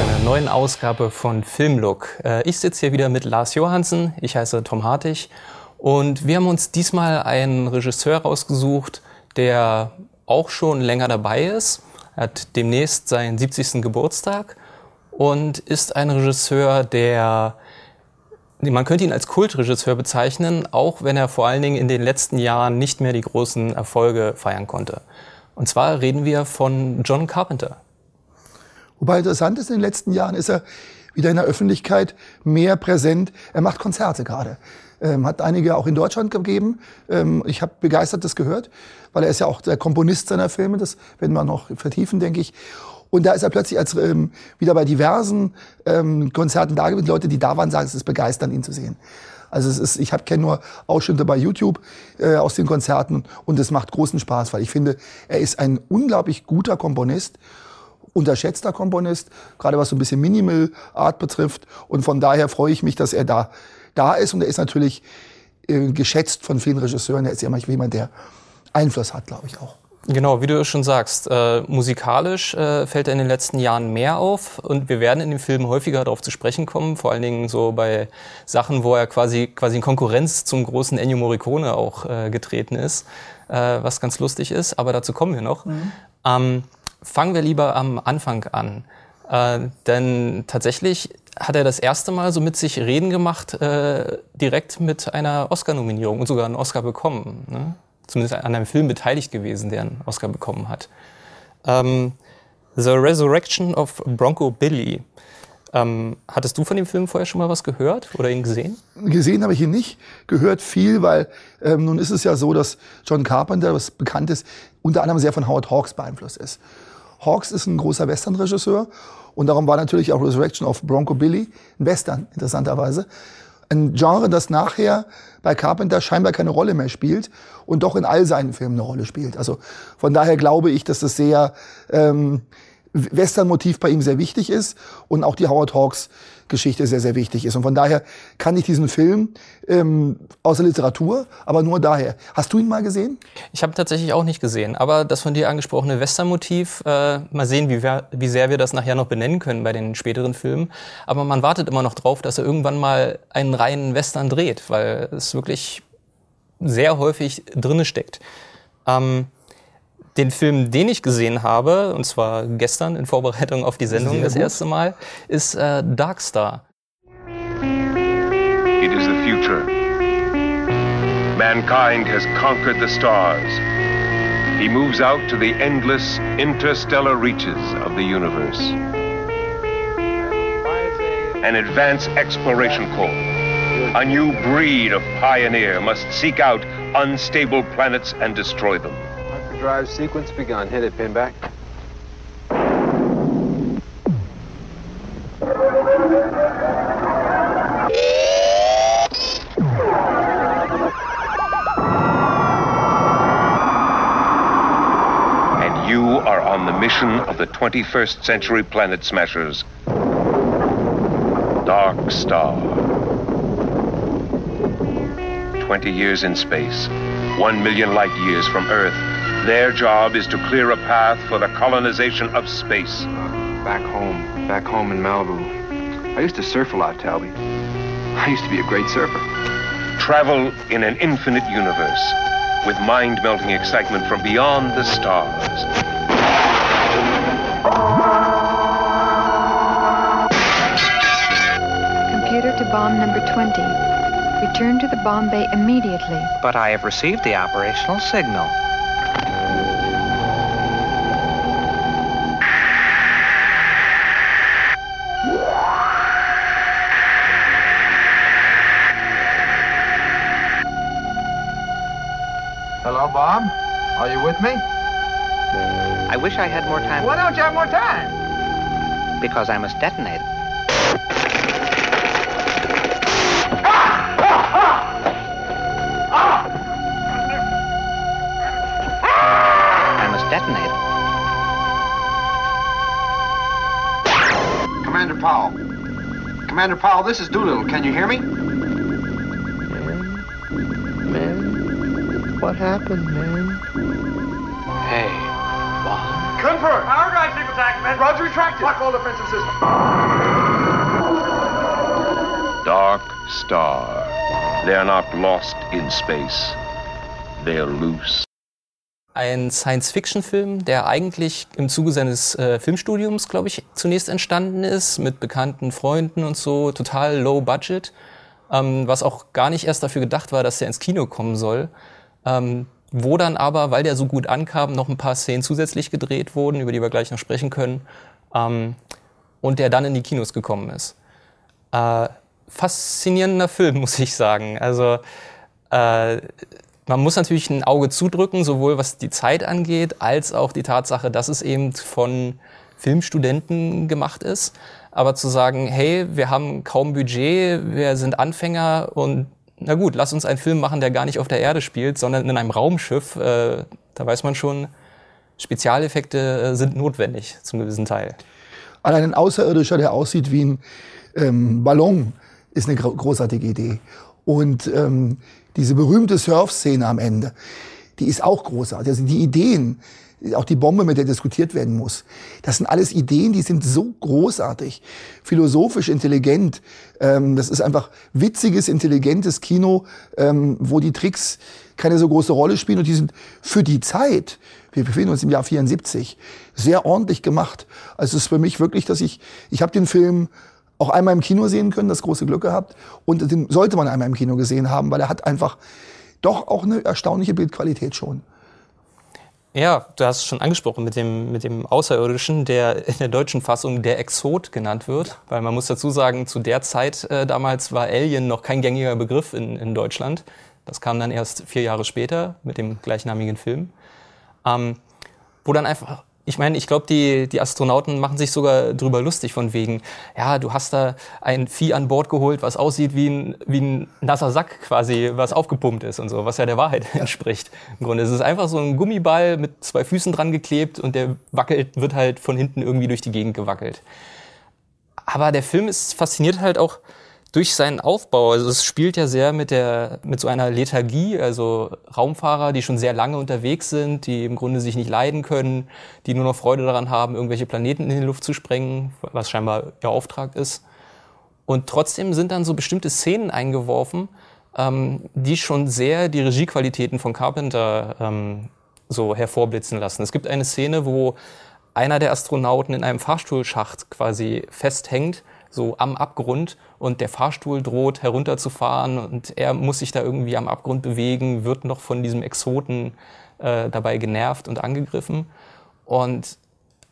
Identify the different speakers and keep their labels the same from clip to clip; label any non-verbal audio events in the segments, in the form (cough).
Speaker 1: Zu einer neuen Ausgabe von Filmlook. Äh, ich sitze hier wieder mit Lars Johansen, ich heiße Tom Hartig und wir haben uns diesmal einen Regisseur rausgesucht, der auch schon länger dabei ist. Er hat demnächst seinen 70. Geburtstag und ist ein Regisseur, der man könnte ihn als Kultregisseur bezeichnen, auch wenn er vor allen Dingen in den letzten Jahren nicht mehr die großen Erfolge feiern konnte. Und zwar reden wir von John Carpenter.
Speaker 2: Wobei interessant ist, in den letzten Jahren ist er wieder in der Öffentlichkeit mehr präsent. Er macht Konzerte gerade. Ähm, hat einige auch in Deutschland gegeben. Ähm, ich habe begeistert das gehört, weil er ist ja auch der Komponist seiner Filme. Das werden wir noch vertiefen, denke ich. Und da ist er plötzlich als ähm, wieder bei diversen ähm, Konzerten da gewesen. Leute, die da waren, sagen, es ist begeisternd, ihn zu sehen. Also es ist, ich kenne nur Ausschnitte bei YouTube äh, aus den Konzerten und es macht großen Spaß, weil ich finde, er ist ein unglaublich guter Komponist unterschätzter Komponist, gerade was so ein bisschen Minimal Art betrifft. Und von daher freue ich mich, dass er da, da ist. Und er ist natürlich äh, geschätzt von vielen Regisseuren. Er ist ja manchmal jemand, der Einfluss hat, glaube ich auch.
Speaker 1: Genau, wie du schon sagst, äh, musikalisch äh, fällt er in den letzten Jahren mehr auf und wir werden in dem Film häufiger darauf zu sprechen kommen, vor allen Dingen so bei Sachen, wo er quasi quasi in Konkurrenz zum großen Ennio Morricone auch äh, getreten ist, äh, was ganz lustig ist, aber dazu kommen wir noch. Mhm. Ähm, fangen wir lieber am Anfang an. Äh, denn tatsächlich hat er das erste Mal so mit sich reden gemacht, äh, direkt mit einer Oscar-Nominierung und sogar einen Oscar bekommen. Ne? Zumindest an einem Film beteiligt gewesen, der einen Oscar bekommen hat. Ähm, The Resurrection of Bronco Billy. Ähm, hattest du von dem Film vorher schon mal was gehört oder ihn gesehen?
Speaker 2: Gesehen habe ich ihn nicht, gehört viel, weil ähm, nun ist es ja so, dass John Carpenter, was bekannt ist, unter anderem sehr von Howard Hawks beeinflusst ist. Hawks ist ein großer Western-Regisseur und darum war natürlich auch Resurrection of Bronco Billy ein Western, interessanterweise. Ein Genre, das nachher bei Carpenter scheinbar keine Rolle mehr spielt und doch in all seinen Filmen eine Rolle spielt. Also von daher glaube ich, dass das sehr ähm, Western-Motiv bei ihm sehr wichtig ist und auch die Howard Hawks Geschichte sehr, sehr wichtig ist. Und von daher kann ich diesen Film ähm, aus der Literatur, aber nur daher. Hast du ihn mal gesehen?
Speaker 1: Ich habe tatsächlich auch nicht gesehen, aber das von dir angesprochene Western-Motiv, äh, mal sehen, wie, wir, wie sehr wir das nachher noch benennen können bei den späteren Filmen. Aber man wartet immer noch drauf, dass er irgendwann mal einen reinen Western dreht, weil es wirklich sehr häufig drinne steckt. Ähm, den Film, den ich gesehen habe, und zwar gestern in Vorbereitung auf die Sendung das erste Mal, ist äh, Darkstar. It is the future. Mankind has conquered the stars. He moves out to the endless interstellar reaches of the universe. An advanced exploration corps. A new breed of pioneer must seek out unstable planets and destroy them. Drive sequence begun. Hit it, Pinback. And you are on the mission of the 21st century planet smashers. Dark Star. 20 years in space, 1 million light years from Earth their job is to clear a path for the colonization of space.
Speaker 3: Uh, back home, back home in Malibu. I used to surf a lot, Talby. I used to be a great surfer.
Speaker 4: Travel in an infinite universe with mind-melting excitement from beyond the stars.
Speaker 5: Computer to bomb number 20. Return to the bomb bay immediately.
Speaker 6: But I have received the operational signal. Wish I had more time.
Speaker 7: Why don't you have more time?
Speaker 6: Because I must detonate. I must detonate.
Speaker 7: Commander Powell. Commander Powell, this is Doolittle. Can you hear me?
Speaker 8: Man what happened, man?
Speaker 7: Attack, man. Roger retracted. Lock all defensive systems.
Speaker 4: Dark Star. They're not lost in space. They're loose.
Speaker 1: Ein Science-Fiction-Film, der eigentlich im Zuge seines äh, Filmstudiums, glaube ich, zunächst entstanden ist, mit bekannten Freunden und so, total low budget, ähm, was auch gar nicht erst dafür gedacht war, dass der ins Kino kommen soll. Ähm, wo dann aber, weil der so gut ankam, noch ein paar Szenen zusätzlich gedreht wurden, über die wir gleich noch sprechen können, ähm, und der dann in die Kinos gekommen ist. Äh, faszinierender Film, (laughs) muss ich sagen. Also äh, man muss natürlich ein Auge zudrücken, sowohl was die Zeit angeht, als auch die Tatsache, dass es eben von Filmstudenten gemacht ist. Aber zu sagen, hey, wir haben kaum Budget, wir sind Anfänger und na gut, lass uns einen Film machen, der gar nicht auf der Erde spielt, sondern in einem Raumschiff, äh, da weiß man schon, Spezialeffekte äh, sind notwendig zum gewissen Teil.
Speaker 2: Allein ein Außerirdischer, der aussieht wie ein ähm, Ballon, ist eine gro großartige Idee. Und ähm, diese berühmte Surf-Szene am Ende, die ist auch großartig. Also die Ideen, auch die Bombe, mit der diskutiert werden muss, das sind alles Ideen, die sind so großartig, philosophisch intelligent. Ähm, das ist einfach witziges, intelligentes Kino, ähm, wo die Tricks keine so große Rolle spielen und die sind für die Zeit, wir befinden uns im Jahr 74, sehr ordentlich gemacht. Also es ist für mich wirklich, dass ich, ich habe den Film auch einmal im Kino sehen können, das große Glück gehabt. Und den sollte man einmal im Kino gesehen haben, weil er hat einfach doch auch eine erstaunliche Bildqualität schon.
Speaker 1: Ja, du hast es schon angesprochen mit dem, mit dem Außerirdischen, der in der deutschen Fassung der Exot genannt wird. Weil man muss dazu sagen, zu der Zeit äh, damals war Alien noch kein gängiger Begriff in, in Deutschland. Das kam dann erst vier Jahre später mit dem gleichnamigen Film. Ähm, wo dann einfach ich meine, ich glaube, die, die Astronauten machen sich sogar drüber lustig von wegen, ja, du hast da ein Vieh an Bord geholt, was aussieht wie ein, wie ein nasser Sack quasi, was aufgepumpt ist und so, was ja der Wahrheit entspricht. Im Grunde ist es einfach so ein Gummiball mit zwei Füßen dran geklebt und der wackelt, wird halt von hinten irgendwie durch die Gegend gewackelt. Aber der Film ist fasziniert halt auch durch seinen Aufbau, also es spielt ja sehr mit der mit so einer Lethargie, also Raumfahrer, die schon sehr lange unterwegs sind, die im Grunde sich nicht leiden können, die nur noch Freude daran haben, irgendwelche Planeten in die Luft zu sprengen, was scheinbar ihr Auftrag ist. Und trotzdem sind dann so bestimmte Szenen eingeworfen, ähm, die schon sehr die Regiequalitäten von Carpenter ähm, so hervorblitzen lassen. Es gibt eine Szene, wo einer der Astronauten in einem Fahrstuhlschacht quasi festhängt so am Abgrund und der Fahrstuhl droht herunterzufahren und er muss sich da irgendwie am Abgrund bewegen, wird noch von diesem Exoten äh, dabei genervt und angegriffen. Und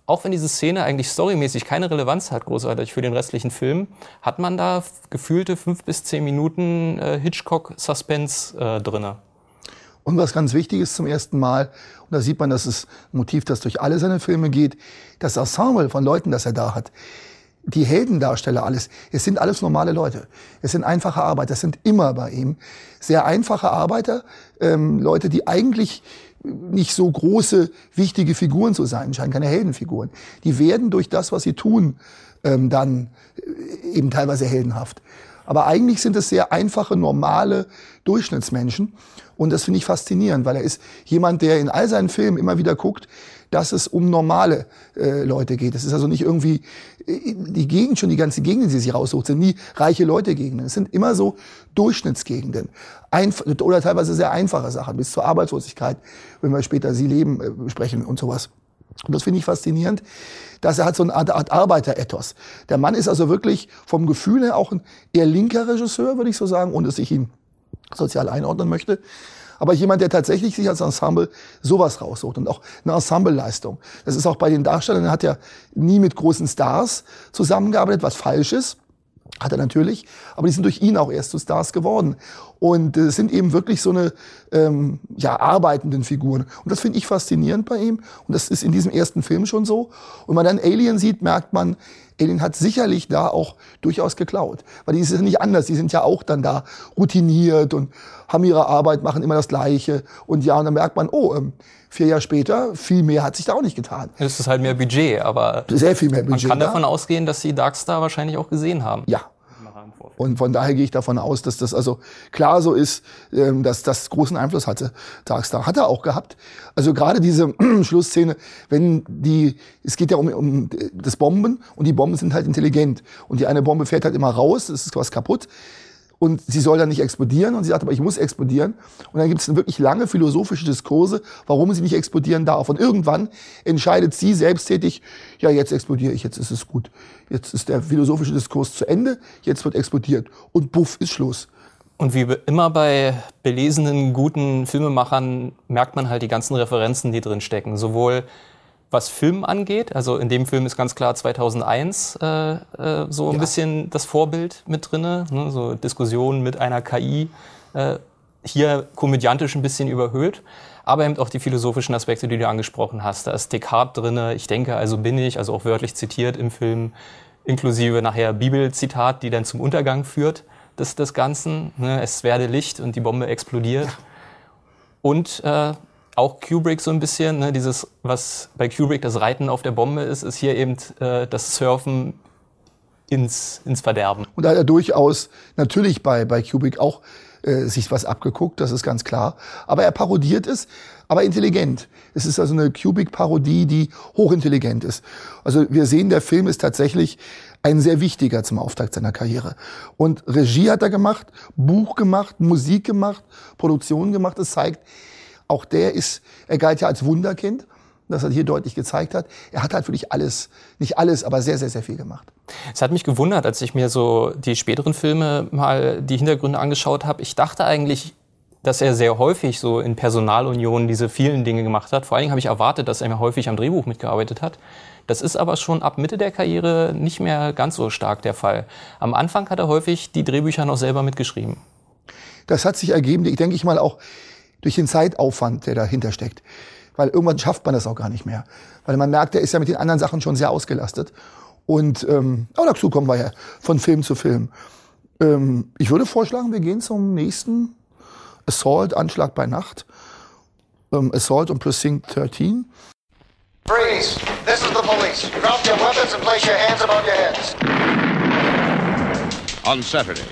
Speaker 1: auch wenn diese Szene eigentlich storymäßig keine Relevanz hat, großartig für den restlichen Film, hat man da gefühlte fünf bis zehn Minuten äh, Hitchcock-Suspense äh, drinne.
Speaker 2: Und was ganz wichtig ist zum ersten Mal, und da sieht man, dass es ein Motiv, das durch alle seine Filme geht, das Ensemble von Leuten, das er da hat, die Heldendarsteller alles, es sind alles normale Leute. Es sind einfache Arbeiter, das sind immer bei ihm sehr einfache Arbeiter, ähm, Leute, die eigentlich nicht so große, wichtige Figuren zu sein scheinen, keine Heldenfiguren. Die werden durch das, was sie tun, ähm, dann äh, eben teilweise heldenhaft. Aber eigentlich sind es sehr einfache, normale Durchschnittsmenschen. Und das finde ich faszinierend, weil er ist jemand, der in all seinen Filmen immer wieder guckt, dass es um normale äh, Leute geht. Es ist also nicht irgendwie die Gegend, schon die ganze Gegend, die sie sich raussucht, sind nie reiche Leute Gegenden. Es sind immer so Durchschnittsgegenden. Einf oder teilweise sehr einfache Sachen, bis zur Arbeitslosigkeit, wenn wir später sie leben äh, besprechen und sowas. Und das finde ich faszinierend, dass er hat so eine Art, Art Arbeiterethos. Der Mann ist also wirklich vom Gefühl her auch ein eher linker Regisseur, würde ich so sagen, ohne dass ich ihn sozial einordnen möchte aber jemand, der tatsächlich sich als Ensemble sowas raussucht und auch eine Ensembleleistung. Das ist auch bei den Darstellern, er hat ja nie mit großen Stars zusammengearbeitet, was falsch ist. Hat er natürlich, aber die sind durch ihn auch erst zu Stars geworden. Und es äh, sind eben wirklich so eine ähm, ja, arbeitenden Figuren. Und das finde ich faszinierend bei ihm. Und das ist in diesem ersten Film schon so. Und wenn man dann Alien sieht, merkt man, Alien hat sicherlich da auch durchaus geklaut. Weil die ist ja nicht anders. Die sind ja auch dann da routiniert und haben ihre Arbeit, machen immer das Gleiche. Und ja, und dann merkt man, oh, ähm, vier Jahre später, viel mehr hat sich da auch nicht getan.
Speaker 1: Es ist halt mehr Budget, aber
Speaker 2: sehr viel mehr Budget.
Speaker 1: Man kann davon ausgehen, dass sie Darkstar wahrscheinlich auch gesehen haben.
Speaker 2: Ja. Und von daher gehe ich davon aus, dass das also klar so ist, ähm, dass das großen Einfluss hatte. Darkstar hat er auch gehabt. Also gerade diese (clears throat) Schlussszene, wenn die, es geht ja um, um das Bomben und die Bomben sind halt intelligent. Und die eine Bombe fährt halt immer raus, es ist was kaputt und sie soll dann nicht explodieren und sie sagt aber, ich muss explodieren. Und dann gibt es wirklich lange philosophische Diskurse, warum sie nicht explodieren darf. Und irgendwann entscheidet sie selbsttätig, ja, jetzt explodiere ich, jetzt ist es gut. Jetzt ist der philosophische Diskurs zu Ende, jetzt wird explodiert. Und buff ist Schluss.
Speaker 1: Und wie immer bei belesenen, guten Filmemachern merkt man halt die ganzen Referenzen, die drin stecken. Sowohl was Film angeht. Also in dem Film ist ganz klar 2001 äh, äh, so ein ja. bisschen das Vorbild mit drinne, ne? so Diskussionen mit einer KI. Äh, hier komödiantisch ein bisschen überhöht, aber eben auch die philosophischen Aspekte, die du angesprochen hast. Da ist Descartes drinne. Ich denke, also bin ich, also auch wörtlich zitiert im Film, inklusive nachher Bibelzitat, die dann zum Untergang führt des, des Ganzen. Ne? Es werde Licht und die Bombe explodiert. Ja. Und äh, auch Kubrick so ein bisschen, ne, dieses, was bei Kubrick das Reiten auf der Bombe ist, ist hier eben äh, das Surfen ins, ins Verderben.
Speaker 2: Und da hat er durchaus natürlich bei, bei Kubrick auch äh, sich was abgeguckt, das ist ganz klar. Aber er parodiert es, aber intelligent. Es ist also eine Kubrick-Parodie, die hochintelligent ist. Also wir sehen, der Film ist tatsächlich ein sehr wichtiger zum Auftakt seiner Karriere. Und Regie hat er gemacht, Buch gemacht, Musik gemacht, Produktion gemacht. Es zeigt, auch der ist, er galt ja als Wunderkind, das er hier deutlich gezeigt hat. Er hat halt wirklich alles, nicht alles, aber sehr, sehr, sehr viel gemacht.
Speaker 1: Es hat mich gewundert, als ich mir so die späteren Filme mal die Hintergründe angeschaut habe. Ich dachte eigentlich, dass er sehr häufig so in Personalunion diese vielen Dinge gemacht hat. Vor allen Dingen habe ich erwartet, dass er mir häufig am Drehbuch mitgearbeitet hat. Das ist aber schon ab Mitte der Karriere nicht mehr ganz so stark der Fall. Am Anfang hat er häufig die Drehbücher noch selber mitgeschrieben.
Speaker 2: Das hat sich ergeben, ich denke ich mal auch durch den Zeitaufwand, der dahinter steckt. Weil irgendwann schafft man das auch gar nicht mehr. Weil man merkt, er ist ja mit den anderen Sachen schon sehr ausgelastet. Und ähm, aber dazu kommen wir ja von Film zu Film. Ähm, ich würde vorschlagen, wir gehen zum nächsten Assault, Anschlag bei Nacht. Ähm, Assault on Precinct 13.
Speaker 8: Freeze! This is the police. Drop your weapons and place your hands above your heads.
Speaker 9: On Saturday,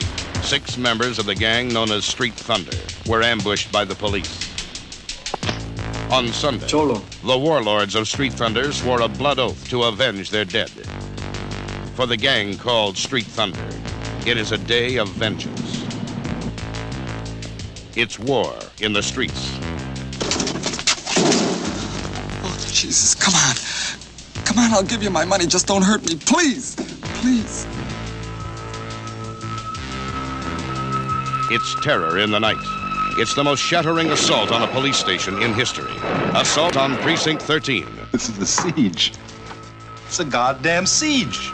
Speaker 9: Six members of the gang known as Street Thunder were ambushed by the police. On Sunday, Cholo. the warlords of Street Thunder swore a blood oath to avenge their dead. For the gang called Street Thunder, it is a day of vengeance. It's war in the streets.
Speaker 10: Oh, Jesus, come on. Come on, I'll give you my money. Just don't hurt me, please. Please.
Speaker 9: It's terror in the night. It's the most shattering assault on a police station in history. Assault on Precinct 13.
Speaker 11: This is the siege. It's a goddamn siege.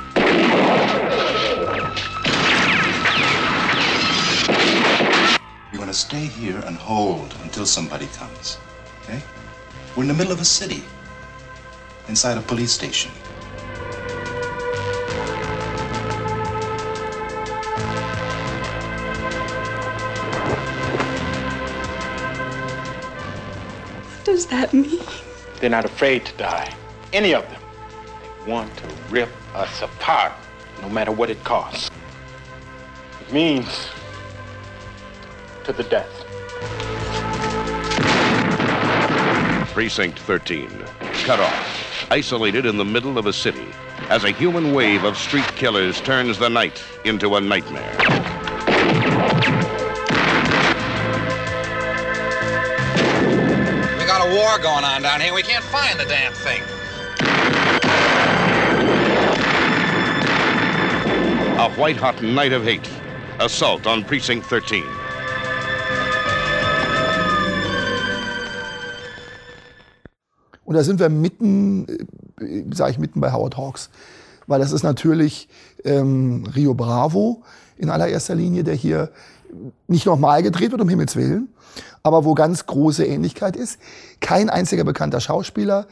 Speaker 11: You're gonna stay here and hold until somebody comes. Okay? We're in the middle of a city. Inside a police station.
Speaker 12: Does that mean?
Speaker 13: They're not afraid to die. Any of them. They want to rip us apart, no matter what it costs. It means to the death.
Speaker 9: Precinct 13, cut off, isolated in the middle of a city, as a human wave of street killers turns the night into a nightmare.
Speaker 14: War going on down here. We can't find the damn thing.
Speaker 9: A white hot night of hate. Assault on Precinct 13.
Speaker 2: Und da sind wir mitten, äh, sage ich mitten bei Howard Hawks. Weil das ist natürlich ähm, Rio Bravo in allererster Linie, der hier nicht nochmal gedreht wird, um Himmels Willen, aber wo ganz große Ähnlichkeit ist. Kein einziger bekannter Schauspieler,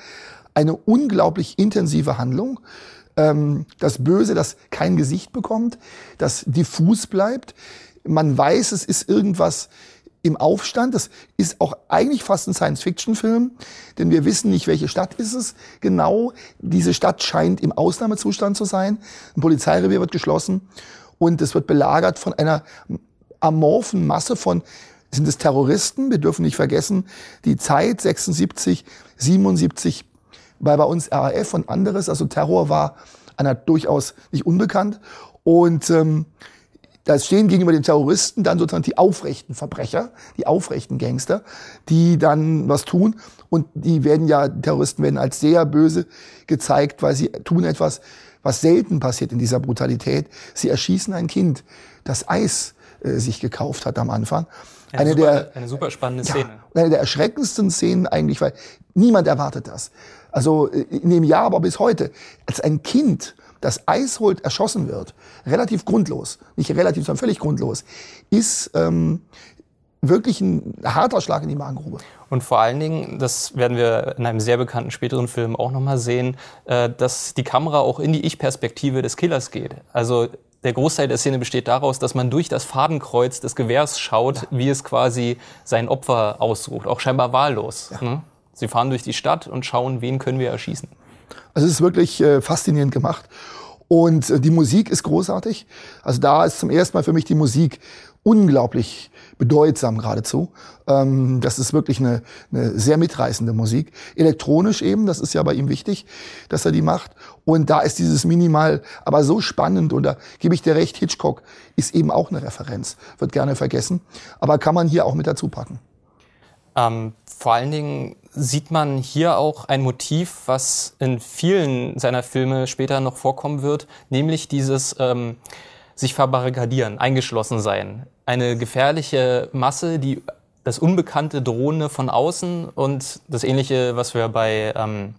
Speaker 2: eine unglaublich intensive Handlung. Ähm, das Böse, das kein Gesicht bekommt, das diffus bleibt. Man weiß, es ist irgendwas im Aufstand. Das ist auch eigentlich fast ein Science-Fiction-Film, denn wir wissen nicht, welche Stadt ist es genau. Diese Stadt scheint im Ausnahmezustand zu sein. Ein Polizeirevier wird geschlossen Und es wird belagert von einer amorphen Masse von, sind es Terroristen? Wir dürfen nicht vergessen, die Zeit 76, 77 weil bei uns RAF und anderes, also Terror war einer durchaus nicht unbekannt. Und ähm, da stehen gegenüber den Terroristen dann sozusagen die aufrechten Verbrecher, die aufrechten Gangster, die dann was tun. Und die werden ja, Terroristen werden als sehr böse gezeigt, weil sie tun etwas, was selten passiert in dieser Brutalität. Sie erschießen ein Kind, das Eis äh, sich gekauft hat am Anfang.
Speaker 1: Eine, eine, super, der, eine super spannende Szene.
Speaker 2: Ja, eine der erschreckendsten Szenen eigentlich, weil niemand erwartet das. Also äh, in dem Jahr, aber bis heute, als ein Kind das Eis holt, erschossen wird, relativ grundlos, nicht relativ, sondern völlig grundlos, ist ähm, wirklich ein harter Schlag in die Magengrube.
Speaker 1: Und vor allen Dingen, das werden wir in einem sehr bekannten späteren Film auch nochmal sehen, äh, dass die Kamera auch in die Ich-Perspektive des Killers geht. Also der Großteil der Szene besteht daraus, dass man durch das Fadenkreuz des Gewehrs schaut, ja. wie es quasi sein Opfer aussucht, auch scheinbar wahllos. Ja. Ne? Sie fahren durch die Stadt und schauen, wen können wir erschießen.
Speaker 2: Also es ist wirklich äh, faszinierend gemacht. Und äh, die Musik ist großartig. Also da ist zum ersten Mal für mich die Musik unglaublich bedeutsam geradezu. Ähm, das ist wirklich eine, eine sehr mitreißende Musik. Elektronisch eben, das ist ja bei ihm wichtig, dass er die macht. Und da ist dieses Minimal aber so spannend und da gebe ich dir recht, Hitchcock ist eben auch eine Referenz, wird gerne vergessen, aber kann man hier auch mit dazu packen.
Speaker 1: Ähm, vor allen Dingen sieht man hier auch ein Motiv, was in vielen seiner Filme später noch vorkommen wird, nämlich dieses ähm, sich verbarrikadieren, eingeschlossen sein. Eine gefährliche Masse, die das Unbekannte Drohende von außen und das Ähnliche, was wir bei ähm,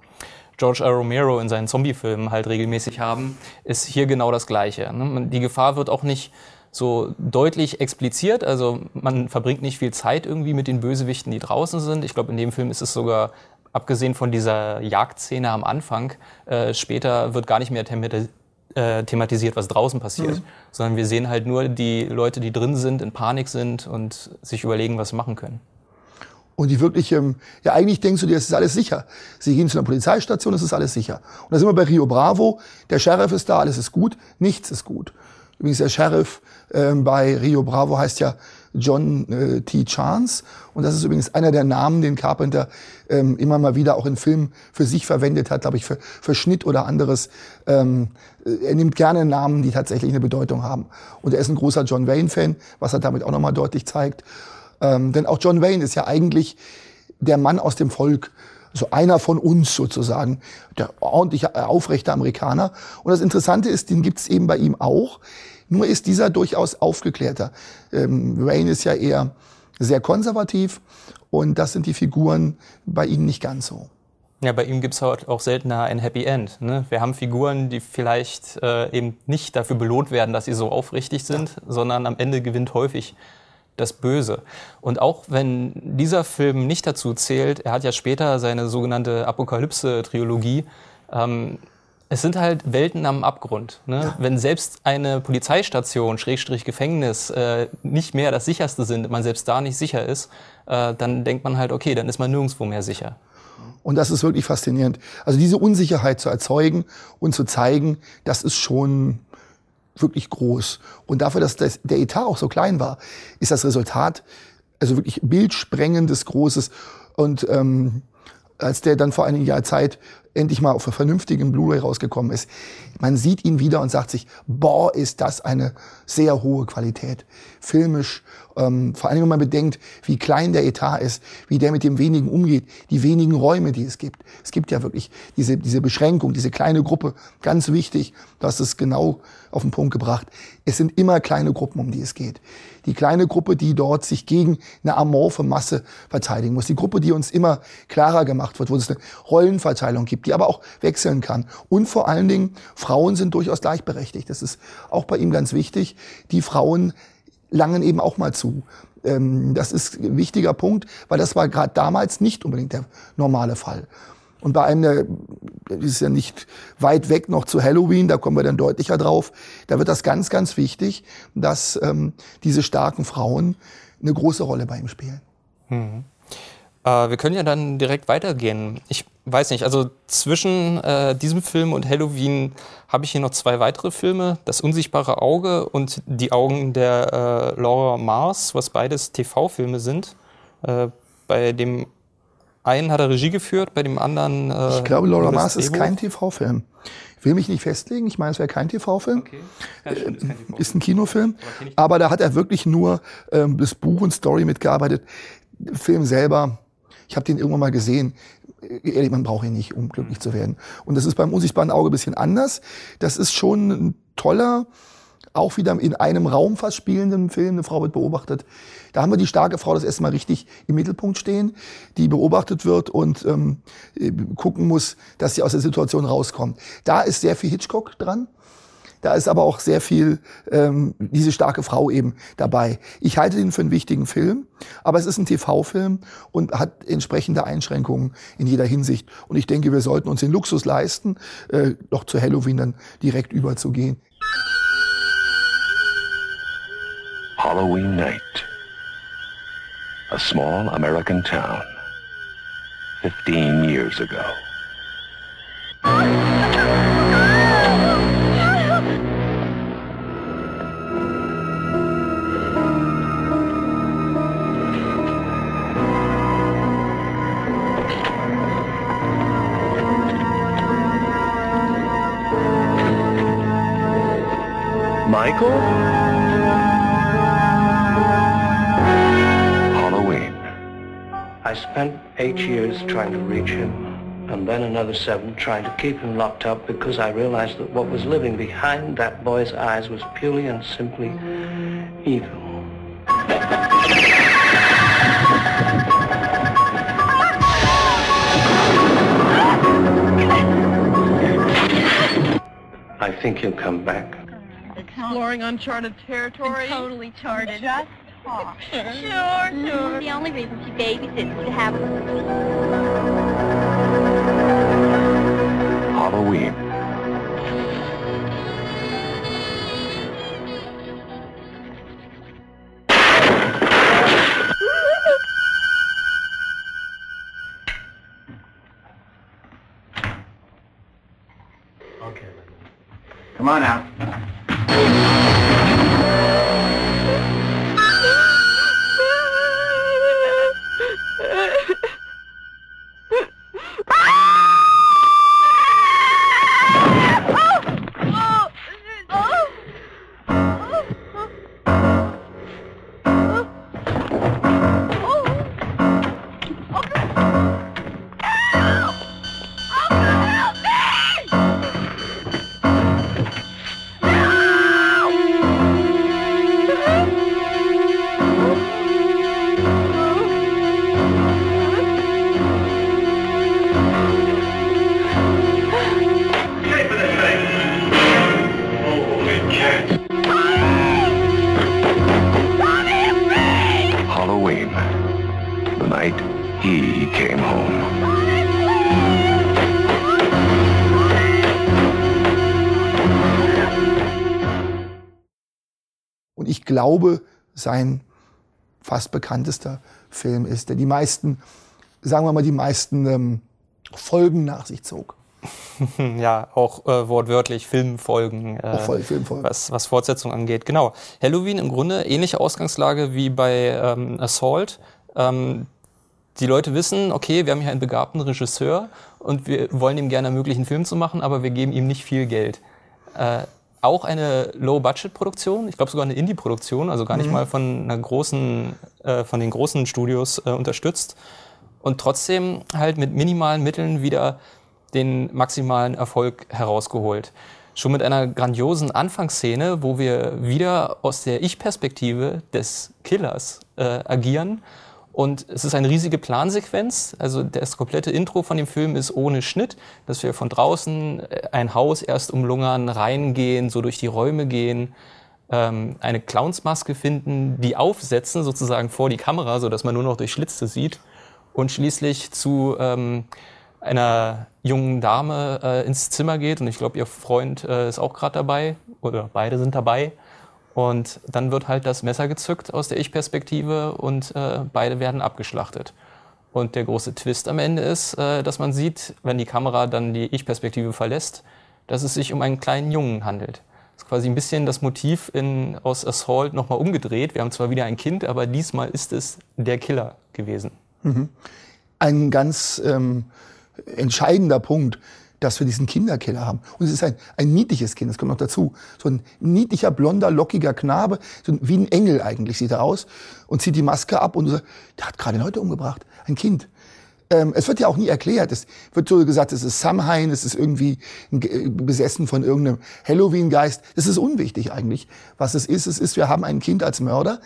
Speaker 1: George R. Romero in seinen Zombie-Filmen halt regelmäßig haben, ist hier genau das Gleiche. Ne? Die Gefahr wird auch nicht so deutlich expliziert. Also man verbringt nicht viel Zeit irgendwie mit den Bösewichten, die draußen sind. Ich glaube, in dem Film ist es sogar, abgesehen von dieser Jagdszene am Anfang, äh, später wird gar nicht mehr äh, thematisiert, was draußen passiert, mhm. sondern wir sehen halt nur die Leute, die drin sind, in Panik sind und sich überlegen, was sie machen können.
Speaker 2: Und die wirklich, ähm, ja eigentlich denkst du dir, es ist alles sicher. Sie gehen zu einer Polizeistation, es ist alles sicher. Und da sind wir bei Rio Bravo, der Sheriff ist da, alles ist gut, nichts ist gut. Übrigens der Sheriff äh, bei Rio Bravo heißt ja John äh, T. Chance. Und das ist übrigens einer der Namen, den Carpenter ähm, immer mal wieder auch in Filmen für sich verwendet hat, glaube ich, für, für Schnitt oder anderes. Ähm, äh, er nimmt gerne Namen, die tatsächlich eine Bedeutung haben. Und er ist ein großer John Wayne-Fan, was er damit auch nochmal deutlich zeigt. Ähm, denn auch John Wayne ist ja eigentlich der Mann aus dem Volk, so einer von uns sozusagen, der ordentliche, aufrechte Amerikaner. Und das Interessante ist, den gibt es eben bei ihm auch. Nur ist dieser durchaus aufgeklärter. Ähm, Wayne ist ja eher sehr konservativ und das sind die Figuren bei ihm nicht ganz so.
Speaker 1: Ja, bei ihm gibt's halt auch seltener ein Happy End. Ne? Wir haben Figuren, die vielleicht äh, eben nicht dafür belohnt werden, dass sie so aufrichtig sind, ja. sondern am Ende gewinnt häufig das Böse. Und auch wenn dieser Film nicht dazu zählt, er hat ja später seine sogenannte Apokalypse-Trilogie, ähm, es sind halt Welten am Abgrund. Ne? Ja. Wenn selbst eine Polizeistation, Schrägstrich Gefängnis, äh, nicht mehr das sicherste sind, man selbst da nicht sicher ist, äh, dann denkt man halt, okay, dann ist man nirgendwo mehr sicher.
Speaker 2: Und das ist wirklich faszinierend. Also diese Unsicherheit zu erzeugen und zu zeigen, das ist schon wirklich groß. Und dafür, dass das, der Etat auch so klein war, ist das Resultat also wirklich bildsprengendes, großes. Und ähm, als der dann vor einigen Jahren Zeit endlich mal auf einer vernünftigen Blu-ray rausgekommen ist. Man sieht ihn wieder und sagt sich, boah, ist das eine sehr hohe Qualität. Filmisch, ähm, vor allem wenn man bedenkt, wie klein der Etat ist, wie der mit dem wenigen umgeht, die wenigen Räume, die es gibt. Es gibt ja wirklich diese, diese Beschränkung, diese kleine Gruppe, ganz wichtig, du hast es genau auf den Punkt gebracht. Es sind immer kleine Gruppen, um die es geht die kleine Gruppe, die dort sich gegen eine amorphe Masse verteidigen muss. Die Gruppe, die uns immer klarer gemacht wird, wo es eine Rollenverteilung gibt, die aber auch wechseln kann. Und vor allen Dingen, Frauen sind durchaus gleichberechtigt. Das ist auch bei ihm ganz wichtig. Die Frauen langen eben auch mal zu. Ähm, das ist ein wichtiger Punkt, weil das war gerade damals nicht unbedingt der normale Fall. Und bei einem, der ist ja nicht weit weg noch zu Halloween, da kommen wir dann deutlicher drauf, da wird das ganz, ganz wichtig, dass ähm, diese starken Frauen eine große Rolle bei ihm spielen.
Speaker 1: Mhm. Äh, wir können ja dann direkt weitergehen. Ich weiß nicht, also zwischen äh, diesem Film und Halloween habe ich hier noch zwei weitere Filme. Das unsichtbare Auge und Die Augen der äh, Laura Mars, was beides TV-Filme sind. Äh, bei dem einen hat er Regie geführt, bei dem anderen. Äh,
Speaker 2: ich glaube, Laura Mars ist kein TV-Film. Ich will mich nicht festlegen. Ich meine, es wäre kein TV-Film. Okay. Ja, stimmt, ist, TV ist ein Kinofilm. Aber, aber, da hat er wirklich nur ähm, das Buch und Story mitgearbeitet. Film selber, ich habe den irgendwann mal gesehen. Ehrlich, man braucht ihn nicht, um glücklich zu werden. Und das ist beim unsichtbaren Auge ein bisschen anders. Das ist schon ein toller, auch wieder in einem Raum fast spielenden Film. Eine Frau wird beobachtet. Da haben wir die starke Frau das erste Mal richtig im Mittelpunkt stehen, die beobachtet wird und ähm, gucken muss, dass sie aus der Situation rauskommt. Da ist sehr viel Hitchcock dran. Da ist aber auch sehr viel ähm, diese starke Frau eben dabei. Ich halte den für einen wichtigen Film, aber es ist ein TV-Film und hat entsprechende Einschränkungen in jeder Hinsicht. Und ich denke, wir sollten uns den Luxus leisten, äh, doch zu Halloween dann direkt überzugehen.
Speaker 15: Halloween night. A small American town. 15 years ago. Halloween.
Speaker 16: I spent eight years trying to reach him, and then another seven trying to keep him locked up because I realized that what was living behind that boy's eyes was purely and simply evil. I think he'll come back.
Speaker 17: Exploring uncharted territory?
Speaker 18: totally charted.
Speaker 17: Just talk. (laughs)
Speaker 18: Sure.
Speaker 17: Sure, mm-hmm. sure.
Speaker 18: The only reason she babysits is to have a
Speaker 15: Halloween.
Speaker 7: Okay. Come on out.
Speaker 2: Glaube, sein fast bekanntester Film ist, der die meisten, sagen wir mal, die meisten ähm, Folgen nach sich zog. (laughs)
Speaker 1: ja, auch äh, wortwörtlich Filmfolgen, äh,
Speaker 2: Auch voll Filmfolgen.
Speaker 1: Was, was Fortsetzung angeht. Genau. Halloween im Grunde ähnliche Ausgangslage wie bei ähm, Assault. Ähm, die Leute wissen, okay, wir haben hier einen begabten Regisseur und wir wollen ihm gerne ermöglichen, einen Film zu machen, aber wir geben ihm nicht viel Geld. Äh, auch eine Low-Budget-Produktion, ich glaube sogar eine Indie-Produktion, also gar nicht
Speaker 2: Mhm.
Speaker 1: mal von einer großen, äh, von den großen Studios äh, unterstützt und trotzdem halt mit minimalen Mitteln wieder den maximalen Erfolg herausgeholt. Schon mit einer grandiosen Anfangsszene, wo wir wieder aus der Ich-Perspektive des Killers äh, agieren. Und es ist eine riesige Plansequenz. Also das komplette Intro von dem Film ist ohne Schnitt, dass wir von draußen äh, ein Haus erst umlungern, reingehen, so durch die Räume gehen, ähm, eine Clownsmaske finden, die aufsetzen sozusagen vor die Kamera, so dass man nur noch durch Schlitze sieht und schließlich zu ähm, einer jungen Dame äh, ins Zimmer geht und ich glaube, ihr Freund äh, ist auch gerade dabei oder beide sind dabei. Und dann wird halt das Messer gezückt aus der Ich-Perspektive und äh, beide werden abgeschlachtet. Und der große Twist am Ende ist, äh, dass man sieht, wenn die Kamera dann die Ich-Perspektive verlässt, dass es sich um einen kleinen Jungen handelt. Das ist quasi ein bisschen das Motiv in, aus Assault nochmal umgedreht. Wir haben zwar wieder ein Kind, aber diesmal ist es der Killer gewesen.
Speaker 2: Mhm. Ein ganz ähm, entscheidender Punkt, dass wir diesen Kinderkiller haben. Und es ist ein, ein niedliches Kind, das kommt noch dazu. So ein niedlicher, blonder, lockiger Knabe, so wie ein Engel eigentlich sieht er aus und zieht die Maske ab und so, der hat gerade Leute umgebracht, ein Kind. Ähm, es wird ja auch nie erklärt. Es wird so gesagt, es ist Samhain, es ist irgendwie besessen von irgendeinem Halloween-Geist. Das ist unwichtig eigentlich. Was es ist, es ist, wir haben ein Kind als Mörder.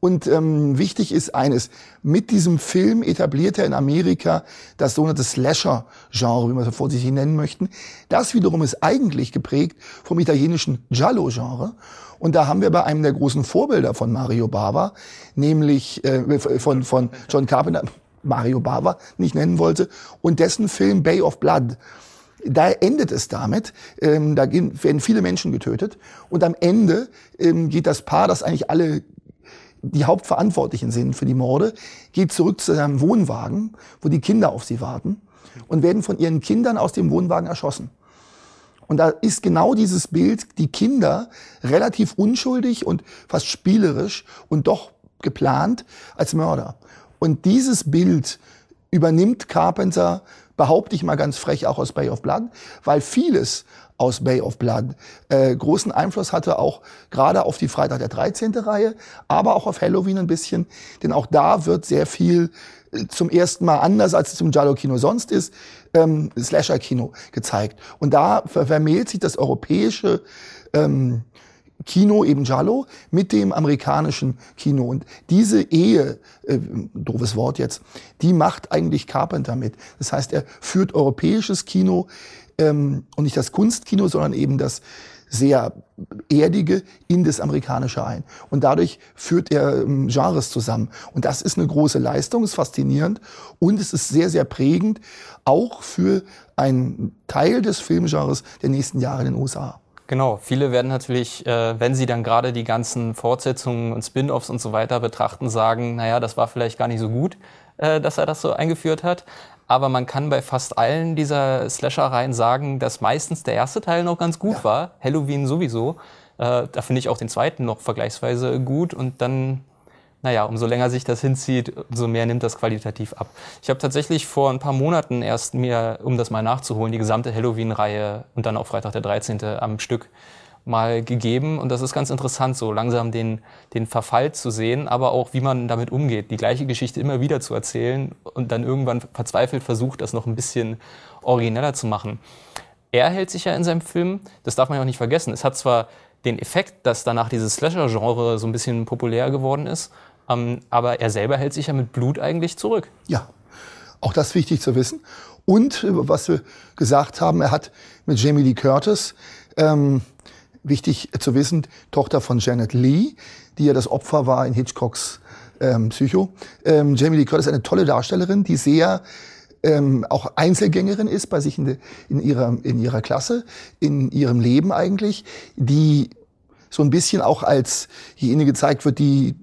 Speaker 2: Und ähm, wichtig ist eines, mit diesem Film etabliert er in Amerika das sogenannte Slasher-Genre, wie wir es vorsichtig nennen möchten. Das wiederum ist eigentlich geprägt vom italienischen Giallo-Genre. Und da haben wir bei einem der großen Vorbilder von Mario Bava, nämlich äh, von, von John Carpenter, Mario Bava nicht nennen wollte, und dessen Film Bay of Blood. Da endet es damit, ähm, da werden viele Menschen getötet und am Ende ähm, geht das Paar, das eigentlich alle die Hauptverantwortlichen sind für die Morde, geht zurück zu seinem Wohnwagen, wo die Kinder auf sie warten und werden von ihren Kindern aus dem Wohnwagen erschossen. Und da ist genau dieses Bild, die Kinder relativ unschuldig und fast spielerisch und doch geplant als Mörder. Und dieses Bild übernimmt Carpenter, behaupte ich mal ganz frech, auch aus Bay of Blood, weil vieles aus Bay of Blood äh, großen Einfluss hatte, auch gerade auf die Freitag der 13. Reihe, aber auch auf Halloween ein bisschen. Denn auch da wird sehr viel äh, zum ersten Mal anders, als es zum Giallo-Kino sonst ist, ähm, Slasher-Kino gezeigt. Und da vermählt sich das europäische ähm, Kino eben Giallo mit dem amerikanischen Kino. Und diese Ehe, äh, doofes Wort jetzt, die macht eigentlich Carpenter mit. Das heißt, er führt europäisches Kino ähm, und nicht das Kunstkino, sondern eben das sehr erdige in das amerikanische ein. Und dadurch führt er ähm, Genres zusammen. Und das ist eine große Leistung, ist faszinierend und es ist sehr, sehr prägend, auch für einen Teil des Filmgenres der nächsten Jahre in den USA.
Speaker 1: Genau, viele werden natürlich, äh, wenn sie dann gerade die ganzen Fortsetzungen und Spin-offs und so weiter betrachten, sagen, naja, das war vielleicht gar nicht so gut, äh, dass er das so eingeführt hat. Aber man kann bei fast allen dieser Slasher-Reihen sagen, dass meistens der erste Teil noch ganz gut ja. war. Halloween sowieso. Äh, da finde ich auch den zweiten noch vergleichsweise gut. Und dann, naja, umso länger sich das hinzieht, umso mehr nimmt das qualitativ ab. Ich habe tatsächlich vor ein paar Monaten erst mir, um das mal nachzuholen, die gesamte Halloween-Reihe und dann auch Freitag der 13. am Stück mal gegeben. Und das ist ganz interessant, so langsam den, den Verfall zu sehen, aber auch, wie man damit umgeht, die gleiche Geschichte immer wieder zu erzählen und dann irgendwann verzweifelt versucht, das noch ein bisschen origineller zu machen. Er hält sich ja in seinem Film, das darf man ja auch nicht vergessen, es hat zwar den Effekt, dass danach dieses Slasher-Genre so ein bisschen populär geworden ist, ähm, aber er selber hält sich ja mit Blut eigentlich zurück.
Speaker 2: Ja, auch das wichtig zu wissen. Und was wir gesagt haben, er hat mit Jamie Lee Curtis ähm, wichtig zu wissen, Tochter von Janet Lee, die ja das Opfer war in Hitchcocks ähm, Psycho. Ähm, Jamie Lee Curtis ist eine tolle Darstellerin, die sehr ähm, auch Einzelgängerin ist bei sich in, de, in, ihrer, in ihrer Klasse, in ihrem Leben eigentlich, die so ein bisschen auch als diejenige gezeigt wird, die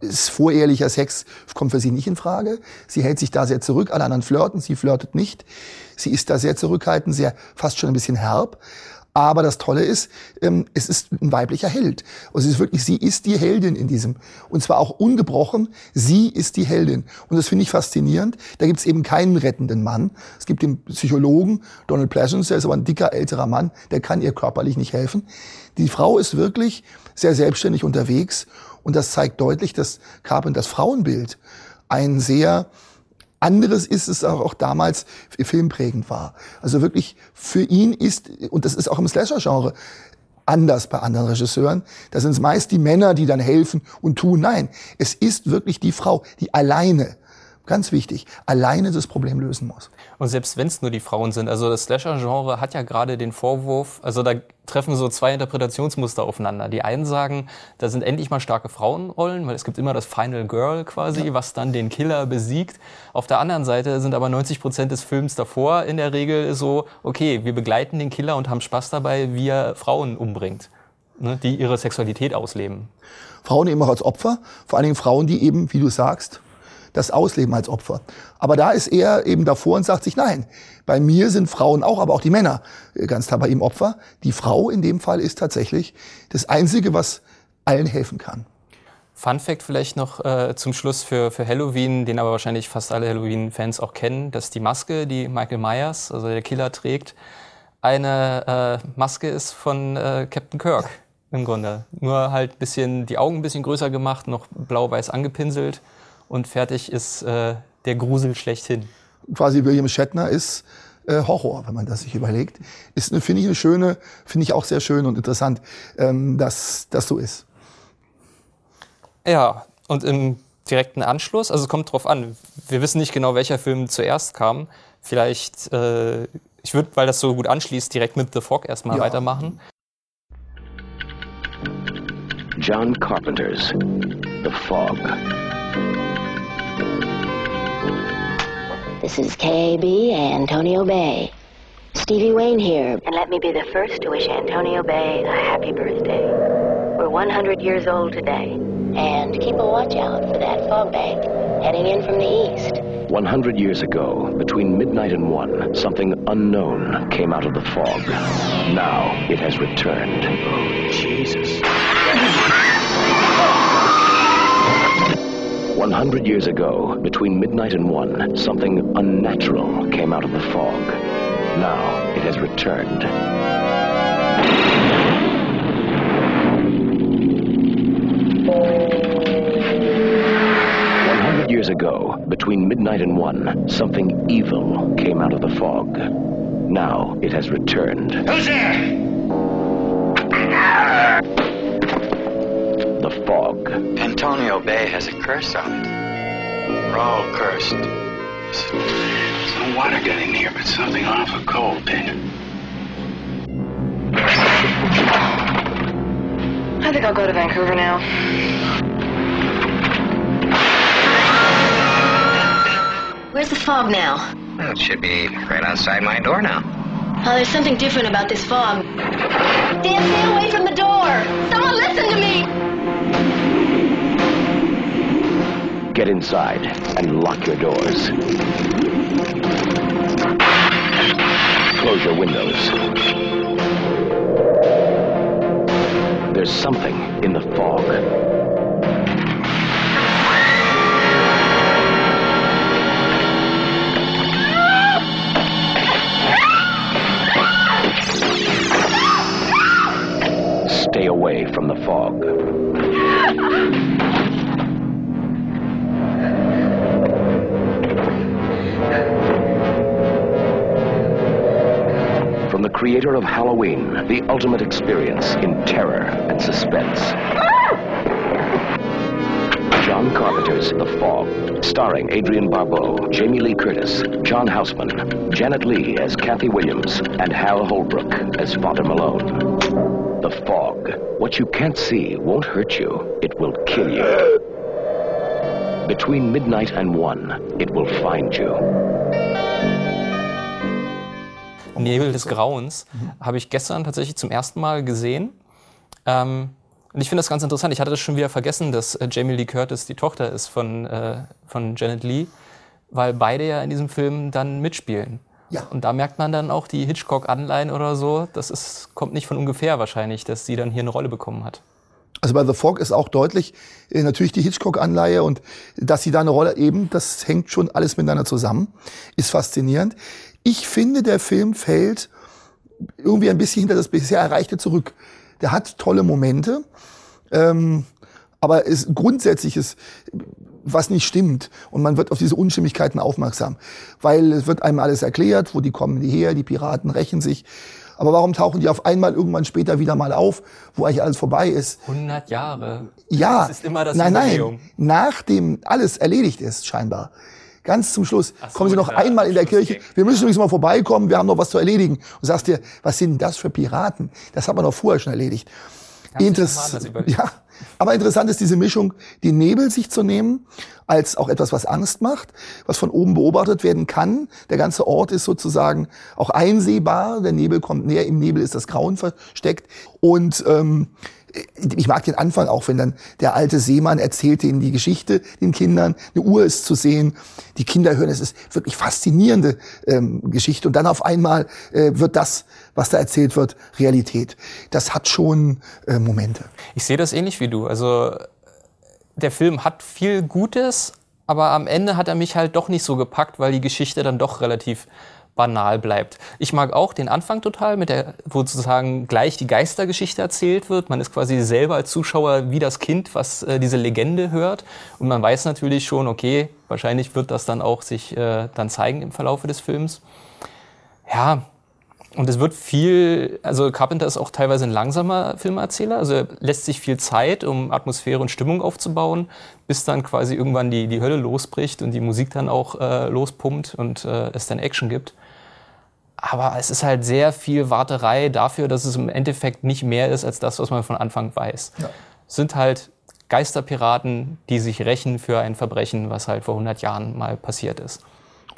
Speaker 2: ist vorehelicher Sex kommt für sie nicht in Frage. Sie hält sich da sehr zurück, alle anderen flirten, sie flirtet nicht. Sie ist da sehr zurückhaltend, sehr fast schon ein bisschen herb. Aber das Tolle ist, ähm, es ist ein weiblicher Held. Und es ist wirklich, sie ist die Heldin in diesem. Und zwar auch ungebrochen, sie ist die Heldin. Und das finde ich faszinierend. Da gibt es eben keinen rettenden Mann. Es gibt den Psychologen Donald Pleasance, der ist aber ein dicker, älterer Mann, der kann ihr körperlich nicht helfen. Die Frau ist wirklich sehr selbstständig unterwegs. Und das zeigt deutlich, dass Carpenters Frauenbild ein sehr anderes ist es auch, auch damals filmprägend war. Also wirklich für ihn ist, und das ist auch im Slasher-Genre, anders bei anderen Regisseuren. Da sind es meist die Männer, die dann helfen und tun. Nein, es ist wirklich die Frau, die alleine ganz wichtig, alleine das Problem lösen muss.
Speaker 1: Und selbst wenn es nur die Frauen sind, also das Slasher-Genre hat ja gerade den Vorwurf, also da treffen so zwei Interpretationsmuster aufeinander. Die einen sagen, da sind endlich mal starke Frauenrollen, weil es gibt immer das Final Girl quasi, ja. was dann den Killer besiegt. Auf der anderen Seite sind aber 90 Prozent des Films davor in der Regel so, okay, wir begleiten den Killer und haben Spaß dabei, wie er Frauen umbringt, ne, die ihre Sexualität ausleben.
Speaker 2: Frauen eben auch als Opfer, vor allen Dingen Frauen, die eben, wie du sagst, das ausleben als Opfer. Aber da ist er eben davor und sagt sich, nein, bei mir sind Frauen auch, aber auch die Männer äh, ganz klar bei ihm Opfer. Die Frau in dem Fall ist tatsächlich das Einzige, was allen helfen kann.
Speaker 1: Fun Fact vielleicht noch äh, zum Schluss für, für Halloween, den aber wahrscheinlich fast alle Halloween-Fans auch kennen, dass die Maske, die Michael Myers, also der Killer, trägt, eine äh, Maske ist von äh, Captain Kirk im Grunde. Nur halt bisschen die Augen ein bisschen größer gemacht, noch blau-weiß angepinselt und fertig ist äh, der Grusel schlechthin.
Speaker 2: Quasi William Shatner ist äh, Horror, wenn man das sich überlegt. Ist, finde ich, eine schöne, finde ich auch sehr schön und interessant, ähm, dass das so ist.
Speaker 1: Ja, und im direkten Anschluss, also es kommt drauf an, wir wissen nicht genau, welcher Film zuerst kam. Vielleicht, äh, ich würde, weil das so gut anschließt, direkt mit The Fog erstmal
Speaker 2: Ja.
Speaker 1: weitermachen.
Speaker 15: John Carpenter's The Fog.
Speaker 19: This is KB Antonio Bay. Stevie Wayne here, and let me be the first to wish Antonio Bay a happy birthday. We're 100 years old today, and keep a watch out for that fog bank heading in from the east.
Speaker 15: 100 years ago, between midnight and one, something unknown came out of the fog. Now it has returned. Oh, Jesus. (laughs) 100 years ago, between midnight and one, something unnatural came out of the fog. Now it has returned. One hundred years ago, between midnight and one, something evil came out of the fog. Now it has returned.
Speaker 14: Who's there?
Speaker 15: The fog.
Speaker 14: Antonio Bay has a curse on it. We're all cursed. There's no water getting here, but something awful cold, Dana.
Speaker 18: I think I'll go to Vancouver now.
Speaker 19: Where's the fog now?
Speaker 6: Well, it should be right outside my door now.
Speaker 19: Oh, there's something different about this fog. Dan, stay away from the door! Someone listen to me!
Speaker 15: Get inside and lock your doors. Close your windows. There's something in the fog. Away from the fog. From the creator of Halloween, the ultimate experience in terror and suspense. John Carpenter's The Fog, starring Adrian Barbeau, Jamie Lee Curtis, John Houseman, Janet Lee as Kathy Williams, and Hal Holbrook as Father Malone. Fog. What you can't see won't hurt you, it will kill you. Between midnight and one, it will find you.
Speaker 1: Nebel des Grauens habe ich gestern tatsächlich zum ersten Mal gesehen. Ähm, und ich finde das ganz interessant. Ich hatte das schon wieder vergessen, dass äh, Jamie Lee Curtis die Tochter ist von, äh, von Janet Lee, weil beide ja in diesem Film dann mitspielen.
Speaker 2: Ja.
Speaker 1: Und da merkt man dann auch die Hitchcock-Anleihen oder so. Das ist, kommt nicht von ungefähr wahrscheinlich, dass sie dann hier eine Rolle bekommen hat.
Speaker 2: Also bei The Fog ist auch deutlich äh, natürlich die Hitchcock-Anleihe und dass sie da eine Rolle eben, das hängt schon alles miteinander zusammen, ist faszinierend. Ich finde, der Film fällt irgendwie ein bisschen hinter das bisher Erreichte zurück. Der hat tolle Momente, ähm, aber es grundsätzlich ist was nicht stimmt und man wird auf diese Unstimmigkeiten aufmerksam, weil es wird einem alles erklärt, wo die kommen die her, die Piraten rächen sich. Aber warum tauchen die auf einmal irgendwann später wieder mal auf, wo eigentlich alles vorbei ist?
Speaker 1: 100 Jahre.
Speaker 2: Ja,
Speaker 1: Das ist immer das
Speaker 2: nein, nein, nachdem alles erledigt ist, scheinbar. Ganz zum Schluss
Speaker 1: so,
Speaker 2: kommen sie noch einmal in der Kirche. Wir müssen übrigens mal vorbeikommen, wir haben noch was zu erledigen. Und sagst dir, was sind das für Piraten? Das hat man doch vorher schon erledigt.
Speaker 1: Haben sich
Speaker 2: Interess
Speaker 1: mal anders überlegt.
Speaker 2: ja, aber interessant ist diese Mischung, den Nebel sich zu nehmen, als auch etwas, was Angst macht, was von oben beobachtet werden kann. Der ganze Ort ist sozusagen auch einsehbar. Der Nebel kommt näher, im Nebel ist das Grauen versteckt. Und ähm, ich mag den Anfang auch, wenn dann der alte Seemann erzählt ihnen die Geschichte, den Kindern, eine Uhr ist zu sehen, die Kinder hören, es ist wirklich faszinierende ähm, Geschichte und dann auf einmal äh, wird das, was da erzählt wird, Realität. Das hat schon äh, Momente.
Speaker 1: Ich sehe das ähnlich wie du. Also der Film hat viel Gutes, aber am Ende hat er mich halt doch nicht so gepackt, weil die Geschichte dann doch relativ banal bleibt. Ich mag auch den Anfang total, mit der, wo sozusagen gleich die Geistergeschichte erzählt wird. Man ist quasi selber als Zuschauer wie das Kind, was äh, diese Legende hört. Und man weiß natürlich schon, okay, wahrscheinlich wird das dann auch sich äh, dann zeigen im Verlauf des Films. Ja, und es wird viel, also Carpenter ist auch teilweise ein langsamer Filmerzähler, also er lässt sich viel Zeit, um Atmosphäre und Stimmung aufzubauen, bis dann quasi irgendwann die, die Hölle losbricht und die Musik dann auch äh, lospumpt und äh, es dann Action gibt. Aber es ist halt sehr viel Warterei dafür, dass es im Endeffekt nicht mehr ist als das, was man von Anfang weiß. Ja. Es sind halt Geisterpiraten, die sich rächen für ein Verbrechen, was halt vor 100 Jahren mal passiert ist.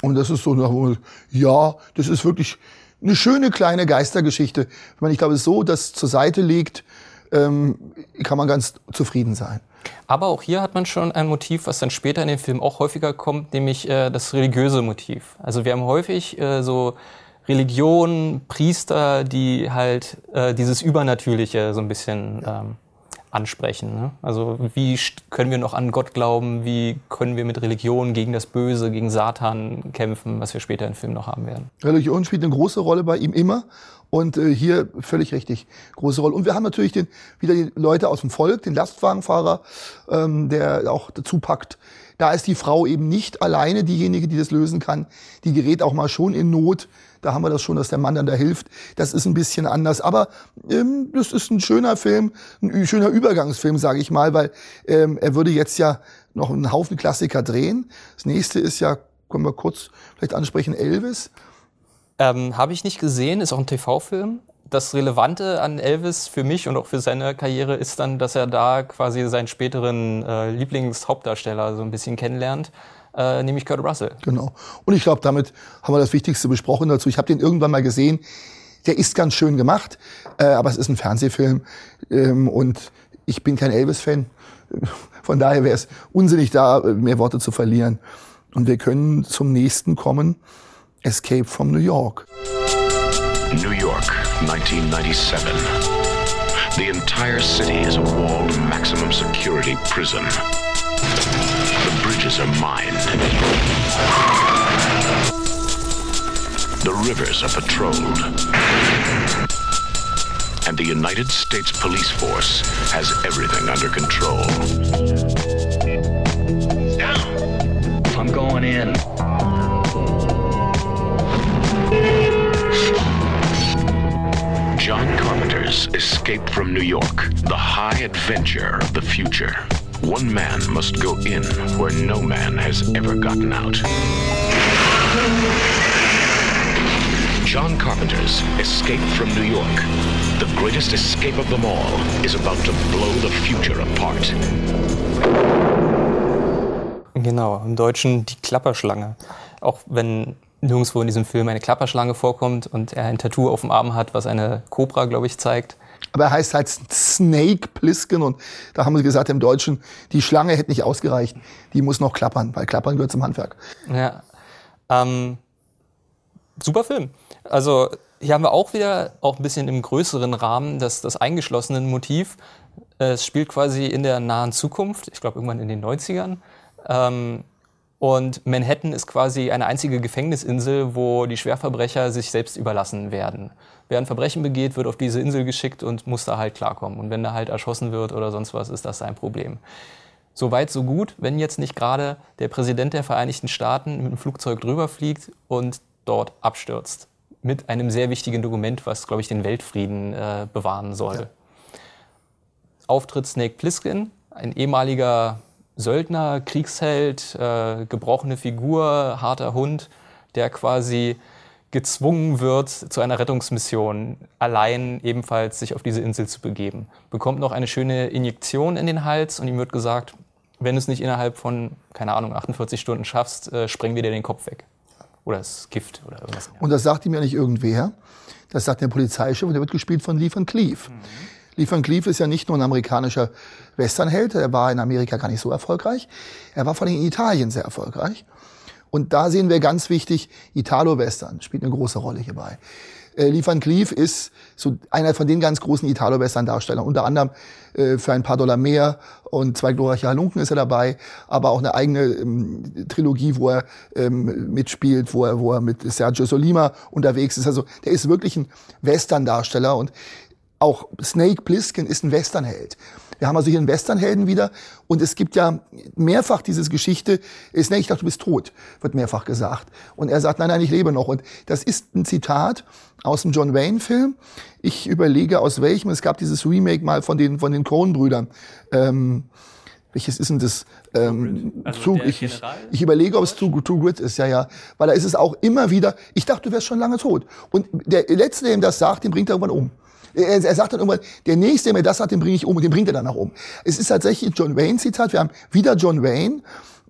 Speaker 2: Und das ist so, ja, das ist wirklich eine schöne kleine Geistergeschichte. Ich meine, ich glaube, so das zur Seite liegt, ähm, kann man ganz zufrieden sein.
Speaker 1: Aber auch hier hat man schon ein Motiv, was dann später in dem Film auch häufiger kommt, nämlich äh, das religiöse Motiv. Also wir haben häufig äh, so Religion, Priester, die halt äh, dieses Übernatürliche so ein bisschen ähm, ansprechen. Ne? Also wie können wir noch an Gott glauben? Wie können wir mit Religion gegen das Böse, gegen Satan kämpfen, was wir später im Film noch haben werden?
Speaker 2: Religion spielt eine große Rolle bei ihm immer. Und äh, hier völlig richtig große Rolle. Und wir haben natürlich den, wieder die Leute aus dem Volk, den Lastwagenfahrer, ähm, der auch dazu packt. Da ist die Frau eben nicht alleine diejenige, die das lösen kann. Die gerät auch mal schon in Not. Da haben wir das schon, dass der Mann dann da hilft. Das ist ein bisschen anders. Aber ähm, das ist ein schöner Film, ein schöner Übergangsfilm, sage ich mal, weil ähm, er würde jetzt ja noch einen Haufen Klassiker drehen. Das nächste ist ja, können wir kurz vielleicht ansprechen, Elvis.
Speaker 1: Ähm, Habe ich nicht gesehen, ist auch ein TV-Film. Das Relevante an Elvis für mich und auch für seine Karriere ist dann, dass er da quasi seinen späteren äh, Lieblingshauptdarsteller so ein bisschen kennenlernt äh, nämlich Kurt Russell.
Speaker 2: Genau. Und ich glaube, damit haben wir das Wichtigste besprochen dazu. Ich habe den irgendwann mal gesehen. Der ist ganz schön gemacht, äh, aber es ist ein Fernsehfilm ähm, und ich bin kein Elvis-Fan. (laughs) Von daher wäre es unsinnig, da äh, mehr Worte zu verlieren. Und wir können zum nächsten kommen. Escape from New York.
Speaker 15: New York, 1997. The entire city is a walled maximum security prison. Bridges are mined. The rivers are patrolled. And the United States Police Force has everything under control.
Speaker 14: Down. I'm going in.
Speaker 15: John Carpenter's Escape from New York, the high adventure of the future. One man must go in where no man has ever gotten out. John Carpenter's Escape from New York, the greatest escape of them all, is about to blow the future apart.
Speaker 1: Genau, im Deutschen die Klapperschlange. Auch wenn nirgendwo in diesem Film eine Klapperschlange vorkommt und er ein Tattoo auf dem Arm hat, was eine Cobra, glaube ich, zeigt.
Speaker 2: Aber er heißt halt Snake Plissken und da haben wir gesagt im Deutschen, die Schlange hätte nicht ausgereicht. Die muss noch klappern, weil klappern gehört zum Handwerk.
Speaker 1: Ja. Ähm, super Film. Also hier haben wir auch wieder, auch ein bisschen im größeren Rahmen, das, das eingeschlossene Motiv. Es spielt quasi in der nahen Zukunft, ich glaube irgendwann in den 90ern. Ähm, und Manhattan ist quasi eine einzige Gefängnisinsel, wo die Schwerverbrecher sich selbst überlassen werden. Wer ein Verbrechen begeht, wird auf diese Insel geschickt und muss da halt klarkommen. Und wenn er halt erschossen wird oder sonst was, ist das sein Problem. So weit, so gut, wenn jetzt nicht gerade der Präsident der Vereinigten Staaten mit dem Flugzeug drüber fliegt und dort abstürzt. Mit einem sehr wichtigen Dokument, was, glaube ich, den Weltfrieden äh, bewahren soll. Ja. Auftritt Snake Plissken, ein ehemaliger Söldner, Kriegsheld, äh, gebrochene Figur, harter Hund, der quasi gezwungen wird, zu einer Rettungsmission allein ebenfalls sich auf diese Insel zu begeben. Bekommt noch eine schöne Injektion in den Hals und ihm wird gesagt, wenn du es nicht innerhalb von, keine Ahnung, 48 Stunden schaffst, äh, sprengen wir dir den Kopf weg. Oder das Gift oder irgendwas.
Speaker 2: Und das sagt ihm ja nicht irgendwer. Das sagt der Polizeichef und der wird gespielt von Lee Van Cleef. Mhm. Lee Van Cleef ist ja nicht nur ein amerikanischer Westernheld, er war in Amerika gar nicht so erfolgreich, er war vor allem in Italien sehr erfolgreich. Und da sehen wir ganz wichtig, Italo-Western spielt eine große Rolle hierbei. Äh, Lee Van Cleef ist so einer von den ganz großen Italo-Western-Darstellern. Unter anderem äh, für ein paar Dollar mehr und zwei glorreiche Halunken ist er dabei, aber auch eine eigene ähm, Trilogie, wo er ähm, mitspielt, wo er, wo er mit Sergio Solima unterwegs ist. Also der ist wirklich ein Western-Darsteller und auch Snake Plissken ist ein Westernheld. Wir haben also hier einen Westernhelden wieder und es gibt ja mehrfach diese Geschichte, Snake, ich dachte, du bist tot, wird mehrfach gesagt. Und er sagt, nein, nein, ich lebe noch. Und das ist ein Zitat aus dem John Wayne-Film. Ich überlege, aus welchem. Es gab dieses Remake mal von den, von den Coen-Brüdern. Ähm, welches ist denn das? Ähm,
Speaker 1: Also
Speaker 2: True, ich,
Speaker 1: General?
Speaker 2: ich überlege, ob es True, True Grit ist, ja, ja. Weil da ist es auch immer wieder, ich dachte, du wärst schon lange tot. Und der Letzte, der ihm das sagt, den bringt er irgendwann um. Er, er sagt dann irgendwann, der Nächste, der mir das sagt, den bringe ich um und den bringt er dann auch um. Es ist tatsächlich John Wayne-Zitat. Wir haben wieder John Wayne,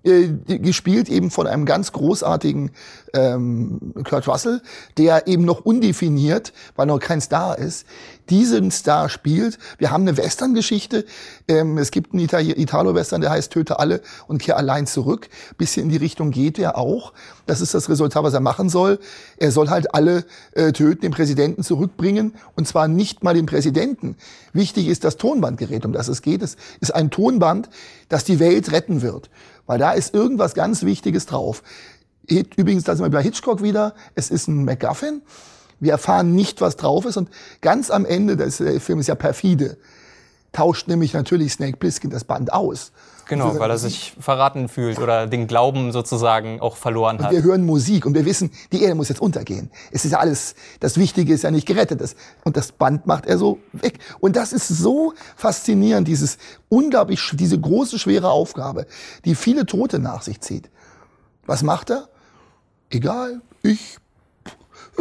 Speaker 2: äh, gespielt eben von einem ganz großartigen ähm, Kurt Russell, der eben noch undefiniert, weil noch kein Star ist, diesen Star spielt. Wir haben eine Western-Geschichte. Ähm, es gibt einen Italo-Western, der heißt Töte alle und kehr allein zurück. Bisschen in die Richtung geht er auch. Das ist das Resultat, was er machen soll. Er soll halt alle äh, töten, den Präsidenten zurückbringen. Und zwar nicht mal den Präsidenten. Wichtig ist das Tonbandgerät, um das es geht. Es ist ein Tonband, das die Welt retten wird. Weil da ist irgendwas ganz Wichtiges drauf. Übrigens, da sind wir bei Hitchcock wieder. Es ist ein MacGuffin. Wir erfahren nicht, was drauf ist. Und ganz am Ende, des der Film ist ja perfide, tauscht nämlich natürlich Snake Plissken das Band aus.
Speaker 1: Genau,
Speaker 2: Und
Speaker 1: weil er sich verraten fühlt oder den Glauben sozusagen auch verloren
Speaker 2: Und
Speaker 1: hat.
Speaker 2: wir hören Musik und wir wissen, die Erde muss jetzt untergehen. Es ist ja alles, das Wichtige ist ja nicht gerettet. Das, und das Band macht er so weg. Und das ist so faszinierend, dieses unglaublich, diese große, schwere Aufgabe, die viele Tote nach sich zieht. Was macht er? Egal, ich,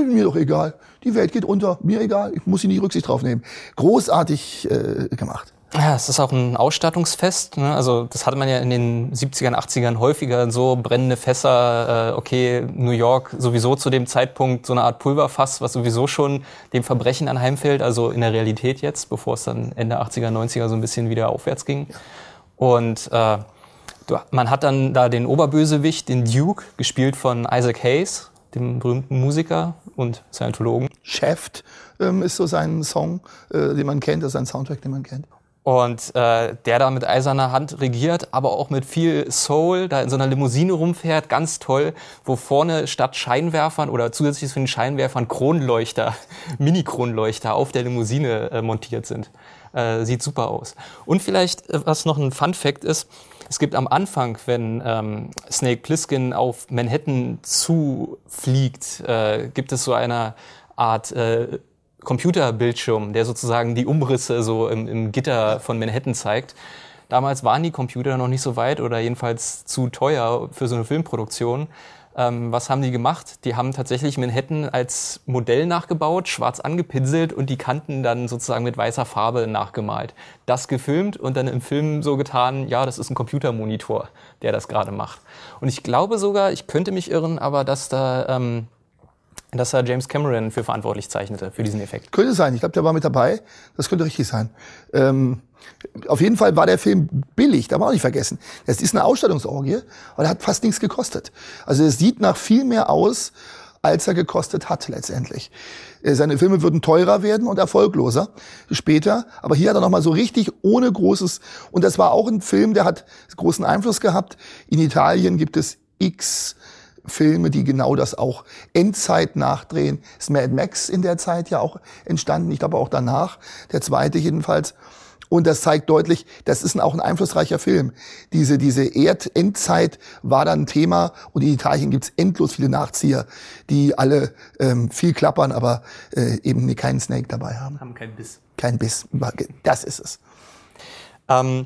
Speaker 2: mir doch egal. Die Welt geht unter, mir egal, ich muss hier nicht Rücksicht drauf nehmen. Großartig äh, gemacht.
Speaker 1: Ja, es ist auch ein Ausstattungsfest. Ne? Also das hatte man ja in den 70ern, 80ern häufiger so brennende Fässer. Äh, okay, New York sowieso zu dem Zeitpunkt so eine Art Pulverfass, was sowieso schon dem Verbrechen anheimfällt. Also in der Realität jetzt, bevor es dann Ende 80er, 90er so ein bisschen wieder aufwärts ging. Und äh, man hat dann da den Oberbösewicht, den Duke, gespielt von Isaac Hayes, dem berühmten Musiker und Scientologen.
Speaker 2: Chef ähm, ist so sein Song, äh, den man kennt, das ist ein Soundtrack, den man kennt.
Speaker 1: Und äh, der da mit eiserner Hand regiert, aber auch mit viel Soul, da in so einer Limousine rumfährt, ganz toll, wo vorne statt Scheinwerfern oder zusätzlich zu den Scheinwerfern Kronleuchter, (laughs) Mini-Kronleuchter auf der Limousine äh, montiert sind. Äh, sieht super aus. Und vielleicht, äh, was noch ein Fun-Fact ist, es gibt am Anfang, wenn ähm, Snake Plissken auf Manhattan zufliegt, äh, gibt es so eine Art äh, Computerbildschirm, der sozusagen die Umrisse so im, im Gitter von Manhattan zeigt. Damals waren die Computer noch nicht so weit oder jedenfalls zu teuer für so eine Filmproduktion. Ähm, was haben die gemacht? Die haben tatsächlich Manhattan als Modell nachgebaut, schwarz angepinselt und die Kanten dann sozusagen mit weißer Farbe nachgemalt. Das gefilmt und dann im Film so getan, ja, das ist ein Computermonitor, der das gerade macht. Und ich glaube sogar, ich könnte mich irren, aber dass da, ähm, dass da James Cameron für verantwortlich zeichnete, für diesen Effekt.
Speaker 2: Könnte sein. Ich glaube, der war mit dabei. Das könnte richtig sein. Ähm, auf jeden Fall war der Film billig, darf man auch nicht vergessen. Das ist eine Ausstattungsorgie, aber der hat fast nichts gekostet. Also es sieht nach viel mehr aus, als er gekostet hat letztendlich. Äh, Seine Filme würden teurer werden und erfolgloser später, aber hier hat er noch mal so richtig ohne großes und das war auch ein Film, der hat großen Einfluss gehabt. In Italien gibt es X Filme, die genau das auch Endzeit nachdrehen. Ist Mad Max in der Zeit ja auch entstanden, ich glaube auch danach, der zweite jedenfalls. Und das zeigt deutlich, das ist auch ein einflussreicher Film. Diese, diese Erdendzeit war dann ein Thema und in Italien gibt's endlos viele Nachzieher, die alle ähm, viel klappern, aber äh, eben keinen Snake dabei haben.
Speaker 1: Haben keinen Biss.
Speaker 2: Kein Biss. Das ist es.
Speaker 1: Ähm,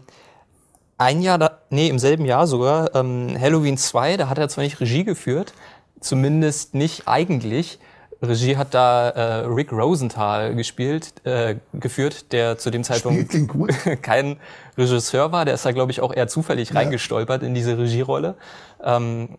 Speaker 1: ein Jahr, da, nee, im selben Jahr sogar, ähm, Halloween 2, da hat er zwar nicht Regie geführt, zumindest nicht eigentlich. Regie hat da äh, Rick Rosenthal gespielt, äh, geführt, der zu dem Zeitpunkt (laughs) kein Regisseur war. Der ist da, glaube ich, auch eher zufällig reingestolpert in diese Regierolle. Ähm,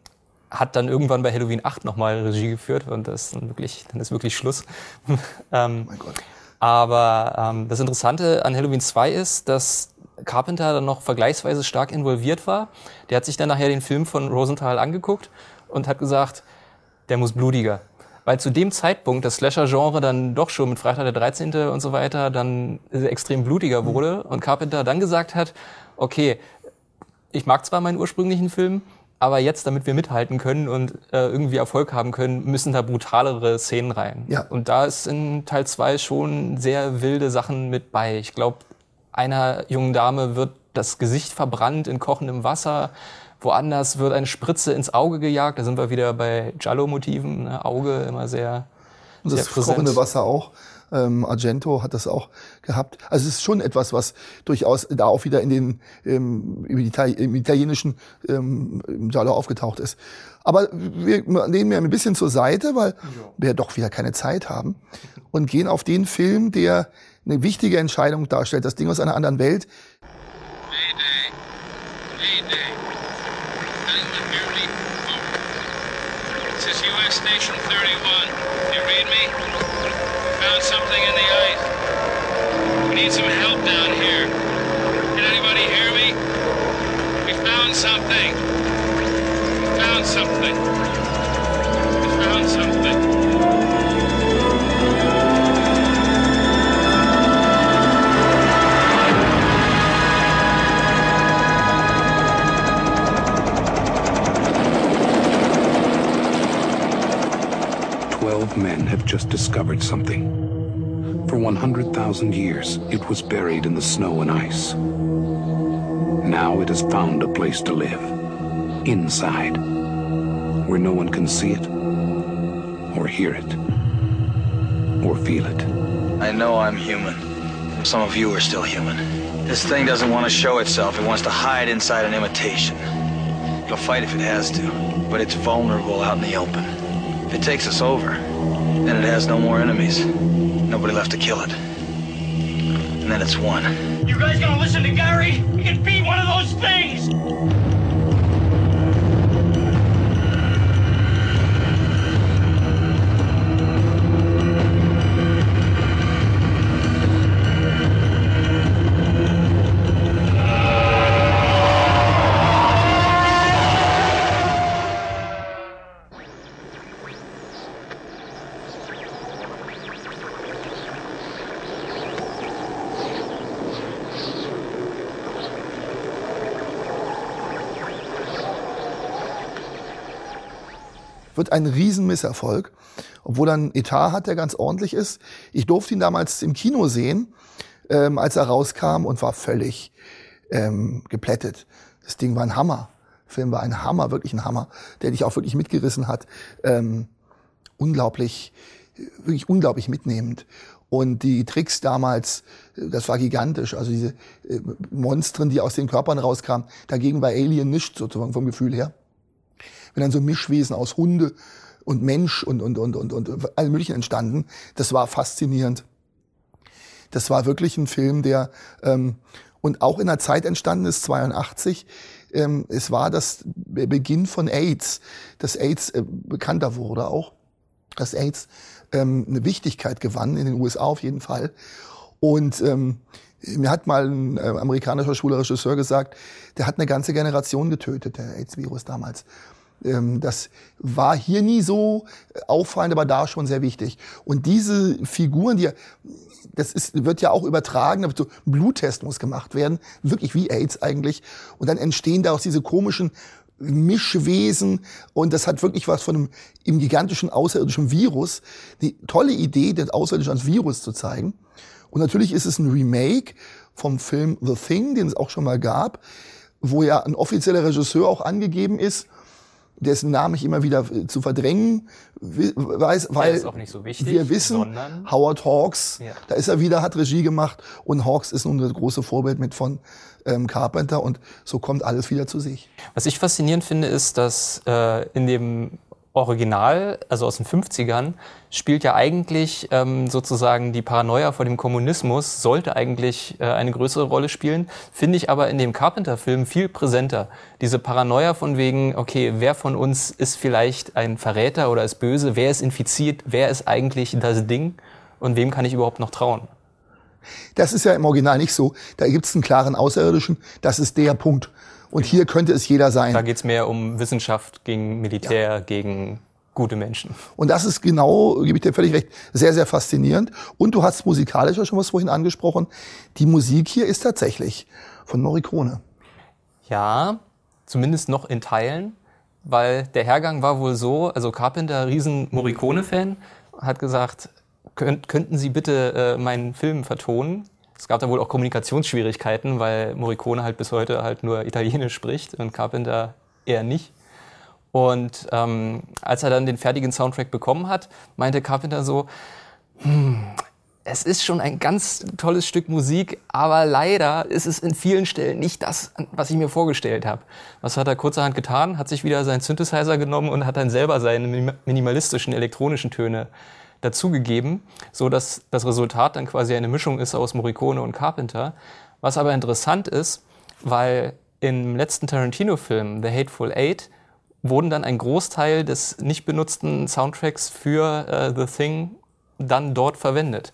Speaker 1: hat dann irgendwann bei Halloween 8 nochmal Regie geführt und das ist dann wirklich, dann ist wirklich Schluss. (laughs) ähm,
Speaker 2: mein Gott.
Speaker 1: Aber ähm, das Interessante an Halloween 2 ist, dass Carpenter dann noch vergleichsweise stark involviert war. Der hat sich dann nachher den Film von Rosenthal angeguckt und hat gesagt, der muss blutiger. Weil zu dem Zeitpunkt das Slasher-Genre dann doch schon mit Freitag der 13. und so weiter dann extrem blutiger wurde und Carpenter dann gesagt hat, okay, ich mag zwar meinen ursprünglichen Film, aber jetzt, damit wir mithalten können und äh, irgendwie Erfolg haben können, müssen da brutalere Szenen rein.
Speaker 2: Ja.
Speaker 1: Und da ist in Teil 2 schon sehr wilde Sachen mit bei. Ich glaube, einer jungen Dame wird das Gesicht verbrannt in kochendem Wasser. Woanders wird eine Spritze ins Auge gejagt. Da sind wir wieder bei Giallo-Motiven. Ne? Auge immer sehr,
Speaker 2: Und das
Speaker 1: sehr
Speaker 2: kochende Wasser auch. Ähm, Argento hat das auch gehabt. Also es ist schon etwas, was durchaus da auch wieder in den ähm, im, Itali im italienischen ähm, Giallo aufgetaucht ist. Aber wir nehmen ja ein bisschen zur Seite, weil wir ja doch wieder keine Zeit haben und gehen auf den Film, der eine wichtige Entscheidung darstellt. Das Ding aus einer anderen Welt.
Speaker 20: This is U.S. Station 31. You read me? Found something in the ice. We need some help down here. Can anybody hear me? We found something. We found something. We found something.
Speaker 21: Twelve men have just discovered something. For 100,000 years, it was buried in the snow and ice. Now it has found a place to live. Inside. Where no one can see it, or hear it, or feel it.
Speaker 22: I know I'm human. Some of you are still human. This thing doesn't want to show itself. It wants to hide inside an imitation. It'll fight if it has to, but it's vulnerable out in the open. If it takes us over, then it has no more enemies. Nobody left to kill it. And then it's won.
Speaker 20: You guys gonna listen to Gary? He can beat one of those things!
Speaker 2: Wird ein Riesenmisserfolg, obwohl er einen Etat hat, der ganz ordentlich ist. Ich durfte ihn damals im Kino sehen, ähm, als er rauskam und war völlig ähm, geplättet. Das Ding war ein Hammer. Der Film war ein Hammer, wirklich ein Hammer, der dich auch wirklich mitgerissen hat. Ähm, unglaublich, wirklich unglaublich mitnehmend. Und die Tricks damals, das war gigantisch. Also diese äh, Monstren, die aus den Körpern rauskamen, dagegen war Alien nicht sozusagen vom Gefühl her wenn dann so Mischwesen aus Hunde und Mensch und, und, und, und, und allem Möglichen entstanden. Das war faszinierend. Das war wirklich ein Film, der ähm, und auch in der Zeit entstanden ist, 82. Ähm, es war das Beginn von AIDS, dass AIDS äh, bekannter wurde auch, dass AIDS ähm, eine Wichtigkeit gewann, in den USA auf jeden Fall. Und ähm, mir hat mal ein äh, amerikanischer schwuler Regisseur gesagt, der hat eine ganze Generation getötet, der AIDS-Virus damals. Ähm, das war hier nie so auffallend, aber da schon sehr wichtig. Und diese Figuren, die, das ist, wird ja auch übertragen, so ein Bluttest muss gemacht werden, wirklich wie AIDS eigentlich. Und dann entstehen daraus diese komischen Mischwesen und das hat wirklich was von einem im gigantischen außerirdischen Virus. Die tolle Idee, das außerirdische als Virus zu zeigen. Und natürlich ist es ein Remake vom Film The Thing, den es auch schon mal gab, wo ja ein offizieller Regisseur auch angegeben ist, dessen Namen ich immer wieder äh, zu verdrängen weiß, weil
Speaker 1: so wichtig,
Speaker 2: wir wissen, Howard Hawks,
Speaker 1: Ja.
Speaker 2: da ist er wieder, hat Regie gemacht und Hawks ist nun das große Vorbild mit von ähm, Carpenter und so kommt alles wieder zu sich.
Speaker 1: Was ich faszinierend finde, ist, dass äh, in dem Original, also aus den 50ern, spielt ja eigentlich ähm, sozusagen die Paranoia vor dem Kommunismus, sollte eigentlich äh, eine größere Rolle spielen, finde ich aber in dem Carpenter-Film viel präsenter. Diese Paranoia von wegen, okay, wer von uns ist vielleicht ein Verräter oder ist böse, wer ist infiziert, wer ist eigentlich das Ding? Und wem kann ich überhaupt noch trauen?
Speaker 2: Das ist ja im Original nicht so. Da gibt es einen klaren Außerirdischen, das ist der Punkt. Und hier könnte es jeder sein.
Speaker 1: Da geht es mehr um Wissenschaft gegen Militär, ja. gegen gute Menschen.
Speaker 2: Und das ist genau, gebe ich dir völlig recht, sehr, sehr faszinierend. Und du hast musikalisch ja schon was vorhin angesprochen. Die Musik hier ist tatsächlich von Morricone.
Speaker 1: Ja, zumindest noch in Teilen, weil der Hergang war wohl so, also Carpenter, riesen Morricone-Fan, hat gesagt, könnt, könnten Sie bitte äh, meinen Film vertonen? Es gab da wohl auch Kommunikationsschwierigkeiten, weil Morricone halt bis heute halt nur Italienisch spricht und Carpenter eher nicht. Und ähm, als er dann den fertigen Soundtrack bekommen hat, meinte Carpenter so, hm, es ist schon ein ganz tolles Stück Musik, aber leider ist es in vielen Stellen nicht das, was ich mir vorgestellt habe. Was hat er kurzerhand getan? Hat sich wieder seinen Synthesizer genommen und hat dann selber seine minimalistischen elektronischen Töne dazugegeben, so dass das Resultat dann quasi eine Mischung ist aus Morricone und Carpenter. Was aber interessant ist, weil im letzten Tarantino-Film The Hateful Eight wurden dann ein Großteil des nicht benutzten Soundtracks für äh, The Thing dann dort verwendet.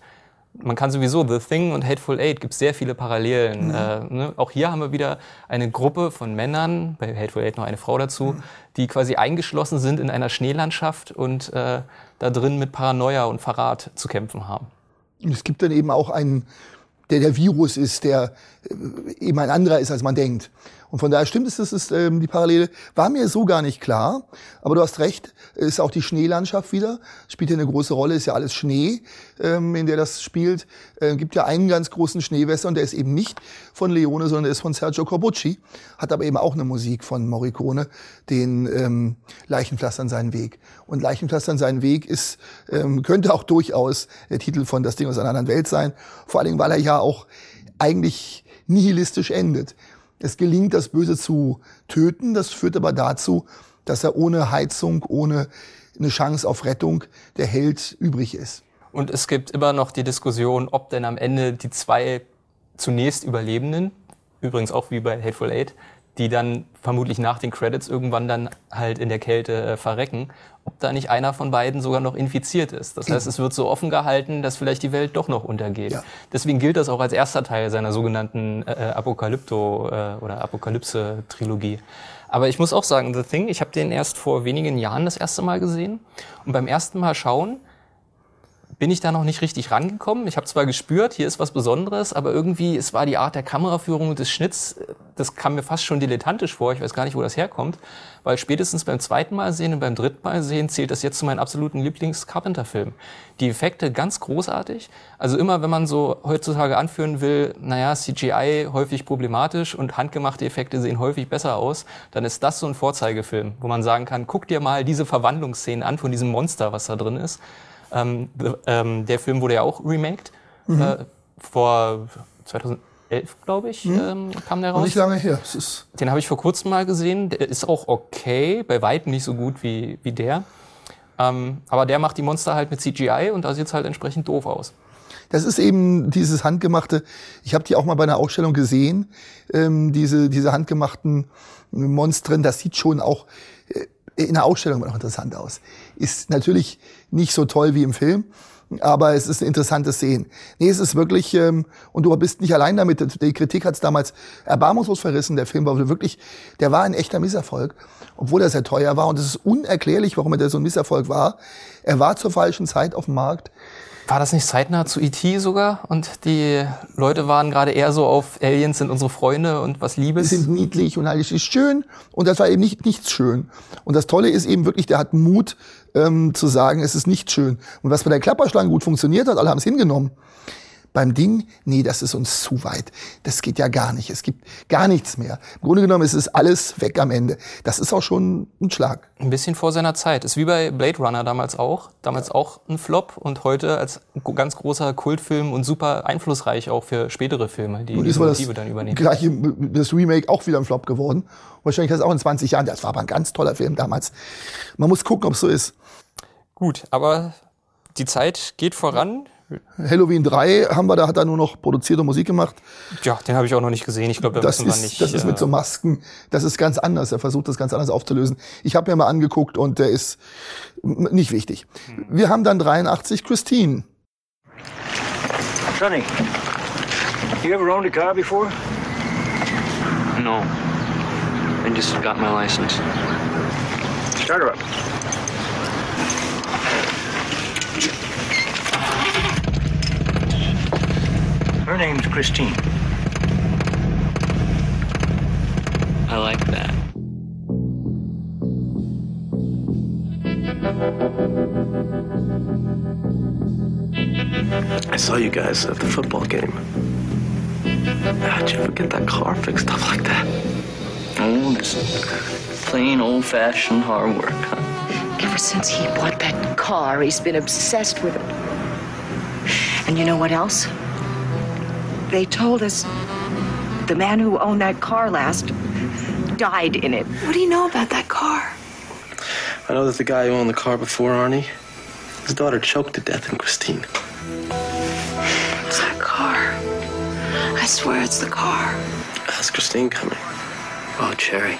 Speaker 1: Man kann sowieso The Thing und Hateful Eight gibt sehr viele Parallelen. Mhm. Äh, ne? Auch hier haben wir wieder eine Gruppe von Männern, bei Hateful Eight noch eine Frau dazu, mhm. die quasi eingeschlossen sind in einer Schneelandschaft und äh, da drin mit Paranoia und Verrat zu kämpfen haben.
Speaker 2: Es gibt dann eben auch einen, der der Virus ist, der äh, eben ein anderer ist, als man denkt. Und von daher stimmt es, das ist ähm, die Parallele. War mir so gar nicht klar. Aber du hast recht, ist auch die Schneelandschaft wieder. Spielt hier eine große Rolle, ist ja alles Schnee, ähm, in der das spielt. Äh, gibt ja einen ganz großen Schneewestern, der ist eben nicht von Leone, sondern der ist von Sergio Corbucci. Hat aber eben auch eine Musik von Morricone, den ähm, Leichenpflastern seinen Weg. Und Leichenpflastern seinen Weg ist, ähm, könnte auch durchaus der Titel von Das Ding aus einer anderen Welt sein. Vor allen Dingen, weil er ja auch eigentlich nihilistisch endet. Es gelingt, das Böse zu töten. Das führt aber dazu, dass er ohne Heizung, ohne eine Chance auf Rettung der Held übrig ist.
Speaker 1: Und es gibt immer noch die Diskussion, ob denn am Ende die zwei zunächst Überlebenden, übrigens auch wie bei Hateful Eight, die dann vermutlich nach den Credits irgendwann dann halt in der Kälte äh, verrecken, ob da nicht einer von beiden sogar noch infiziert ist. Das heißt, es wird so offen gehalten, dass vielleicht die Welt doch noch untergeht. Ja. Deswegen gilt das auch als erster Teil seiner sogenannten äh, Apokalypto- äh, oder Apokalypse-Trilogie. Aber ich muss auch sagen, The Thing, ich habe den erst vor wenigen Jahren das erste Mal gesehen. Und beim ersten Mal schauen bin ich da noch nicht richtig rangekommen. Ich habe zwar gespürt, hier ist was Besonderes, aber irgendwie, es war die Art der Kameraführung und des Schnitts, das kam mir fast schon dilettantisch vor. Ich weiß gar nicht, wo das herkommt, weil spätestens beim zweiten Mal sehen und beim dritten Mal sehen zählt das jetzt zu meinen absoluten Lieblings-Carpenter-Filmen. Die Effekte ganz großartig. Also immer, wenn man so heutzutage anführen will, naja, CGI häufig problematisch und handgemachte Effekte sehen häufig besser aus, dann ist das so ein Vorzeigefilm, wo man sagen kann, guck dir mal diese Verwandlungsszenen an von diesem Monster, was da drin ist. Ähm, ähm, der Film wurde ja auch remaked. Mhm. Äh, vor 2011, glaube ich, mhm. ähm, kam der raus.
Speaker 2: nicht lange her.
Speaker 1: Den habe ich vor kurzem mal gesehen. Der ist auch okay, bei weitem nicht so gut wie, wie der. Ähm, aber der macht die Monster halt mit CGI und da sieht es halt entsprechend doof aus.
Speaker 2: Das ist eben dieses handgemachte, ich habe die auch mal bei einer Ausstellung gesehen, ähm, diese, diese handgemachten Monstren, das sieht schon auch äh, in der Ausstellung noch interessant aus. Ist natürlich nicht so toll wie im Film, aber es ist ein interessantes Sehen. Nee, es ist wirklich, ähm, und du bist nicht allein damit, die Kritik hat es damals erbarmungslos verrissen, der Film war wirklich, der war ein echter Misserfolg, obwohl er sehr teuer war und es ist unerklärlich, warum er so ein Misserfolg war. Er war zur falschen Zeit auf dem Markt.
Speaker 1: War das nicht zeitnah zu E.T. sogar? Und die Leute waren gerade eher so auf Aliens sind unsere Freunde und was Liebes?
Speaker 2: Die sind niedlich und alles ist schön. Und das war eben nicht nichts schön. Und das Tolle ist eben wirklich, der hat Mut ähm, zu sagen, es ist nicht schön. Und was bei der Klapperschlange gut funktioniert hat, alle haben es hingenommen. Beim Ding, nee, das ist uns zu weit. Das geht ja gar nicht. Es gibt gar nichts mehr. Im Grunde genommen ist es alles weg am Ende. Das ist auch schon ein Schlag.
Speaker 1: Ein bisschen vor seiner Zeit. Ist wie bei Blade Runner damals auch. Damals auch ein Flop und heute als ganz großer Kultfilm und super einflussreich auch für spätere Filme, die
Speaker 2: die Motive dann übernehmen. Gleiche, das Remake auch wieder ein Flop geworden. Wahrscheinlich ist es auch in 20 Jahren. Das war aber ein ganz toller Film damals. Man muss gucken, ob es so ist.
Speaker 1: Gut, aber die Zeit geht voran.
Speaker 2: Halloween 3 haben wir, da hat er nur noch produziert und Musik gemacht.
Speaker 1: Ja, den habe ich auch noch nicht gesehen. Ich glaube, da
Speaker 2: das ist,
Speaker 1: nicht.
Speaker 2: Das ist mit so Masken, das ist ganz anders. Er versucht das ganz anders aufzulösen. Ich habe mir mal angeguckt und der ist nicht wichtig. Wir haben dann 83 Christine.
Speaker 23: Sonny, you ever owned a car before?
Speaker 24: No. I just got my license.
Speaker 23: Start her up. Her name's Christine.
Speaker 24: I like that.
Speaker 25: I saw you guys at the football game. How'd you ever get that car fixed up like that?
Speaker 24: Oh, just plain old-fashioned hard work, huh?
Speaker 26: Ever since he bought that car, he's been obsessed with it. And you know what else? They told us the man who owned that car last died in it. What do you know about that car?
Speaker 25: I know that the guy who owned the car before Arnie, his daughter choked to death in Christine.
Speaker 26: It's that car. I swear it's the car.
Speaker 25: How's Christine coming?
Speaker 24: Oh, Cherry.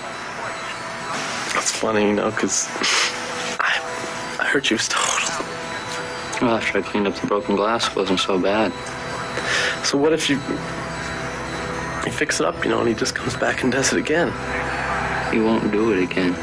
Speaker 25: That's funny, you know, because I, I heard she was total.
Speaker 24: Well, after I cleaned up the broken glass, it wasn't so bad.
Speaker 25: So what if you you fix it up, you know, and he just comes back and does it again?
Speaker 24: He won't do it again.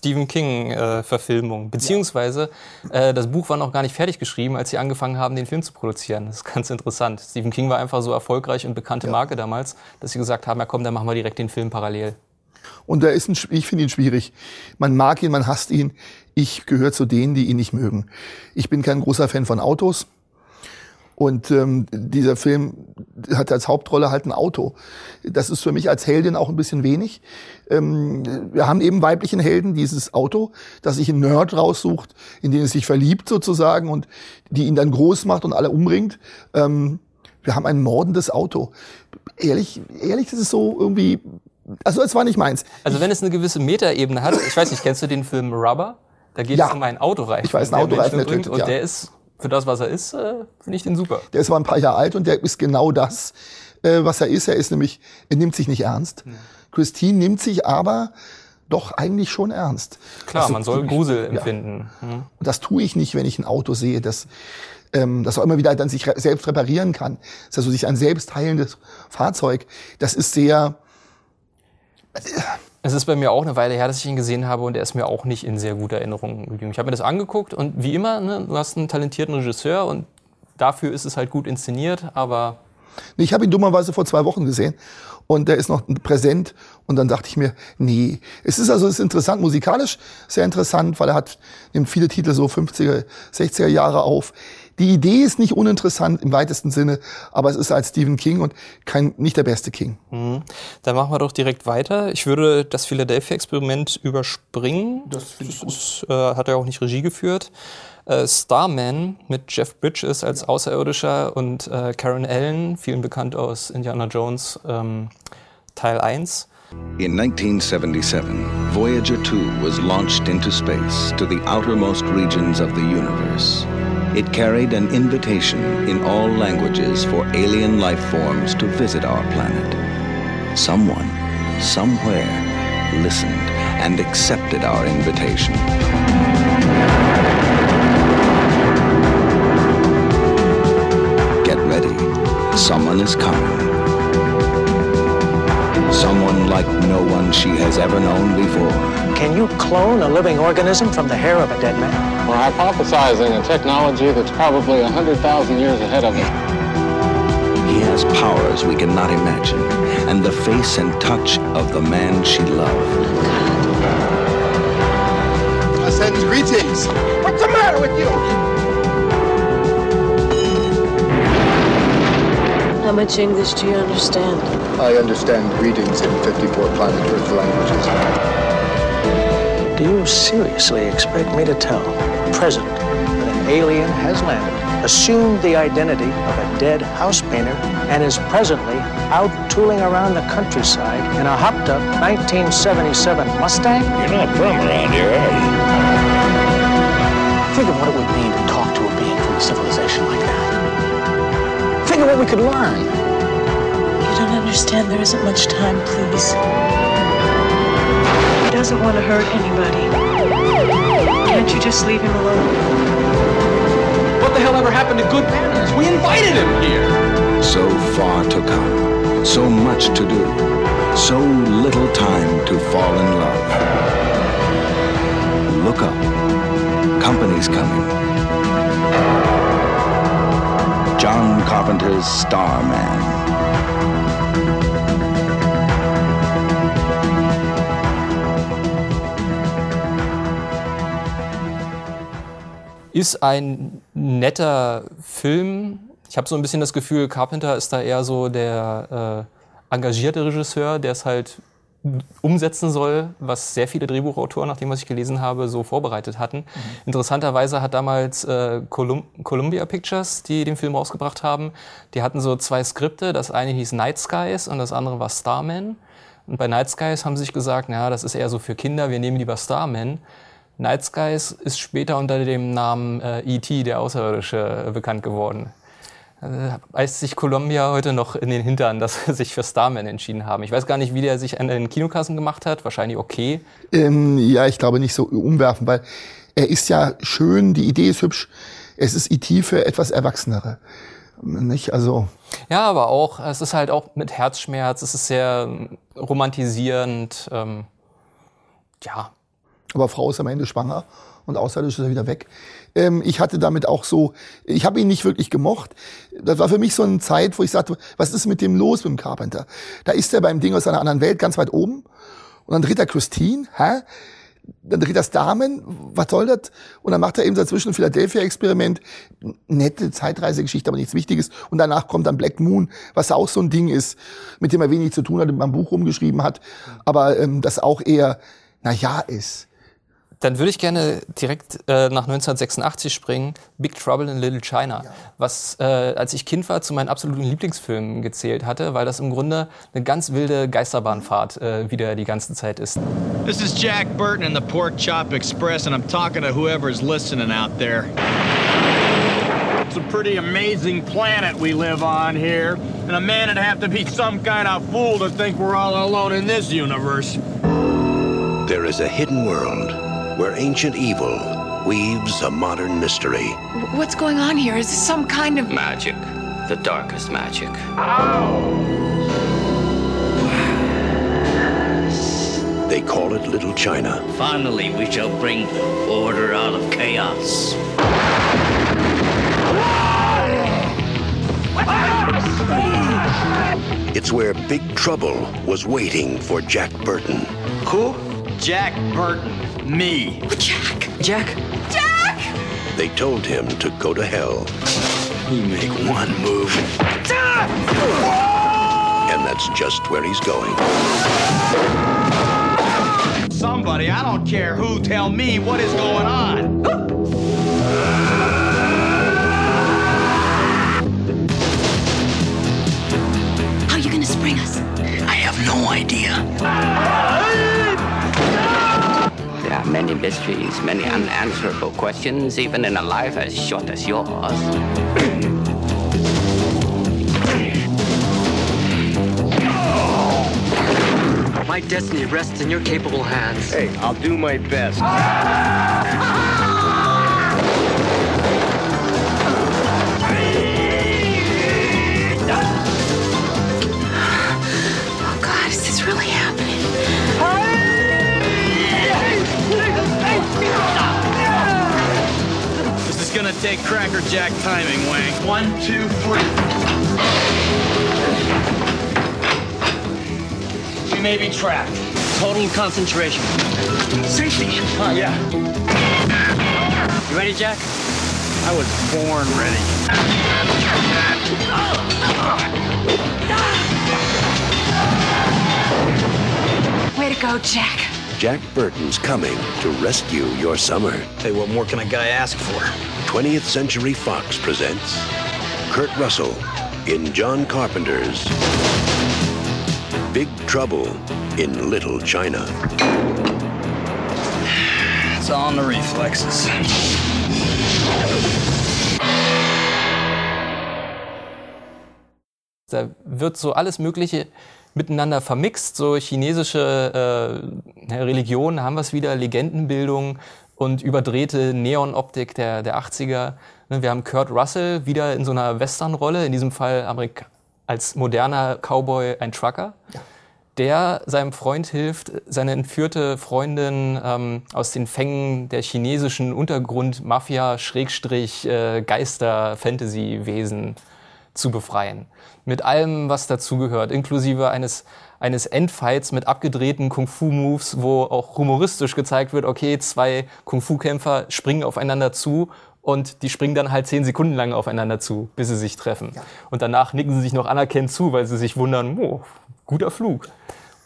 Speaker 1: Stephen King-Verfilmung. Beziehungsweise äh, das Buch war noch gar nicht fertig geschrieben, als sie angefangen haben, den Film zu produzieren. Das ist ganz interessant. Stephen King war einfach so erfolgreich und bekannte Marke damals, dass sie gesagt haben, ja komm, dann machen wir direkt den Film parallel.
Speaker 2: Und er ist ein, ich finde ihn schwierig. Man mag ihn, man hasst ihn. Ich gehöre zu denen, die ihn nicht mögen. Ich bin kein großer Fan von Autos. Und ähm, dieser Film hat als Hauptrolle halt ein Auto. Das ist für mich als Heldin auch ein bisschen wenig. Ähm, wir haben eben weiblichen Helden, dieses Auto, das sich einen Nerd raussucht, in den es sich verliebt sozusagen und die ihn dann groß macht und alle umbringt. Ähm, wir haben ein mordendes Auto. Ehrlich, ehrlich, das ist so irgendwie, also es war nicht meins.
Speaker 1: Also wenn es eine gewisse Metaebene hat, ich weiß nicht, kennst du den Film Rubber? Da geht
Speaker 2: Ja.
Speaker 1: es um einen Autoreifen.
Speaker 2: Ich weiß, ein Autoreifen, tötet,
Speaker 1: Und
Speaker 2: ja.
Speaker 1: der ist, für das, was er ist, äh, finde ich den super.
Speaker 2: Der ist aber ein paar Jahre alt und der ist genau das, äh, was er ist. Er ist nämlich, er nimmt sich nicht ernst. Christine nimmt sich aber doch eigentlich schon ernst.
Speaker 1: Klar,
Speaker 2: Also,
Speaker 1: man soll
Speaker 2: ich-
Speaker 1: Grusel
Speaker 2: ja.
Speaker 1: empfinden. Hm.
Speaker 2: Und das tue ich nicht, wenn ich ein Auto sehe, das, ähm, das auch immer wieder dann sich re- selbst reparieren kann. Das ist also sich ein selbst heilendes Fahrzeug. Das ist sehr,
Speaker 1: Es ist bei mir auch eine Weile her, dass ich ihn gesehen habe und er ist mir auch nicht in sehr guter Erinnerung geblieben. Ich habe mir das angeguckt und wie immer, ne, du hast einen talentierten Regisseur und dafür ist es halt gut inszeniert, aber
Speaker 2: Ich habe ihn dummerweise vor zwei Wochen gesehen und der ist noch präsent und dann dachte ich mir, nee, es ist also es ist interessant, musikalisch sehr interessant, weil er hat nimmt viele Titel so 50er, 60er Jahre auf. Die Idee ist nicht uninteressant im weitesten Sinne, aber es ist als Stephen King und kein nicht der beste King.
Speaker 1: Mhm. Dann machen wir doch direkt weiter. Ich würde das Philadelphia-Experiment überspringen. Das, ist, äh, hat er auch nicht Regie geführt. Äh, Starman mit Jeff Bridges als Außerirdischer und äh, Karen Allen, vielen bekannt aus Indiana Jones, ähm, Teil 1.
Speaker 27: In 1977, Voyager 2 was launched into space to the outermost regions of the universe. It carried an invitation in all languages for alien life forms to visit our planet. Someone, somewhere, listened and accepted our invitation. Get ready. Someone is coming. Someone like like no one she has ever known before.
Speaker 28: Can you clone a living organism from the hair of a dead man?
Speaker 29: We're hypothesizing a technology that's probably 100,000 years ahead of us.
Speaker 27: He has powers we cannot imagine, and the face and touch of the man she loved.
Speaker 7: I send greetings. What's the matter with you?
Speaker 30: How much English do you understand?
Speaker 7: I understand greetings in 54 planet Earth languages.
Speaker 28: Do you seriously expect me to tell the president that an alien has landed, assumed the identity of a dead house painter, and is presently out tooling around the countryside in a hopped up 1977 Mustang?
Speaker 31: You're not from around here, are you?
Speaker 28: Think of what it would mean to talk to a being from a civilization like that. Think of what we could learn.
Speaker 30: You don't understand. There isn't much time, please.
Speaker 17: He doesn't want to hurt anybody. Can't you just leave him alone?
Speaker 32: What the hell ever happened to good manners? We invited him here.
Speaker 27: So far to come, so much to do, so little time to fall in love. Look up. Company's coming. John Carpenter's Starman.
Speaker 1: Ist ein netter Film. Ich habe so ein bisschen das Gefühl, Carpenter ist da eher so der äh, engagierte Regisseur, der es halt umsetzen soll, was sehr viele Drehbuchautoren, nach dem, was ich gelesen habe, so vorbereitet hatten. Interessanterweise hat damals äh, Colum Columbia Pictures, die den Film rausgebracht haben, die hatten so zwei Skripte. Das eine hieß Night Skies und das andere war Starman. Und bei Night Skies haben sie sich gesagt, naja, das ist eher so für Kinder, wir nehmen lieber Starman. Night Skies ist später unter dem Namen äh, E.T., der Außerirdische, äh, bekannt geworden. Äh, sich Columbia heute noch in den Hintern, dass sie (laughs) sich für Starman entschieden haben. Ich weiß gar nicht, wie der sich an den Kinokassen gemacht hat. Wahrscheinlich okay.
Speaker 2: Ähm, ja, ich glaube nicht so umwerfen, weil er ist ja schön, die Idee ist hübsch. Es ist IT für etwas Erwachsenere. Nicht? Also.
Speaker 1: Ja, aber auch, es ist halt auch mit Herzschmerz, es ist sehr romantisierend. Ähm, ja,
Speaker 2: aber Frau ist am Ende schwanger und außerirdisch ist er wieder weg. Ähm, ich hatte damit auch so, ich habe ihn nicht wirklich gemocht. Das war für mich so eine Zeit, wo ich sagte, was ist mit dem los mit dem Carpenter? Da ist er beim Ding aus einer anderen Welt ganz weit oben und dann dreht er Christine, hä? Dann dreht er Damen, was soll das? Und dann macht er eben dazwischen ein Philadelphia-Experiment, nette Zeitreisegeschichte, aber nichts Wichtiges. Und danach kommt dann Black Moon, was auch so ein Ding ist, mit dem er wenig zu tun hat, in meinem Buch rumgeschrieben hat, aber ähm, das auch eher, na ja, ist.
Speaker 1: Dann würde ich gerne direkt äh, nach 1986 springen, Big Trouble in Little China, ja. was äh, als ich Kind war zu meinen absoluten Lieblingsfilmen gezählt hatte, weil das im Grunde eine ganz wilde Geisterbahnfahrt äh, wieder die ganze Zeit ist.
Speaker 33: This is Jack Burton in the Pork Chop Express and I'm talking to whoever's listening out there. It's a pretty amazing planet we live on here, and a man would have to be some kind of fool to think we're all alone in this universe.
Speaker 34: There is a hidden world where ancient evil weaves a modern mystery.
Speaker 18: What's going on here? Is this some kind of
Speaker 24: magic? The darkest magic.
Speaker 34: They call it Little China.
Speaker 24: Finally, we shall bring order out of chaos.
Speaker 34: It's where Big Trouble was waiting for Jack Burton.
Speaker 33: Who? Jack Burton. Me.
Speaker 18: Jack.
Speaker 33: Jack?
Speaker 18: Jack!
Speaker 34: They told him to go to hell.
Speaker 33: You make one move.
Speaker 34: And that's just where he's going.
Speaker 33: Somebody, I don't care who, tell me what is going on.
Speaker 18: How are
Speaker 24: many mysteries, many unanswerable questions, even in a life as short as yours.
Speaker 35: My destiny rests in your capable hands.
Speaker 13: Hey, I'll do my best. (laughs)
Speaker 33: exact timing, Wang. One, two, three. We may be trapped.
Speaker 35: Total concentration.
Speaker 33: Safety. Huh, yeah.
Speaker 35: You ready, Jack?
Speaker 33: I was born ready.
Speaker 18: Way to go, Jack.
Speaker 34: Jack Burton's coming to rescue your summer.
Speaker 33: Hey, what more can a guy ask for?
Speaker 34: 20th Century Fox presents Kurt Russell in John Carpenter's Big Trouble in Little China.
Speaker 33: It's all in the reflexes.
Speaker 1: Da wird so alles Mögliche miteinander vermixt, so chinesische äh, Religionen haben wir es wieder, Legendenbildung und überdrehte Neonoptik der, der 80er. Ne, Wir haben Kurt Russell wieder in so einer Westernrolle, in diesem Fall Amerik als moderner Cowboy ein Trucker, der seinem Freund hilft, seine entführte Freundin ähm, aus den Fängen der chinesischen Untergrund-Mafia, Schrägstrich, äh, Geister, Fantasy-Wesen zu befreien. Mit allem, was dazugehört, inklusive eines, eines Endfights mit abgedrehten Kung-Fu-Moves, wo auch humoristisch gezeigt wird, okay, zwei Kung-Fu-Kämpfer springen aufeinander zu und die springen dann halt zehn Sekunden lang aufeinander zu, bis sie sich treffen. Und danach nicken sie sich noch anerkennend zu, weil sie sich wundern, oh, guter Flug.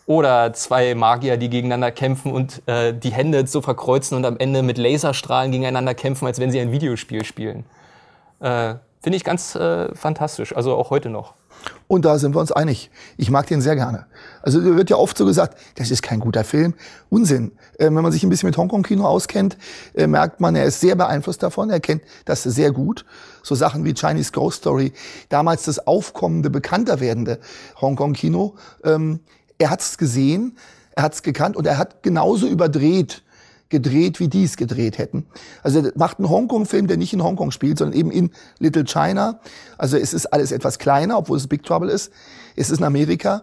Speaker 1: Oder zwei Magier, die gegeneinander kämpfen und äh, die Hände so verkreuzen und am Ende mit Laserstrahlen gegeneinander kämpfen, als wenn sie ein Videospiel spielen. Äh, Finde ich ganz äh, fantastisch, also auch heute noch.
Speaker 2: Und da sind wir uns einig. Ich mag den sehr gerne. Also wird ja oft so gesagt, das ist kein guter Film. Unsinn. Äh, wenn man sich ein bisschen mit Hongkong-Kino auskennt, äh, merkt man, er ist sehr beeinflusst davon. Er kennt das sehr gut. So Sachen wie Chinese Ghost Story, damals das aufkommende, bekannter werdende Hongkong-Kino. Ähm, er hat es gesehen, er hat es gekannt und er hat genauso überdreht gedreht, wie die es gedreht hätten. Also er macht einen Hongkong-Film, der nicht in Hongkong spielt, sondern eben in Little China. Also es ist alles etwas kleiner, obwohl es Big Trouble ist. Es ist in Amerika.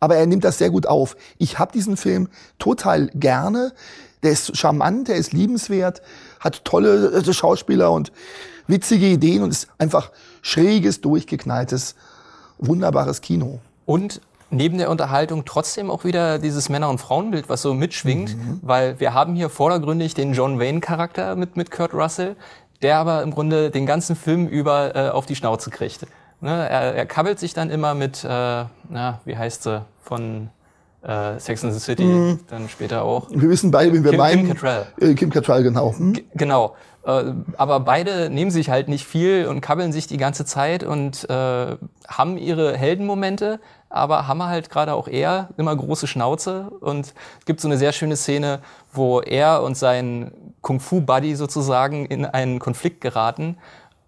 Speaker 2: Aber er nimmt das sehr gut auf. Ich habe diesen Film total gerne. Der ist charmant, der ist liebenswert, hat tolle äh, Schauspieler und witzige Ideen und ist einfach schräges, durchgeknalltes, wunderbares Kino.
Speaker 1: Und neben der Unterhaltung trotzdem auch wieder dieses Männer- und Frauenbild, was so mitschwingt, weil wir haben hier vordergründig den John Wayne-Charakter mit, mit Kurt Russell, der aber im Grunde den ganzen Film über äh, auf die Schnauze kriegt. Ne? Er, er kabbelt sich dann immer mit, äh, na, wie heißt sie, von äh, Sex and the City,
Speaker 2: Mhm.
Speaker 1: dann später auch.
Speaker 2: Wir wissen beide, wie wir
Speaker 1: Kim,
Speaker 2: meinen.
Speaker 1: Kim Cattrall.
Speaker 2: Äh, Kim Cattrall, genau. Hm?
Speaker 1: Genau. Äh, aber beide nehmen sich halt nicht viel und kabbeln sich die ganze Zeit und äh, haben ihre Heldenmomente, aber haben halt gerade auch er immer große Schnauze. Und es gibt so eine sehr schöne Szene, wo er und sein Kung-Fu-Buddy sozusagen in einen Konflikt geraten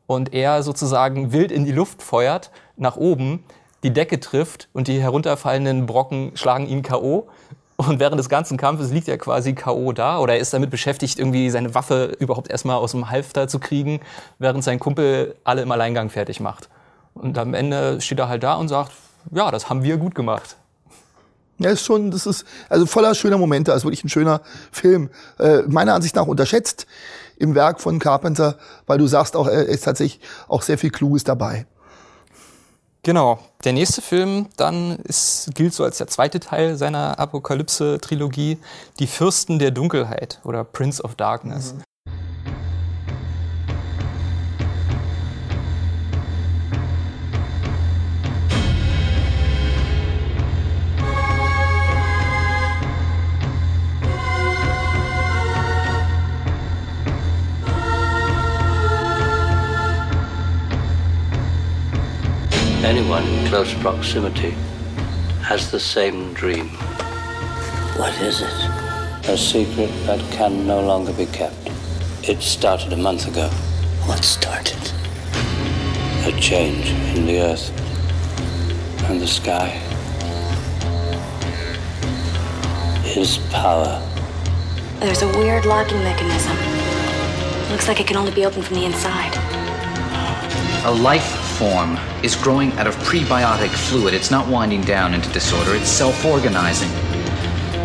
Speaker 1: und er sozusagen wild in die Luft feuert, nach oben, die Decke trifft und die herunterfallenden Brocken schlagen ihn K.O. Und während des ganzen Kampfes liegt er quasi K.O. da oder er ist damit beschäftigt, irgendwie seine Waffe überhaupt erstmal aus dem Halfter zu kriegen, während sein Kumpel alle im Alleingang fertig macht. Und am Ende steht er halt da und sagt, ja, das haben wir gut gemacht.
Speaker 2: Ja, ist schon, das ist also voller schöner Momente, also wirklich ein schöner Film. Äh, meiner Ansicht nach unterschätzt im Werk von Carpenter, weil du sagst auch, er ist tatsächlich auch sehr viel Kluges dabei.
Speaker 1: Genau. Der nächste Film dann ist, gilt so als der zweite Teil seiner Apokalypse-Trilogie, Die Fürsten der Dunkelheit oder Prince of Darkness.
Speaker 24: Anyone in close proximity has the same dream. What is it? A secret that can no longer be kept. It started a month ago. What started? A change in the earth and the sky. His power.
Speaker 36: There's a weird locking mechanism. Looks like it can only be opened from the inside.
Speaker 37: A life form is growing out of prebiotic fluid. It's not winding down into disorder, it's self organizing.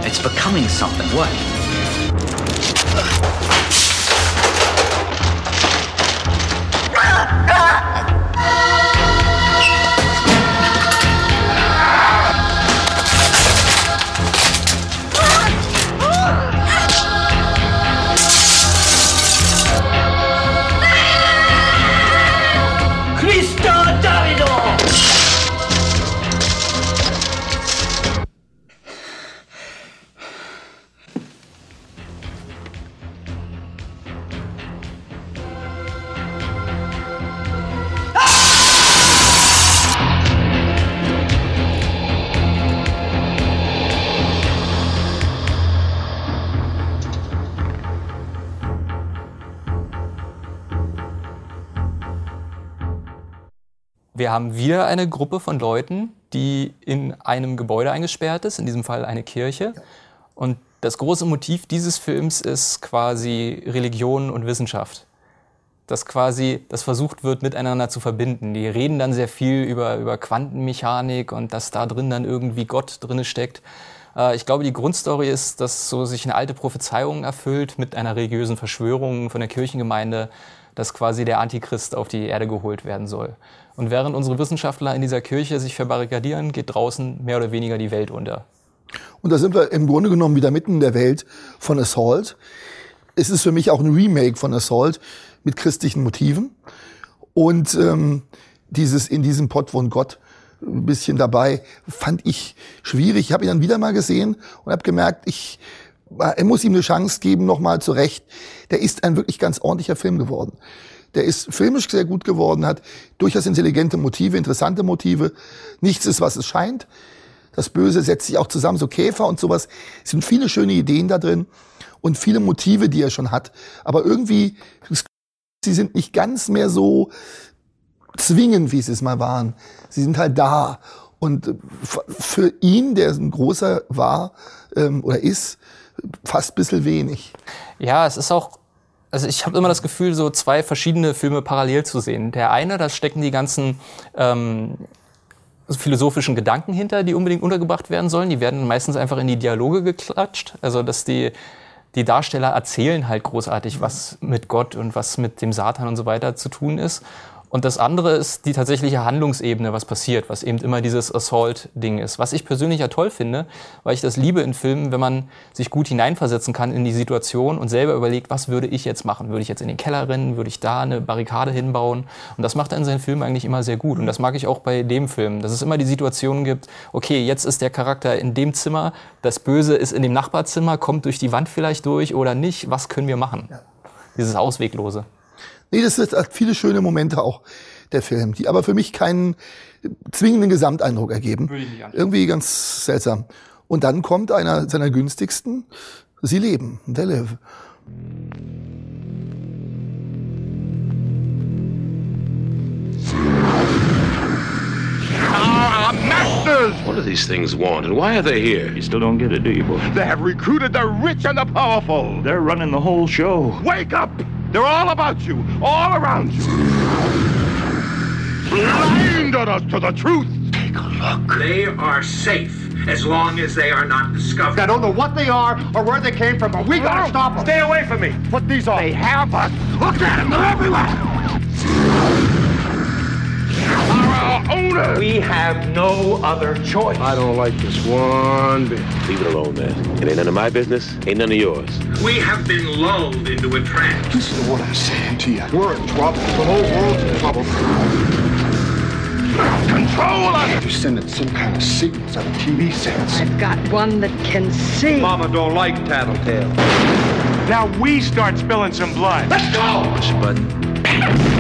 Speaker 37: It's becoming something. What? (laughs)
Speaker 1: Ah! Haben wieder eine Gruppe von Leuten, die in einem Gebäude eingesperrt ist, in diesem Fall eine Kirche. Und das große Motiv dieses Films ist quasi Religion und Wissenschaft. Dass quasi das versucht wird, miteinander zu verbinden. Die reden dann sehr viel über, über Quantenmechanik und dass da drin dann irgendwie Gott drinne steckt. Äh, ich glaube, die Grundstory ist, dass so sich eine alte Prophezeiung erfüllt mit einer religiösen Verschwörung von der Kirchengemeinde, dass quasi der Antichrist auf die Erde geholt werden soll. Und während unsere Wissenschaftler in dieser Kirche sich verbarrikadieren, geht draußen mehr oder weniger die Welt unter.
Speaker 2: Und da sind wir im Grunde genommen wieder mitten in der Welt von Assault. Es ist für mich auch ein Remake von Assault mit christlichen Motiven. Und ähm, dieses in diesem Pott von Gott ein bisschen dabei, fand ich schwierig. Ich habe ihn dann wieder mal gesehen und habe gemerkt, ich er muss ihm eine Chance geben, nochmal zurecht. Der ist ein wirklich ganz ordentlicher Film geworden. Der ist filmisch sehr gut geworden, hat durchaus intelligente Motive, interessante Motive. Nichts ist, was es scheint. Das Böse setzt sich auch zusammen, so Käfer und sowas. Es sind viele schöne Ideen da drin und viele Motive, die er schon hat. Aber irgendwie, sie sind nicht ganz mehr so zwingend, wie sie es mal waren. Sie sind halt da. Und für ihn, der ein großer war ähm, oder ist, fast ein bisschen wenig.
Speaker 1: Ja, es ist auch also ich habe immer das Gefühl, so zwei verschiedene Filme parallel zu sehen. Der eine, da stecken die ganzen ähm, philosophischen Gedanken hinter, die unbedingt untergebracht werden sollen. Die werden meistens einfach in die Dialoge geklatscht. Also dass die die Darsteller erzählen halt großartig, was mit Gott und was mit dem Satan und so weiter zu tun ist. Und das andere ist die tatsächliche Handlungsebene, was passiert, was eben immer dieses Assault-Ding ist. Was ich persönlich ja toll finde, weil ich das liebe in Filmen, wenn man sich gut hineinversetzen kann in die Situation und selber überlegt, was würde ich jetzt machen? Würde ich jetzt in den Keller rennen? Würde ich da eine Barrikade hinbauen? Und das macht er in seinen Filmen eigentlich immer sehr gut. Und das mag ich auch bei dem Film, dass es immer die Situation gibt, okay, jetzt ist der Charakter in dem Zimmer, das Böse ist in dem Nachbarzimmer, kommt durch die Wand vielleicht durch oder nicht, was können wir machen? Dieses Ausweglose.
Speaker 2: Nee, das hat viele schöne Momente auch, der Film, die aber für mich keinen zwingenden Gesamteindruck ergeben. Würde ich nicht Irgendwie ganz seltsam. Und dann kommt einer seiner günstigsten, Sie leben, They Live.
Speaker 13: Our masters! What do these things want, and why are they here?
Speaker 31: You still don't get it, do you, boy?
Speaker 13: They have recruited the rich and the powerful.
Speaker 31: They're running the whole show.
Speaker 13: Wake up! They're all about you, all around you. Blinded us to the truth.
Speaker 31: Take a look.
Speaker 38: They are safe as long as they are not discovered.
Speaker 13: I don't know what they are or where they came from, but we gotta stop them.
Speaker 38: stay away from me.
Speaker 13: Put these on. They have us. Look at them. They're everywhere. Our owners.
Speaker 38: We have no other choice.
Speaker 13: I don't like this one bit.
Speaker 34: Leave it alone, man. It ain't none of my business. Ain't none of yours.
Speaker 38: We have been lulled into a trance.
Speaker 13: Listen to what I'm saying to you. We're in trouble. The whole world's in trouble. Control us! You're sending some kind of signals out of TV sets.
Speaker 30: I've got one that can see.
Speaker 38: Mama don't like tattletale.
Speaker 13: Now we start spilling some blood. Let's go!
Speaker 34: Push a button.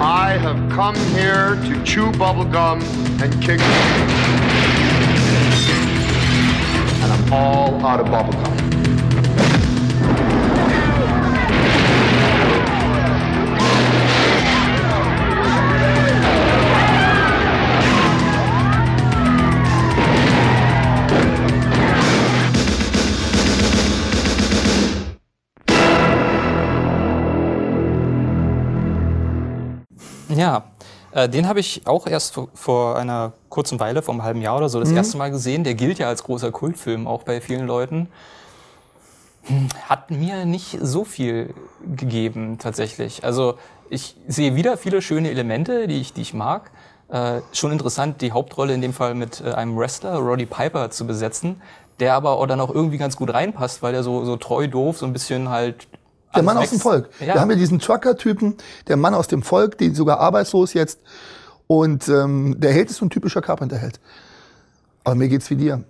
Speaker 13: I have come here to chew bubblegum and kick. And I'm all out of bubblegum.
Speaker 1: Ja, äh, den habe ich auch erst vor, vor einer kurzen Weile, vor einem halben Jahr oder so, das
Speaker 2: Mhm.
Speaker 1: erste Mal gesehen. Der gilt ja als großer Kultfilm, auch bei vielen Leuten. Hm, Hat mir nicht so viel gegeben, tatsächlich. Also ich sehe wieder viele schöne Elemente, die ich, die ich mag. Äh, schon interessant, die Hauptrolle in dem Fall mit äh, einem Wrestler, Roddy Piper, zu besetzen, der aber auch dann auch irgendwie ganz gut reinpasst, weil er so, so treu doof, so ein bisschen halt
Speaker 2: Der
Speaker 1: alles
Speaker 2: Mann aus dem. Volk.
Speaker 1: Ja.
Speaker 2: Wir haben ja diesen Trucker-Typen, der Mann aus dem Volk, den sogar arbeitslos jetzt. Und ähm, der Held ist so ein typischer Carpenter-Held. Aber mir geht's wie dir.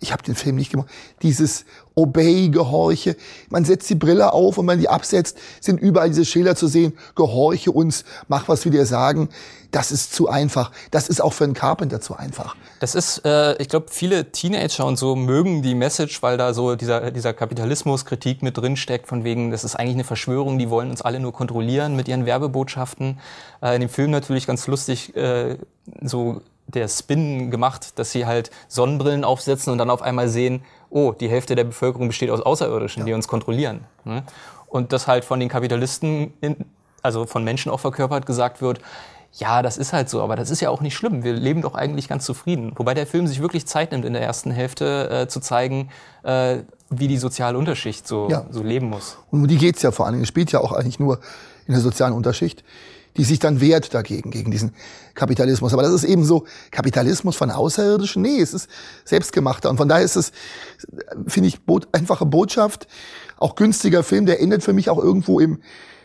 Speaker 2: ich habe den Film nicht gemacht. Dieses Obey, Gehorche. Man setzt die Brille auf und man die absetzt, sind überall diese Schilder zu sehen. Gehorche uns, mach was wir dir sagen. Das ist zu einfach. Das ist auch für einen Carpenter zu einfach.
Speaker 1: Das ist, äh, ich glaube, viele Teenager und so mögen die Message, weil da so dieser, dieser Kapitalismuskritik mit drin steckt, von wegen, das ist eigentlich eine Verschwörung, die wollen uns alle nur kontrollieren mit ihren Werbebotschaften. Äh, in dem Film natürlich ganz lustig, äh, so der Spin gemacht, dass sie halt Sonnenbrillen aufsetzen und dann auf einmal sehen, oh, die Hälfte der Bevölkerung besteht aus Außerirdischen, ja. die uns kontrollieren. Ne? Und das halt von den Kapitalisten, in, also von Menschen auch verkörpert gesagt wird, ja, das ist halt so, aber das ist ja auch nicht schlimm. Wir leben doch eigentlich ganz zufrieden. Wobei der Film sich wirklich Zeit nimmt, in der ersten Hälfte äh, zu zeigen, äh, wie die soziale Unterschicht so, ja. so leben muss.
Speaker 2: Und um die geht's ja vor allen Dingen. Es spielt ja auch eigentlich nur in der sozialen Unterschicht die sich dann wehrt dagegen, gegen diesen Kapitalismus. Aber das ist eben so Kapitalismus von Außerirdischen. Nee, es ist selbstgemachter. Und von daher ist es, finde ich, bot, einfache Botschaft, auch günstiger Film, der endet für mich auch irgendwo im,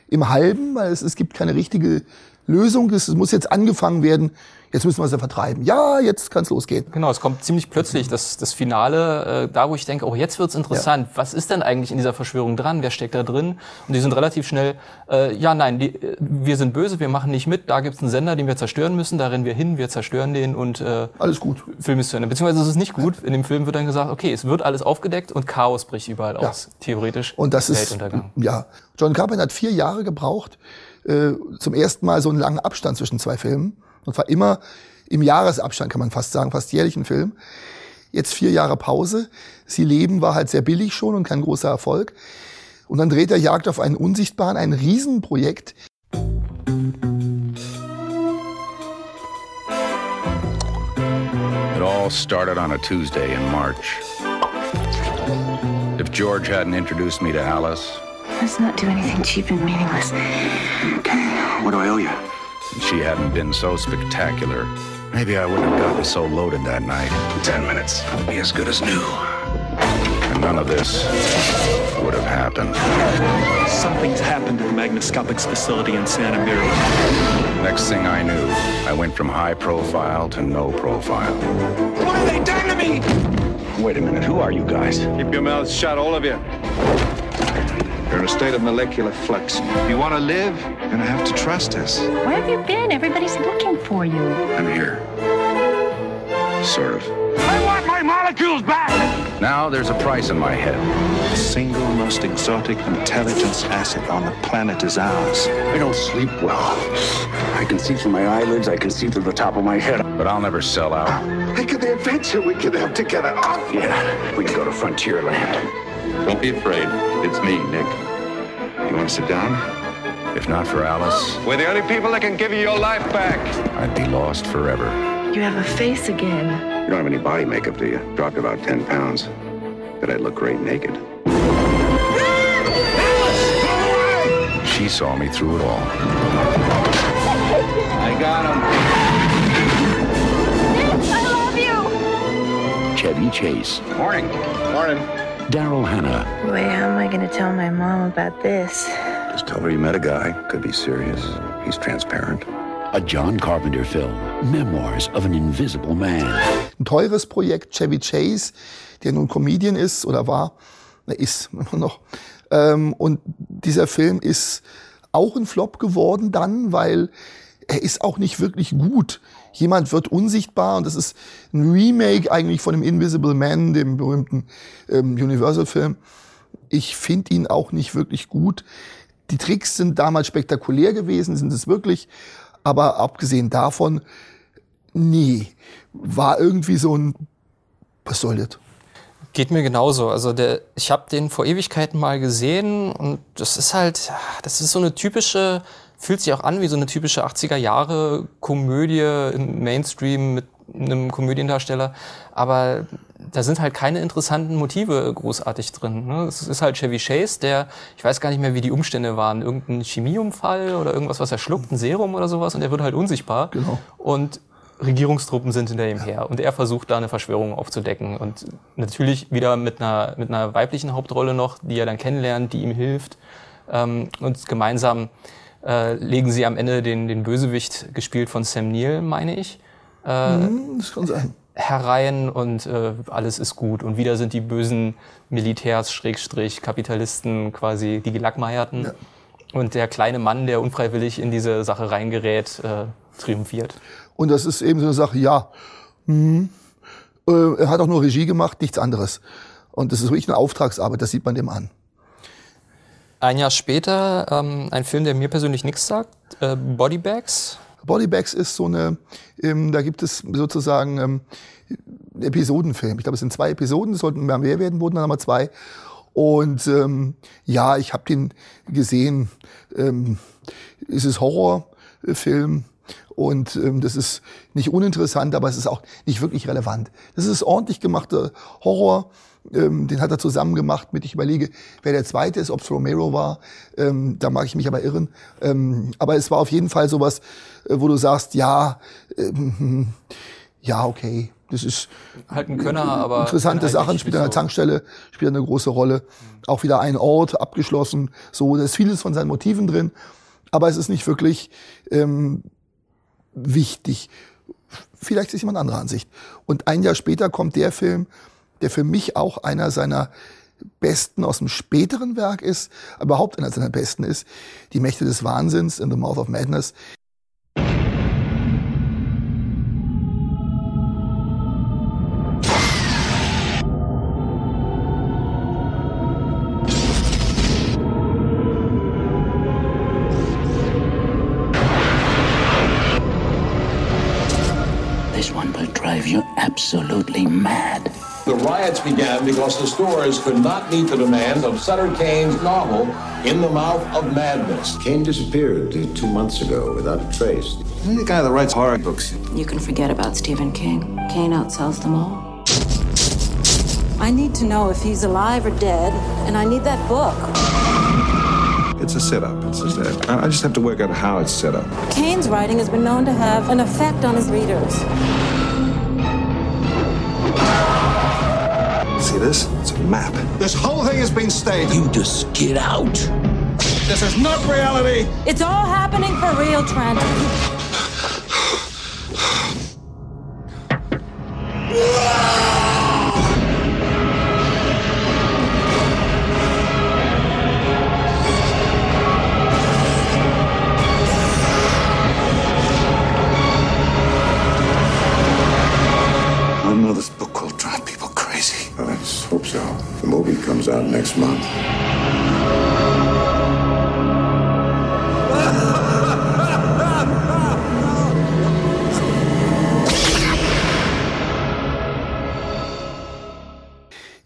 Speaker 2: im Halben, weil es, es gibt keine richtige Lösung. Es muss jetzt angefangen werden, jetzt müssen wir sie vertreiben. Ja, jetzt kann es losgehen.
Speaker 1: Genau, es kommt ziemlich plötzlich, das, das Finale, äh, da wo ich denke, oh, jetzt wird's interessant. Ja. Was ist denn eigentlich in dieser Verschwörung dran? Wer steckt da drin? Und die sind relativ schnell, äh, ja, nein, die, äh, wir sind böse, wir machen nicht mit, da gibt's einen Sender, den wir zerstören müssen, da rennen wir hin, wir zerstören den und
Speaker 2: äh, alles gut.
Speaker 1: Film ist zu Ende. Beziehungsweise ist es nicht gut. In dem Film wird dann gesagt, okay, es wird alles aufgedeckt und Chaos bricht überall ja. aus. Theoretisch.
Speaker 2: Und das ist, ja, John Carpenter hat vier Jahre gebraucht, äh, zum ersten Mal so einen langen Abstand zwischen zwei Filmen. Und war immer im Jahresabstand, kann man fast sagen, fast jährlich ein Film. Jetzt vier Jahre Pause. Sie leben war halt sehr billig schon und kein großer Erfolg. Und dann dreht er Jagd auf einen Unsichtbaren, ein Riesenprojekt.
Speaker 34: It all started on a Tuesday in March. If George hadn't introduced me to Alice.
Speaker 30: Let's not do anything cheap and meaningless.
Speaker 34: Okay, what do I owe you? If she hadn't been so spectacular. Maybe I wouldn't have gotten so loaded that night. Ten minutes. It'll be as good as new. And none of this would have happened.
Speaker 39: Something's happened to the Magnascopics facility in Santa Mira.
Speaker 34: Next thing I knew, I went from high profile to no profile.
Speaker 40: What have they done to me?
Speaker 34: Wait a minute, who are you guys?
Speaker 40: Keep your mouths shut, all of you. You're in a state of molecular flux. If you want to live, you're going to have to trust us.
Speaker 30: Where have you been? Everybody's looking for you.
Speaker 34: I'm here. Sort of.
Speaker 40: I want my molecules back!
Speaker 34: Now there's a price in my head.
Speaker 40: The single most exotic intelligence asset on the planet is ours.
Speaker 34: I don't sleep well. I can see through my eyelids, I can see through the top of my head. But I'll never sell out.
Speaker 40: Think of the adventure we could have together. Oh.
Speaker 34: Yeah, we can go to Frontierland.
Speaker 40: Don't be afraid. It's me, Nick. You want to sit down?
Speaker 34: If not for Alice,
Speaker 40: we're the only people that can give you your life back.
Speaker 34: I'd be lost forever.
Speaker 30: You have a face again.
Speaker 34: You don't have any body makeup, do you? Dropped about 10 pounds. But I'd look great naked. She saw me through it all.
Speaker 40: I got him.
Speaker 30: Nick, I love
Speaker 34: you. Chevy Chase.
Speaker 40: Morning. Morning.
Speaker 34: Daryl Hannah.
Speaker 30: Wait, how am I going to tell my mom about this?
Speaker 34: Just tell her you met a guy. Could be serious. He's transparent. A John Carpenter film, Memoirs of an Invisible Man.
Speaker 2: Ein teures Projekt, Chevy Chase, der nun Comedian ist oder war, er ist (laughs) immer noch. Ähm, und dieser Film ist auch ein Flop geworden dann, weil er ist auch nicht wirklich gut jemand wird unsichtbar und das ist ein Remake eigentlich von dem Invisible Man, dem berühmten ähm, Universal-Film. Ich finde ihn auch nicht wirklich gut. Die Tricks sind damals spektakulär gewesen, sind es wirklich, aber abgesehen davon, nee, war irgendwie so ein, was soll das?
Speaker 1: Geht mir genauso. Also der, ich habe den vor Ewigkeiten mal gesehen und das ist halt, das ist so eine typische fühlt sich auch an wie so eine typische 80er Jahre Komödie im Mainstream mit einem Komödiendarsteller, aber da sind halt keine interessanten Motive großartig drin. Ne? Es ist halt Chevy Chase, der, ich weiß gar nicht mehr, wie die Umstände waren, irgendein Chemieunfall oder irgendwas, was er schluckt, ein Serum oder sowas, und er wird halt unsichtbar.
Speaker 2: Genau.
Speaker 1: Und Regierungstruppen sind hinter ihm her und er versucht da eine Verschwörung aufzudecken und natürlich wieder mit einer, mit einer weiblichen Hauptrolle noch, die er dann kennenlernt, die ihm hilft ähm, und gemeinsam äh, legen sie am Ende den, den Bösewicht, gespielt von Sam Neill, meine ich.
Speaker 2: Äh, mhm, das kann sein.
Speaker 1: herein und äh, alles ist gut. Und wieder sind die bösen Militärs, Schrägstrich, Kapitalisten quasi die Gelackmeierten. Ja. Und der kleine Mann, der unfreiwillig in diese Sache reingerät, äh, triumphiert.
Speaker 2: Und das ist eben so eine Sache, ja, mh, äh, er hat auch nur Regie gemacht, nichts anderes. Und das ist wirklich eine Auftragsarbeit, das sieht man dem an.
Speaker 1: Ein Jahr später ähm, ein Film, der mir persönlich nichts sagt, äh, Bodybags.
Speaker 2: Bodybags ist so eine, ähm, da gibt es sozusagen ähm, Episodenfilm. Ich glaube, es sind zwei Episoden, es sollten mehr werden, wurden dann aber zwei. Und ähm, ja, ich habe den gesehen. Ähm, es ist Horrorfilm und ähm, das ist nicht uninteressant, aber es ist auch nicht wirklich relevant. Das ist ordentlich gemachter Horror. Ähm, den hat er zusammen gemacht mit, ich überlege, wer der zweite ist, ob es Romero war. Ähm, da mag ich mich aber irren. Ähm, aber es war auf jeden Fall sowas, äh, wo du sagst, ja, ähm, (laughs) ja, okay. Das ist
Speaker 1: halt ein Könner, aber
Speaker 2: interessante Sachen. Spielt an der Tankstelle, spielt eine große Rolle. Auch wieder ein Ort abgeschlossen. So, da ist vieles von seinen Motiven drin, aber es ist nicht wirklich ähm, wichtig. Vielleicht ist jemand anderer Ansicht. Und ein Jahr später kommt der Film, der für mich auch einer seiner besten aus dem späteren Werk ist, überhaupt einer seiner besten ist, Die Mächte des Wahnsinns in The Mouth of Madness.
Speaker 41: Riots began because the stores could not meet the demands of Sutter Kane's novel, In the Mouth of Madness.
Speaker 42: Kane disappeared two months ago without a trace.
Speaker 41: He's the guy that writes horror books.
Speaker 36: You can forget about Stephen King. Kane outsells them all. I need to know if he's alive or dead, and I need that book.
Speaker 42: It's a setup. It's just I just have to work out how it's set up.
Speaker 36: Kane's writing has been known to have an effect on his readers.
Speaker 42: See this? It's a map.
Speaker 41: This whole thing has been staged.
Speaker 43: You just get out.
Speaker 41: This is not reality.
Speaker 36: It's all happening for real, Trent.
Speaker 42: Hope so. The movie comes out next month.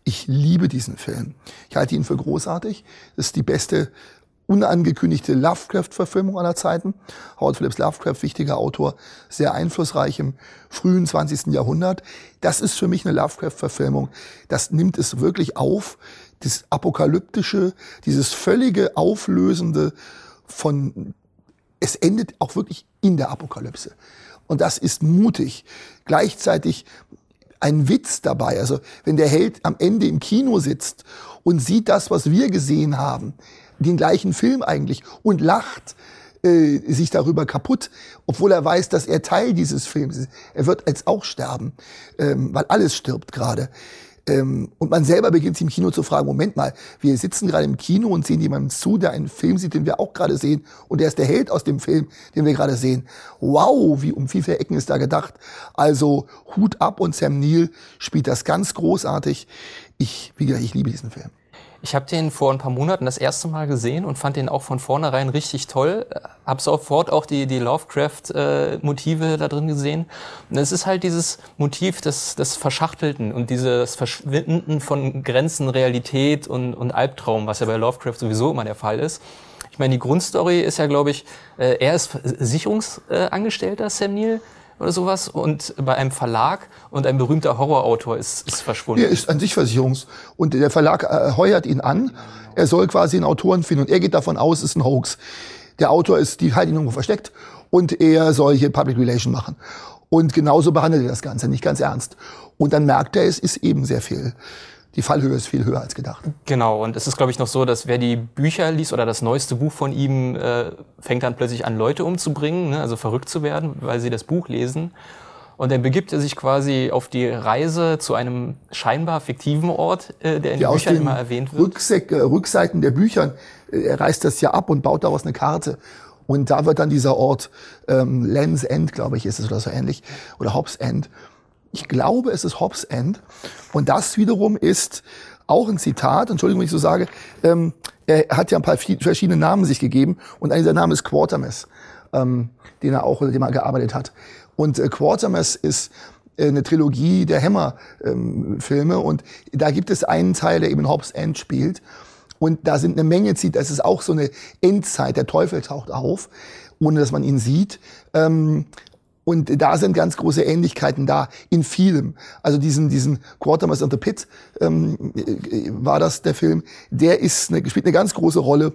Speaker 2: Ich liebe diesen Film. Ich halte ihn für großartig. Das ist die beste unangekündigte Lovecraft-Verfilmung aller Zeiten. Howard Phillips Lovecraft, wichtiger Autor, sehr einflussreich im frühen 20. Jahrhundert. Das ist für mich eine Lovecraft-Verfilmung. Das nimmt es wirklich auf. Das Apokalyptische, dieses völlige Auflösende von, es endet auch wirklich in der Apokalypse. Und das ist mutig. Gleichzeitig ein Witz dabei. Also wenn der Held am Ende im Kino sitzt und sieht das, was wir gesehen haben, den gleichen Film eigentlich und lacht äh, sich darüber kaputt, obwohl er weiß, dass er Teil dieses Films ist. Er wird jetzt auch sterben, ähm, weil alles stirbt gerade. Ähm, und man selber beginnt sich im Kino zu fragen, Moment mal, wir sitzen gerade im Kino und sehen jemandem zu, der einen Film sieht, den wir auch gerade sehen. Und der ist der Held aus dem Film, den wir gerade sehen. Wow, wie um wie viele Ecken ist da gedacht. Also Hut ab und Sam Neill spielt das ganz großartig. Ich, wie gesagt, ich liebe diesen Film.
Speaker 1: Ich habe den vor ein paar Monaten das erste Mal gesehen und fand den auch von vornherein richtig toll. Hab sofort auch die, die Lovecraft-Motive äh, da drin gesehen. Und es ist halt dieses Motiv des, des Verschachtelten und dieses Verschwinden von Grenzen, Realität und, und Albtraum, was ja bei Lovecraft sowieso immer der Fall ist. Ich meine, die Grundstory ist ja, glaube ich, äh, er ist Sicherungsangestellter, Sam Neill oder sowas und bei einem Verlag und ein berühmter Horrorautor ist, ist verschwunden.
Speaker 2: Er ist an sich Versicherungs und der Verlag äh, heuert ihn an. Er soll quasi einen Autoren finden und er geht davon aus, es ist ein Hoax. Der Autor ist, die halten ihn irgendwo versteckt und er soll hier Public Relation machen. Und genauso behandelt er das Ganze, nicht ganz ernst. Und dann merkt er, es ist eben sehr viel die Fallhöhe ist viel höher als gedacht.
Speaker 1: Genau, und es ist, glaube ich, noch so, dass wer die Bücher liest oder das neueste Buch von ihm, äh, fängt dann plötzlich an, Leute umzubringen, ne? also verrückt zu werden, weil sie das Buch lesen. Und dann begibt er sich quasi auf die Reise zu einem scheinbar fiktiven Ort, äh, der in
Speaker 2: Ja,
Speaker 1: den Büchern immer erwähnt wird.
Speaker 2: Rückseck, äh, Rückseiten der Büchern, er reißt das ja ab und baut daraus eine Karte. Und da wird dann dieser Ort ähm, Lands End, glaube ich, ist es oder so ähnlich, oder Hobbs End. Ich glaube, es ist Hobbs End. Und das wiederum ist auch ein Zitat, Entschuldigung, wenn ich so sage, ähm, er hat ja ein paar verschiedene Namen sich gegeben und einer dieser Namen ist Quatermass, ähm, den er auch, unter dem er gearbeitet hat. Und äh, Quatermass ist äh, eine Trilogie der Hammer-Filme und da gibt es einen Teil, der eben Hobbs End spielt. Und da sind eine Menge zieht, das ist auch so eine Endzeit, der Teufel taucht auf, ohne dass man ihn sieht. Ähm, und da sind ganz große Ähnlichkeiten da in vielem. Also diesen, diesen Quatermass of the Pit ähm, äh, war das der Film. Der ist eine, spielt eine ganz große Rolle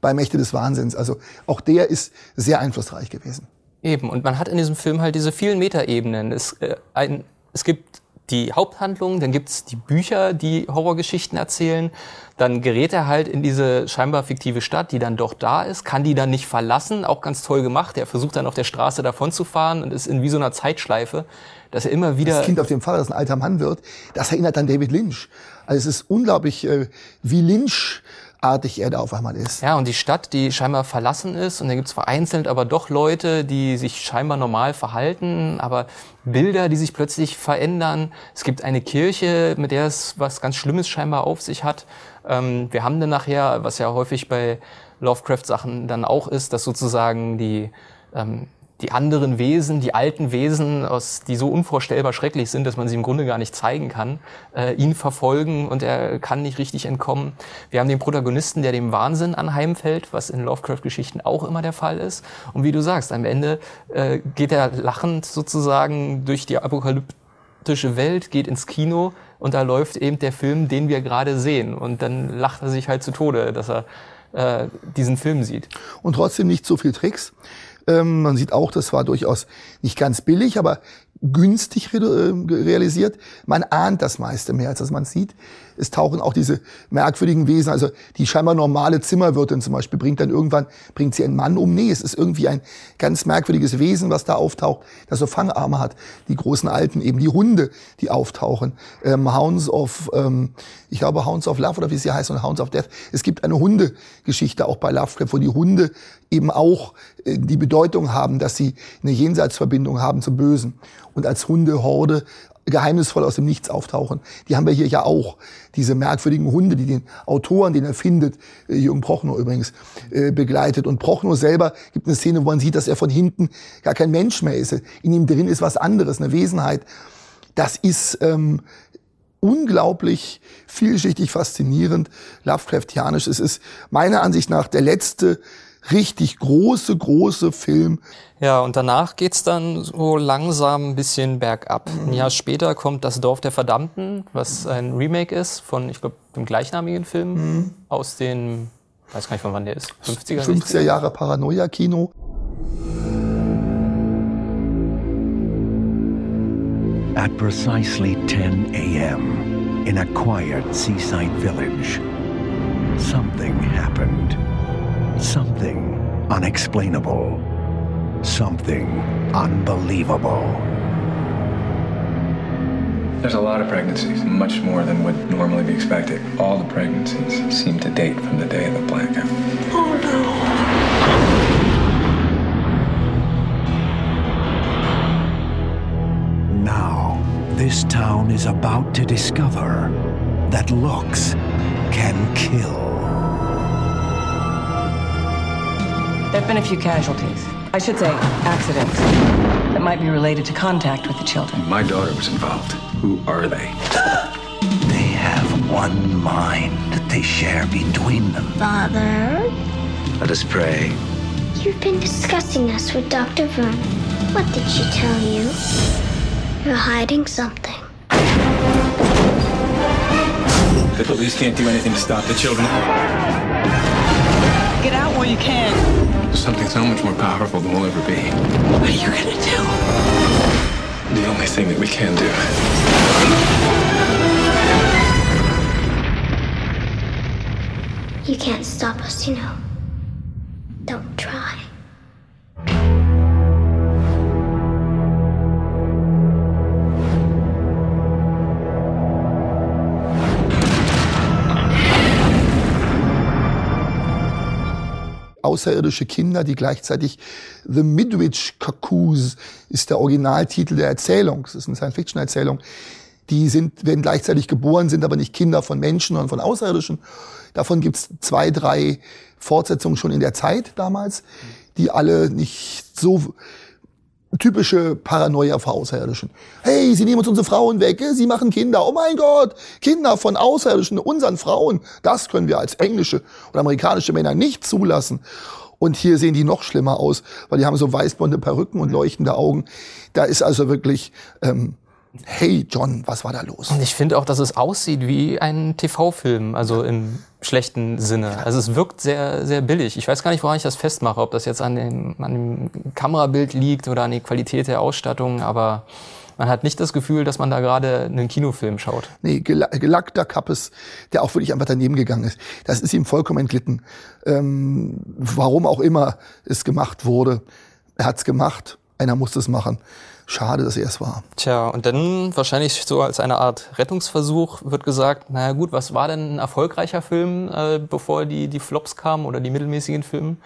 Speaker 2: bei Mächte des Wahnsinns. Also auch der ist sehr einflussreich gewesen.
Speaker 1: Eben, und man hat in diesem Film halt diese vielen Metaebenen. Es, äh, ein, es gibt die Haupthandlung, dann gibt's die Bücher, die Horrorgeschichten erzählen. Dann gerät er halt in diese scheinbar fiktive Stadt, die dann doch da ist, kann die dann nicht verlassen, auch ganz toll gemacht. Er versucht dann auf der Straße davon zu fahren und ist in wie so einer Zeitschleife, dass er immer wieder...
Speaker 2: Das Kind auf dem Fahrrad, das ein alter Mann wird, das erinnert an David Lynch. Also es ist unglaublich, äh, wie Lynch-artig er da auf einmal ist.
Speaker 1: Ja, und die Stadt, die scheinbar verlassen ist, und da gibt's vereinzelt aber doch Leute, die sich scheinbar normal verhalten, aber Bilder, die sich plötzlich verändern. Es gibt eine Kirche, mit der es was ganz Schlimmes scheinbar auf sich hat. Ähm, wir haben dann nachher, was ja häufig bei Lovecraft-Sachen dann auch ist, dass sozusagen die ähm, die anderen Wesen, die alten Wesen, aus, die so unvorstellbar schrecklich sind, dass man sie im Grunde gar nicht zeigen kann, äh, ihn verfolgen und er kann nicht richtig entkommen. Wir haben den Protagonisten, der dem Wahnsinn anheimfällt, was in Lovecraft-Geschichten auch immer der Fall ist. Und wie du sagst, am Ende äh, geht er lachend sozusagen durch die apokalyptische Welt, geht ins Kino und da läuft eben der Film, den wir gerade sehen. Und dann lacht er sich halt zu Tode, dass er äh, diesen Film sieht.
Speaker 2: Und trotzdem nicht so viel Tricks. Ähm, man sieht auch, das war durchaus nicht ganz billig, aber günstig re äh, realisiert. Man ahnt das meiste mehr, als dass man sieht. Es tauchen auch diese merkwürdigen Wesen, also die scheinbar normale Zimmerwirtin zum Beispiel, bringt dann irgendwann, bringt sie einen Mann um. Nee, es ist irgendwie ein ganz merkwürdiges Wesen, was da auftaucht, das so Fangarme hat. Die großen Alten, eben die Hunde, die auftauchen. Ähm, Hounds of, ähm, ich glaube Hounds of Love oder wie sie heißt, und Hounds of Death. Es gibt eine Hundegeschichte auch bei Lovecraft, wo die Hunde eben auch äh, die Bedeutung haben, dass sie eine Jenseitsverbindung haben zum Bösen. Und als Hundehorde geheimnisvoll aus dem Nichts auftauchen. Die haben wir hier ja auch. Diese merkwürdigen Hunde, die den Autoren, den er findet, äh, Jürgen Prochnow übrigens, äh, begleitet. Und Prochnow selber gibt eine Szene, wo man sieht, dass er von hinten gar kein Mensch mehr ist. In ihm drin ist was anderes, eine Wesenheit. Das ist ähm, unglaublich vielschichtig faszinierend, Lovecraftianisch. Es ist meiner Ansicht nach der letzte richtig große, große Film.
Speaker 1: Ja, und danach geht's dann so langsam ein bisschen bergab. Ein Jahr später kommt Das Dorf der Verdammten, was ein Remake ist von, ich glaube, dem gleichnamigen Film
Speaker 2: Mhm.
Speaker 1: aus den, weiß gar nicht von wann der ist, 50er,
Speaker 2: 50er Jahre Paranoia-Kino.
Speaker 44: At precisely 10 a.m., in a quiet seaside village, something happened. Something unexplainable. Something unbelievable.
Speaker 45: There's a lot of pregnancies, much more than would normally be expected. All the pregnancies seem to date from the day of the blackout. Oh no!
Speaker 44: Now, this town is about to discover that looks can kill.
Speaker 46: There have been a few casualties. I should say, accidents. That might be related to contact with the children.
Speaker 45: My daughter was involved. Who are they? (gasps)
Speaker 44: They have one mind that they share between them.
Speaker 47: Father,
Speaker 44: Let us pray.
Speaker 47: you've been discussing us with Dr. Vern. What did she tell you? You're hiding something.
Speaker 45: The police can't do anything to stop the children.
Speaker 46: Get out while you can.
Speaker 45: There's something so much more powerful than we'll ever be.
Speaker 46: What are you gonna do?
Speaker 45: The only thing that we can do.
Speaker 47: You can't stop us, you know. Don't try.
Speaker 2: Außerirdische Kinder, die gleichzeitig The Midwich Cuckoos ist der Originaltitel der Erzählung. Das ist eine Science-Fiction-Erzählung. Die sind, werden gleichzeitig geboren, sind aber nicht Kinder von Menschen, sondern von Außerirdischen. Davon gibt's zwei, drei Fortsetzungen schon in der Zeit damals, die alle nicht so typische Paranoia vor Außerirdischen. Hey, sie nehmen uns unsere Frauen weg, sie machen Kinder. Oh mein Gott, Kinder von Außerirdischen, unseren Frauen. Das können wir als englische oder amerikanische Männer nicht zulassen. Und hier sehen die noch schlimmer aus, weil die haben so weißblonde Perücken und leuchtende Augen. Da ist also wirklich, ähm, hey John, was war da los?
Speaker 1: Und ich finde auch, dass es aussieht wie ein TV-Film, also im schlechten Sinne. Also es wirkt sehr, sehr billig. Ich weiß gar nicht, woran ich das festmache, ob das jetzt an dem, an dem Kamerabild liegt oder an die Qualität der Ausstattung, aber man hat nicht das Gefühl, dass man da gerade einen Kinofilm schaut.
Speaker 2: Nee, gel gelackter Kappes, der auch wirklich einfach daneben gegangen ist. Das ist ihm vollkommen entglitten. Ähm, warum auch immer es gemacht wurde. Er hat's gemacht. Einer musste es machen. Schade, dass er es war.
Speaker 1: Tja, und dann wahrscheinlich so als eine Art Rettungsversuch wird gesagt, naja gut, was war denn ein erfolgreicher Film, äh, bevor die, die Flops kamen oder die mittelmäßigen Filme?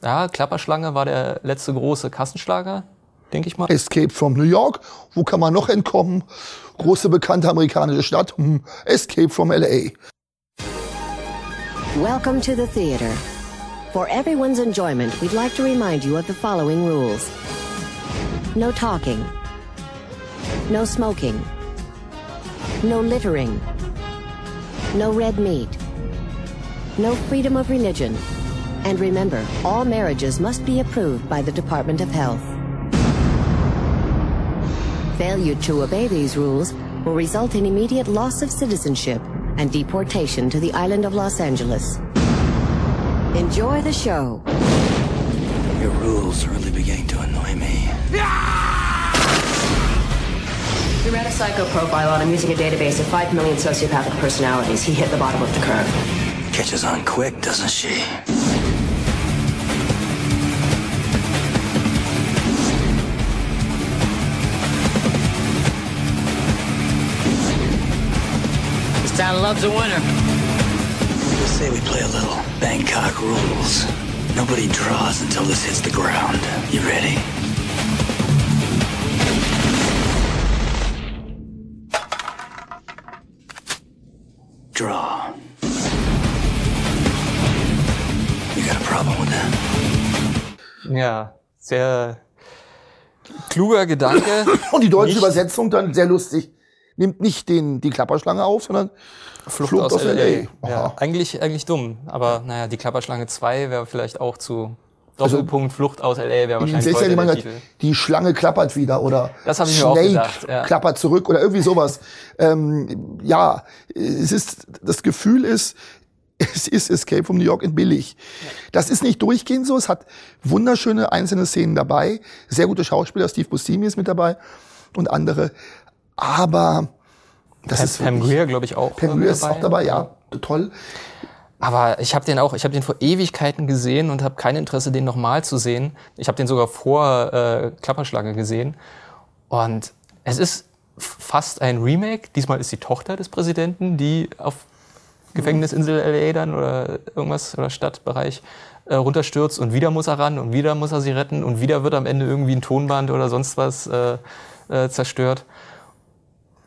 Speaker 1: Ja, Klapperschlange war der letzte große Kassenschlager, denke ich mal.
Speaker 2: Escape from New York, wo kann man noch entkommen? Große bekannte amerikanische Stadt, hm. Escape from LA.
Speaker 48: Welcome to the theater. For everyone's enjoyment, we'd like to remind you of the following rules. No talking. No smoking. No littering. No red meat. No freedom of religion. And remember, all marriages must be approved by the Department of Health. Failure to obey these rules will result in immediate loss of citizenship and deportation to the island of Los Angeles. Enjoy the show.
Speaker 43: Your rules are really beginning to annoy me.
Speaker 49: We ran a psycho profile on him using a database of 5 million sociopathic personalities. He hit the bottom of the curve.
Speaker 43: Catches on quick, doesn't she?
Speaker 49: This town loves a winner.
Speaker 43: Just say we play a little Bangkok rules. Nobody draws until this hits the ground. You ready? Draw. You got a problem with that?
Speaker 1: Ja, sehr kluger Gedanke. (laughs)
Speaker 2: Und die deutsche
Speaker 1: Nicht-
Speaker 2: Übersetzung dann sehr lustig. Nimmt nicht den, die Klapperschlange auf, sondern
Speaker 1: Flucht, aus, LA. Ja, eigentlich, eigentlich dumm. Aber naja, die Klapperschlange 2 wäre vielleicht auch zu Doppelpunkt Flucht aus LA wäre wahrscheinlich
Speaker 2: Selbst
Speaker 1: heute der Titel.
Speaker 2: die Schlange klappert wieder oder Snake
Speaker 1: gedacht, ja.
Speaker 2: klappert zurück oder irgendwie sowas. Ähm, ja, es ist, das Gefühl ist, (laughs) es ist Escape from New York in billig. Das ist nicht durchgehend so. Es hat wunderschöne einzelne Szenen dabei. Sehr gute Schauspieler. Steve Buscemi ist mit dabei und andere. Aber das
Speaker 1: Pam,
Speaker 2: ist
Speaker 1: Pam Grier, glaube ich, auch.
Speaker 2: Pam Grier ist auch dabei, ja. Toll.
Speaker 1: Aber ich habe den auch, ich habe den vor Ewigkeiten gesehen und habe kein Interesse, den nochmal zu sehen. Ich habe den sogar vor äh, Klapperschlange gesehen. Und es ist fast ein Remake. Diesmal ist die Tochter des Präsidenten, die auf Gefängnisinsel LA dann oder irgendwas oder Stadtbereich äh, runterstürzt und wieder muss er ran und wieder muss er sie retten und wieder wird am Ende irgendwie ein Tonband oder sonst was äh, äh, zerstört.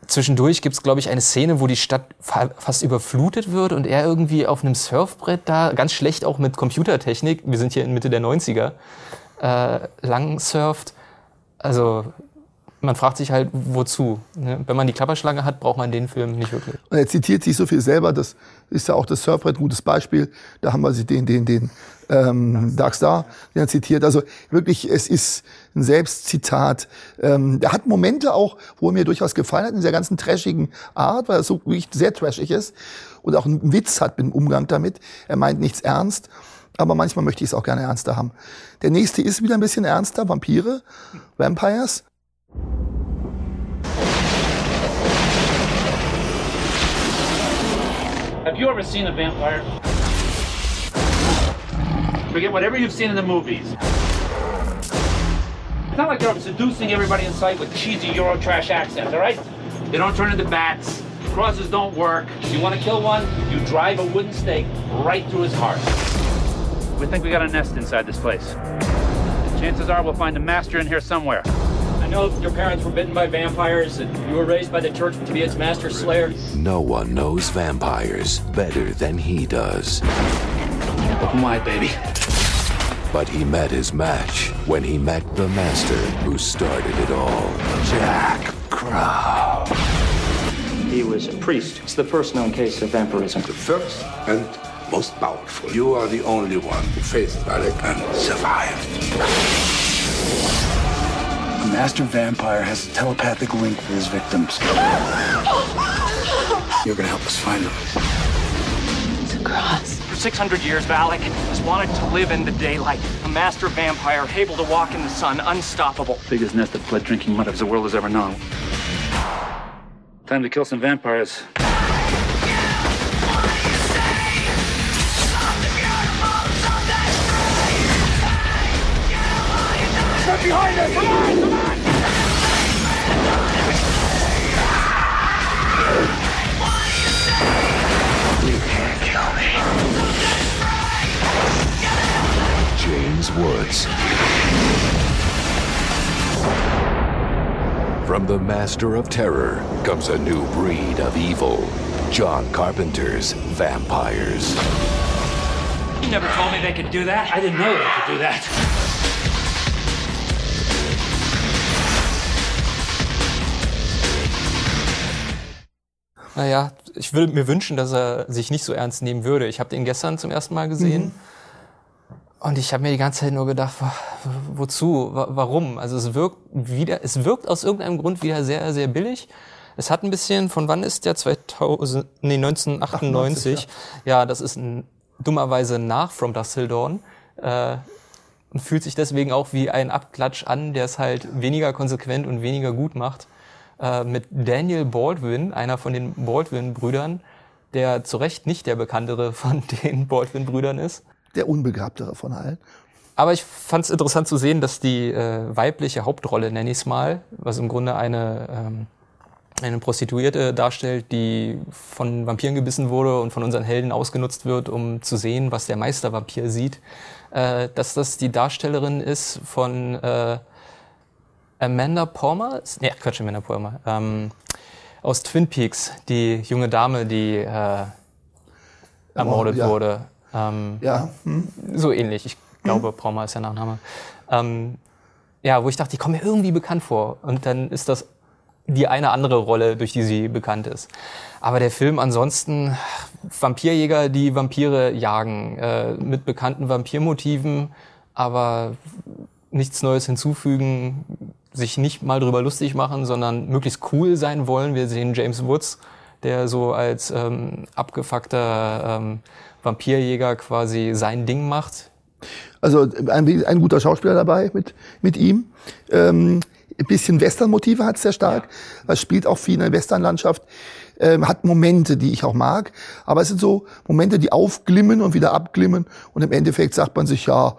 Speaker 1: Zwischendurch gibt's glaub glaube ich, eine Szene, wo die Stadt fa fast überflutet wird und er irgendwie auf einem Surfbrett da, ganz schlecht auch mit Computertechnik, wir sind hier in Mitte der 90er, äh, lang surft. Also man fragt sich halt, wozu. Ne? Wenn man die Klapperschlange hat, braucht man den Film nicht wirklich.
Speaker 2: Und er zitiert sich so viel selber, das ist ja auch das Surfbrett ein gutes Beispiel. Da haben wir sie den, den, den ähm, Dark Star, den er zitiert. Also wirklich, es ist ein Selbstzitat. Ähm, er hat Momente auch, wo er mir durchaus gefallen hat, in dieser ganzen trashigen Art, weil er so wirklich sehr trashig ist und auch einen Witz hat im Umgang damit. Er meint nichts ernst. Aber manchmal möchte ich es auch gerne ernster haben. Der nächste ist wieder ein bisschen ernster, Vampire, Vampires.
Speaker 50: Have you ever seen a vampire? Forget whatever you've seen in the movies. It's not like they're seducing everybody in sight with cheesy Eurotrash accents, all right? They don't turn into bats. Crosses don't work. If you want to kill one? You drive a wooden stake right through his heart. We think we got a nest inside this place. Chances are we'll find a master in here somewhere.
Speaker 51: I know your parents were bitten by vampires and you were raised by the church to be its master slayer.
Speaker 44: No one knows vampires better than he does.
Speaker 50: Open wide, baby.
Speaker 44: But he met his match when he met the master who started it all, Jack Crow.
Speaker 52: He was a priest. It's the first known case of vampirism.
Speaker 42: The first and most powerful. You are the only one who faced Alec and survived.
Speaker 43: A master vampire has a telepathic link with his victims. You're gonna help us find them.
Speaker 30: It's a cross.
Speaker 39: For 600 years, Valak has wanted to live in the daylight. A master vampire, able to walk in the sun, unstoppable.
Speaker 50: Biggest nest of blood drinking mud the world has ever known. Time to kill some vampires.
Speaker 38: Get behind us! Come on, come on!
Speaker 44: You can't kill me. James Woods. From the master of terror comes a new breed of evil. John Carpenter's vampires.
Speaker 39: You never told me they could do that.
Speaker 50: I didn't know they could do that.
Speaker 1: Naja, ich würde mir wünschen, dass er sich nicht so ernst nehmen würde. Ich habe den gestern zum ersten Mal gesehen.
Speaker 2: Mhm.
Speaker 1: Und ich habe mir die ganze Zeit nur gedacht, wo- wozu, Wa- warum? Also es wirkt wieder, es wirkt aus irgendeinem Grund wieder sehr, sehr billig. Es hat ein bisschen, von wann ist der 2000, nee, 1998? ja. das ist ein, dummerweise nach From Dusk Till Dawn. Äh, und fühlt sich deswegen auch wie ein Abklatsch an, der es halt weniger konsequent und weniger gut macht. Äh, mit Daniel Baldwin, einer von den Baldwin-Brüdern, der zu Recht nicht der bekanntere von (laughs) den Baldwin-Brüdern ist.
Speaker 2: Der unbegabtere von allen.
Speaker 1: Aber ich fand es interessant zu sehen, dass die äh, weibliche Hauptrolle, nenne ich es mal, was im Grunde eine, ähm, eine Prostituierte darstellt, die von Vampiren gebissen wurde und von unseren Helden ausgenutzt wird, um zu sehen, was der Meistervampir sieht, äh, dass das die Darstellerin ist von äh, Amanda Palmer? Nee, Quatsch, Amanda Palmer. Ähm, aus Twin Peaks, die junge Dame, die äh, ermordet
Speaker 2: ja.
Speaker 1: wurde. Ähm,
Speaker 2: Ja. Hm.
Speaker 1: so ähnlich. Ich glaube, Palmer ist der Nachname. Ähm, ja, wo ich dachte, die kommen mir irgendwie bekannt vor. Und dann ist das die eine andere Rolle, durch die sie bekannt ist. Aber der Film ansonsten, Vampirjäger, die Vampire jagen, äh, mit bekannten Vampirmotiven, aber nichts Neues hinzufügen, sich nicht mal drüber lustig machen, sondern möglichst cool sein wollen. Wir sehen James Woods, der so als ähm, abgefuckter ähm, Vampirjäger quasi sein Ding macht.
Speaker 2: Also ein, ein guter Schauspieler dabei mit, mit ihm. Ähm, ein bisschen Western-Motive hat es sehr stark. Es spielt auch viel in der Western-Landschaft. Ähm, hat Momente, die ich auch mag. Aber es sind so Momente, die aufglimmen und wieder abglimmen. Und im Endeffekt sagt man sich, ja,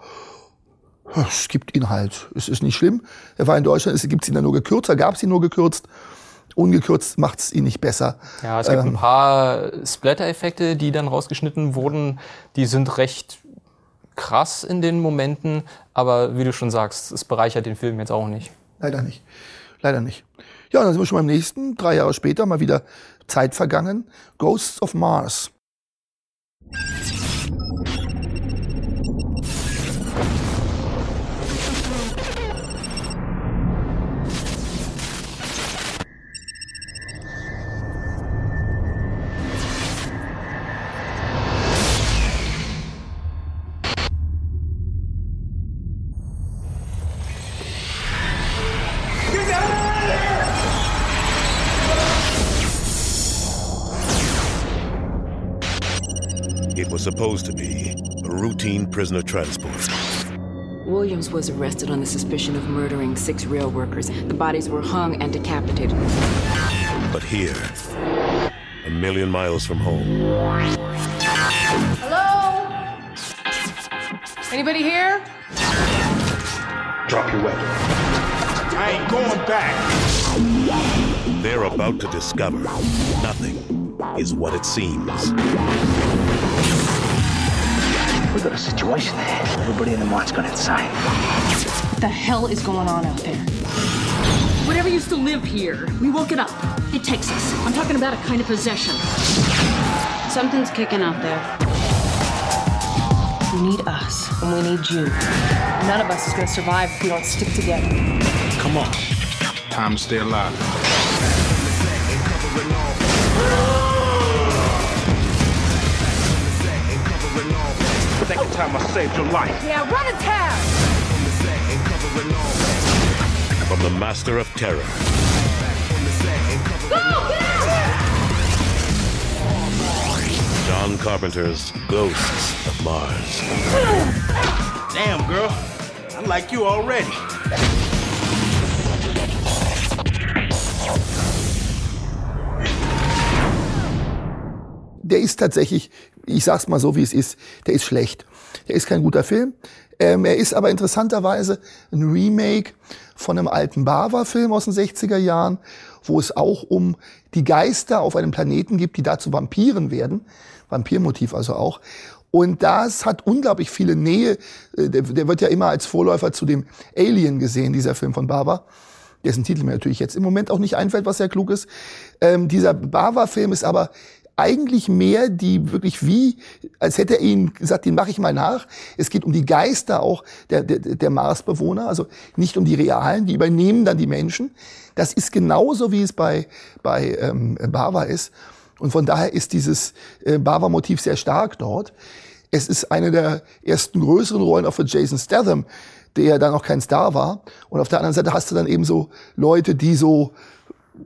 Speaker 2: es gibt ihn halt. Es ist nicht schlimm. Er war in Deutschland, es gibt ihn dann nur gekürzt, da gab es ihn nur gekürzt. Ungekürzt macht es ihn nicht besser.
Speaker 1: Ja, es gibt
Speaker 2: Ähm,
Speaker 1: ein paar Splatter-Effekte, die dann rausgeschnitten wurden. Die sind recht krass in den Momenten, aber wie du schon sagst, es bereichert den Film jetzt auch nicht.
Speaker 2: Leider nicht. Leider nicht. Ja, dann sind wir schon beim nächsten. Drei Jahre später mal wieder Zeit vergangen. Ghosts of Mars.
Speaker 53: Supposed to be a routine prisoner transport.
Speaker 49: Williams was arrested on the suspicion of murdering six rail workers. The bodies were hung and decapitated.
Speaker 53: But here, a million miles from home,
Speaker 54: Hello? Anybody here?
Speaker 53: drop your weapon.
Speaker 38: I ain't going back.
Speaker 53: They're about to discover nothing is what it seems.
Speaker 43: We got a situation here. Everybody in the mart's gone insane.
Speaker 30: What the hell is going on out there? Whatever used to live here, we woke it up. It takes us. I'm talking about a kind of possession.
Speaker 36: Something's kicking out there.
Speaker 30: We need us, and we need you. None of us is gonna survive if we don't stick together.
Speaker 45: Come on. Time to stay alive.
Speaker 50: Time I saved your life.
Speaker 30: Yeah, run a tab!
Speaker 53: From the Master of Terror.
Speaker 30: Go, get out!
Speaker 53: John Carpenter's Ghosts of Mars.
Speaker 50: Damn, girl. I like you already.
Speaker 2: der ist tatsächlich, ich sag's mal so, wie es ist, der ist schlecht. Der ist kein guter Film. Ähm, er ist aber interessanterweise ein Remake von einem alten Bava-Film aus den 60er Jahren, wo es auch um die Geister auf einem Planeten gibt, die da zu Vampiren werden. Vampirmotiv also auch. Und das hat unglaublich viele Nähe. Äh, Der, der wird ja immer als Vorläufer zu dem Alien gesehen, dieser Film von Bava dessen Titel mir natürlich jetzt im Moment auch nicht einfällt, was sehr klug ist. Ähm, dieser Bava-Film ist aber eigentlich mehr die wirklich wie, als hätte er ihn gesagt, den mache ich mal nach. Es geht um die Geister auch der, der, der Marsbewohner, also nicht um die realen, die übernehmen dann die Menschen. Das ist genauso, wie es bei, bei ähm, Bava ist. Und von daher ist dieses äh, Bava-Motiv sehr stark dort. Es ist eine der ersten größeren Rollen auch für Jason Statham, der dann noch kein Star war. Und auf der anderen Seite hast du dann eben so Leute, die so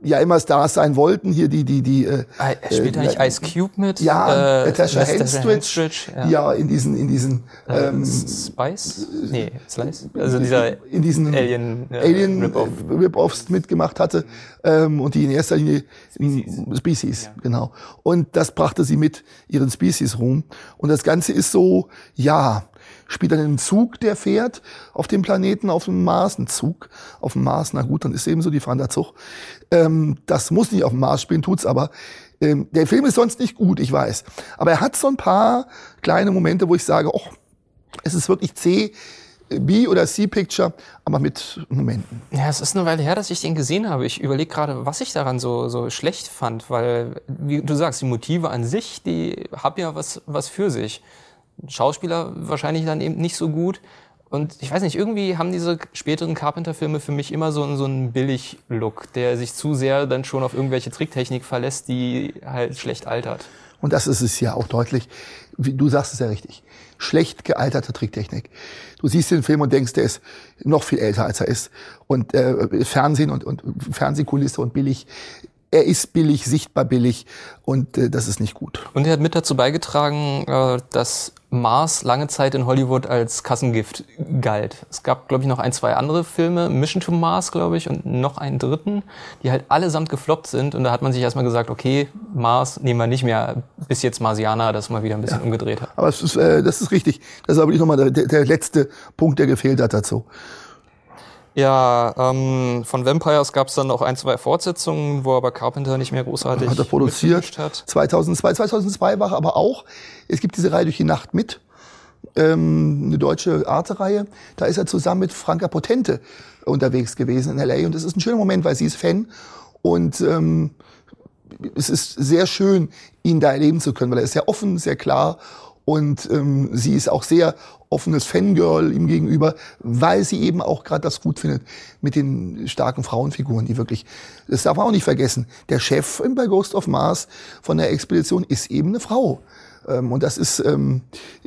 Speaker 2: ja immer Stars sein wollten. Hier die die die. Äh,
Speaker 1: Er spielt da nicht Ice Cube mit?
Speaker 2: Ja,
Speaker 1: Äh,
Speaker 2: Natasha Henstridge, ja.
Speaker 1: ja.
Speaker 2: in diesen in diesen
Speaker 1: Äh,
Speaker 2: ähm,
Speaker 1: Spice? Nee, Slice? Also dieser
Speaker 2: in diesen
Speaker 1: Alien, äh,
Speaker 2: Alien
Speaker 1: Rip-Off.
Speaker 2: äh, Rip-Offs mitgemacht hatte ähm, und die in erster Linie Species, Species genau. Und das brachte sie mit ihren Species Ruhm. Und das Ganze ist so, ja, spielt dann im Zug, der fährt auf dem Planeten, auf dem Mars, ein Zug auf dem Mars. Na gut, dann ist eben so, die fahren Zug. Ähm, das muss nicht auf dem Mars spielen, tut's aber. Ähm, der Film ist sonst nicht gut, ich weiß. Aber er hat so ein paar kleine Momente, wo ich sage, oh, es ist wirklich C, B oder C-Picture, aber mit Momenten.
Speaker 1: Ja, es ist eine Weile her, dass ich den gesehen habe. Ich überlege gerade, was ich daran so, so schlecht fand, weil, wie du sagst, die Motive an sich, die haben ja was, was für sich. Schauspieler wahrscheinlich dann eben nicht so gut. Und ich weiß nicht, irgendwie haben diese späteren Carpenter-Filme für mich immer so, einen- so einen Billig-Look, der sich zu sehr dann schon auf irgendwelche Tricktechnik verlässt, die halt schlecht altert.
Speaker 2: Und das ist es ja auch deutlich. Du sagst es ja richtig. Schlecht gealterte Tricktechnik. Du siehst den Film und denkst, der ist noch viel älter, als er ist. Und äh, Fernsehen und, und Fernsehkulisse und billig. Er ist billig, sichtbar billig und äh, das ist nicht gut.
Speaker 1: Und er hat mit dazu beigetragen, äh, dass Mars lange Zeit in Hollywood als Kassengift galt. Es gab, glaube ich, noch ein, zwei andere Filme, Mission to Mars, glaube ich, und noch einen dritten, die halt allesamt gefloppt sind. Und da hat man sich erstmal gesagt, okay, Mars nehmen wir nicht mehr, bis jetzt Marsianer das mal wieder ein bisschen umgedreht hat.
Speaker 2: Aber ist, äh, das ist richtig. Das ist aber nicht nochmal der, der letzte Punkt, der gefehlt hat dazu.
Speaker 1: Ja, ähm, von Vampires gab es dann auch ein, zwei Fortsetzungen, wo aber Carpenter nicht mehr großartig
Speaker 2: hat er produziert.
Speaker 1: hat.
Speaker 2: 2002, 2002 war er aber auch. Es gibt diese Reihe durch die Nacht mit, ähm, eine deutsche Arte-Reihe. Da ist er zusammen mit Franka Potente unterwegs gewesen in LA und es ist ein schöner Moment, weil sie ist Fan und ähm, es ist sehr schön, ihn da erleben zu können, weil er ist sehr offen, sehr klar und ähm, sie ist auch sehr offenes Fangirl ihm gegenüber, weil sie eben auch gerade das gut findet mit den starken Frauenfiguren, die wirklich, das darf man auch nicht vergessen, der Chef bei Ghost of Mars von der Expedition ist eben eine Frau. Ähm, und das ist, ähm,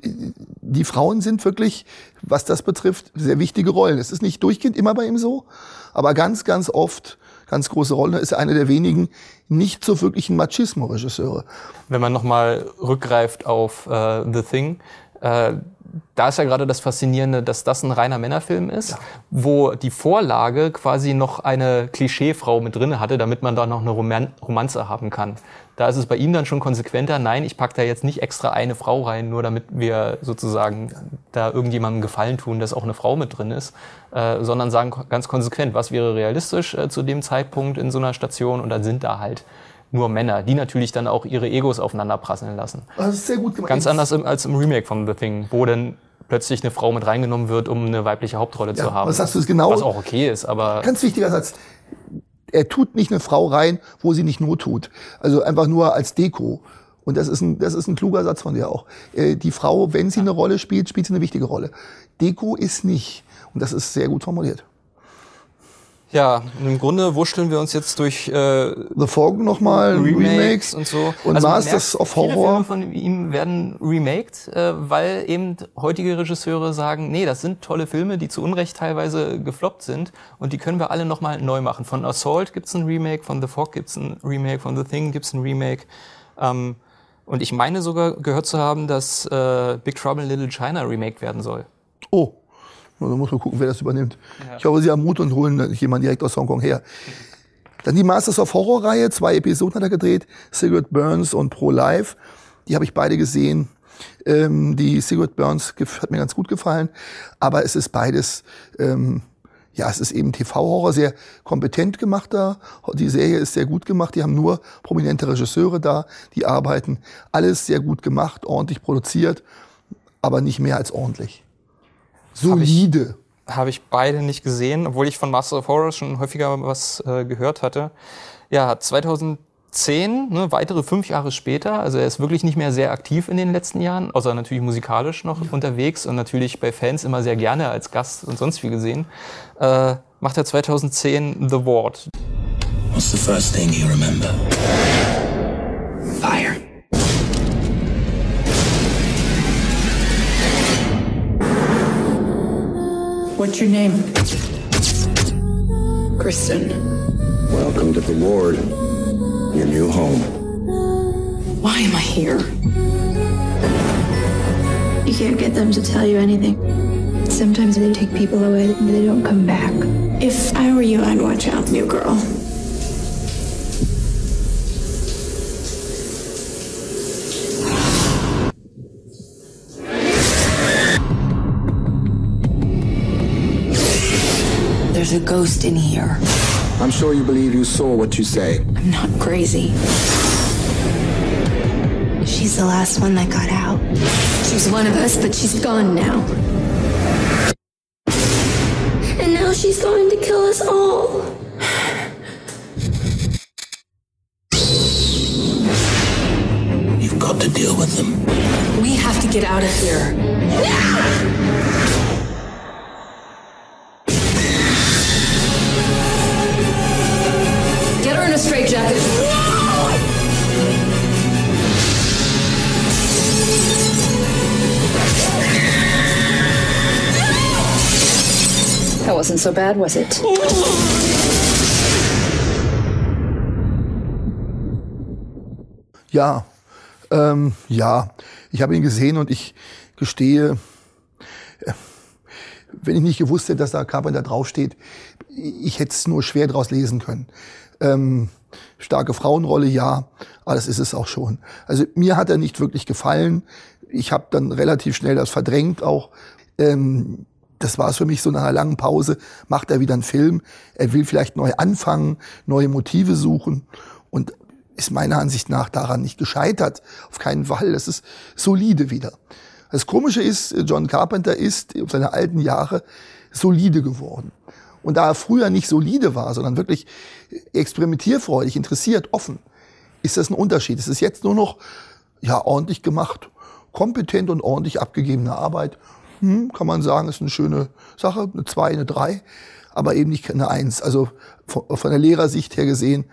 Speaker 2: die Frauen sind wirklich, was das betrifft, sehr wichtige Rollen. Es ist nicht durchgehend immer bei ihm so, aber ganz, ganz oft, ganz große Rolle, ist er einer der wenigen nicht so wirklichen Machismo-Regisseure.
Speaker 1: Wenn man nochmal rückgreift auf äh, The Thing, äh, da ist ja gerade das Faszinierende, dass das ein reiner Männerfilm ist, wo die Vorlage quasi noch eine Klischeefrau mit drin hatte, damit man da noch eine Roman Romanze haben kann. Da ist es bei ihm dann schon konsequenter, nein, ich pack da jetzt nicht extra eine Frau rein, nur damit wir sozusagen da irgendjemandem Gefallen tun, dass auch eine Frau mit drin ist, äh, sondern sagen ganz konsequent, was wäre realistisch äh, zu dem Zeitpunkt in so einer Station und dann sind da halt nur Männer, die natürlich dann auch ihre Egos aufeinander prasseln lassen.
Speaker 2: Das ist sehr gut gemacht.
Speaker 1: Ganz anders im, als im Remake von The Thing, wo dann plötzlich eine Frau mit reingenommen wird, um eine weibliche Hauptrolle
Speaker 2: Ja,
Speaker 1: zu haben.
Speaker 2: was sagst du, ist genau-
Speaker 1: Was auch okay ist, aber
Speaker 2: Ganz wichtiger Satz. Er tut nicht eine Frau rein, wo sie nicht Not tut. Also einfach nur als Deko. Und das ist ein, das ist ein kluger Satz von dir auch. Äh, Die Frau, wenn sie eine Rolle spielt, spielt sie eine wichtige Rolle. Deko ist nicht. Und das ist sehr gut formuliert.
Speaker 1: Ja, im Grunde wurschteln wir uns jetzt durch äh,
Speaker 2: The Fog nochmal,
Speaker 1: Remakes,
Speaker 2: Remakes
Speaker 1: und so.
Speaker 2: Und
Speaker 1: man
Speaker 2: Masters
Speaker 1: merkt,
Speaker 2: of
Speaker 1: Viele
Speaker 2: Horror.
Speaker 1: Filme von ihm werden remaked, äh, weil eben heutige Regisseure sagen, nee, das sind tolle Filme, die zu Unrecht teilweise gefloppt sind und die können wir alle nochmal neu machen. Von Assault gibt's ein Remake, von The Fog gibt's ein Remake, von The Thing gibt's ein Remake. Ähm, und ich meine sogar gehört zu haben, dass äh, Big Trouble in Little China remaked werden soll.
Speaker 2: Oh, Na, da muss man gucken, wer das übernimmt. Ich hoffe, sie haben Mut und holen jemanden direkt aus Hongkong her. Dann die Masters of Horror Reihe, zwei Episoden hat er gedreht, Cigarette Burns und Pro Life. Die habe ich beide gesehen. Ähm, die Cigarette Burns hat mir ganz gut gefallen, aber es ist beides, ähm, ja, es ist eben TV-Horror, sehr kompetent gemacht da. Die Serie ist sehr gut gemacht. Die haben nur prominente Regisseure da, die arbeiten. Alles sehr gut gemacht, ordentlich produziert, aber nicht mehr als ordentlich. Solide.
Speaker 1: Habe ich beide nicht gesehen, obwohl ich von Master of Horror schon häufiger was äh, gehört hatte. Ja, 2010, ne, weitere fünf Jahre später, also er ist wirklich nicht mehr sehr aktiv in den letzten Jahren, außer natürlich musikalisch noch unterwegs und natürlich bei Fans immer sehr gerne als Gast und sonst wie gesehen, äh, macht er 2010 The Ward.
Speaker 43: What's the first thing you remember? Fire.
Speaker 30: What's your name?
Speaker 49: Kristen.
Speaker 42: Welcome to the ward, your new home.
Speaker 49: Why am I here?
Speaker 47: You can't get them to tell you anything. Sometimes they take people away and they don't come back. If I were you, I'd watch out, new girl.
Speaker 49: A ghost in here.
Speaker 42: I'm sure you believe you saw what you say.
Speaker 49: I'm not crazy.
Speaker 47: She's the last one that got out. She was one of us, but she's gone now. And now she's going to kill us all.
Speaker 43: You've got to deal with them.
Speaker 49: We have to get out of here.
Speaker 30: So bad, was it?
Speaker 2: Ja, ähm, ja. Ich habe ihn gesehen und ich gestehe, äh, wenn ich nicht gewusst hätte, dass da Carpenter draufsteht, ich hätte es nur schwer draus lesen können. Ähm, starke Frauenrolle, ja, aber das ist es auch schon. Also mir hat er nicht wirklich gefallen. Ich habe dann relativ schnell das verdrängt auch. Ähm, das war es für mich so nach einer langen Pause, macht er wieder einen Film. Er will vielleicht neu anfangen, neue Motive suchen und ist meiner Ansicht nach daran nicht gescheitert. Auf keinen Fall. Das ist solide wieder. Das Komische ist, John Carpenter ist auf seine alten Jahre solide geworden. Und da er früher nicht solide war, sondern wirklich experimentierfreudig, interessiert, offen, ist das ein Unterschied. Es ist jetzt nur noch ja ordentlich gemacht, kompetent und ordentlich abgegebene Arbeit. Hm, kann man sagen, ist eine schöne Sache, eine zwei, eine drei, aber eben nicht eine eins. Also von, von der Lehrersicht her gesehen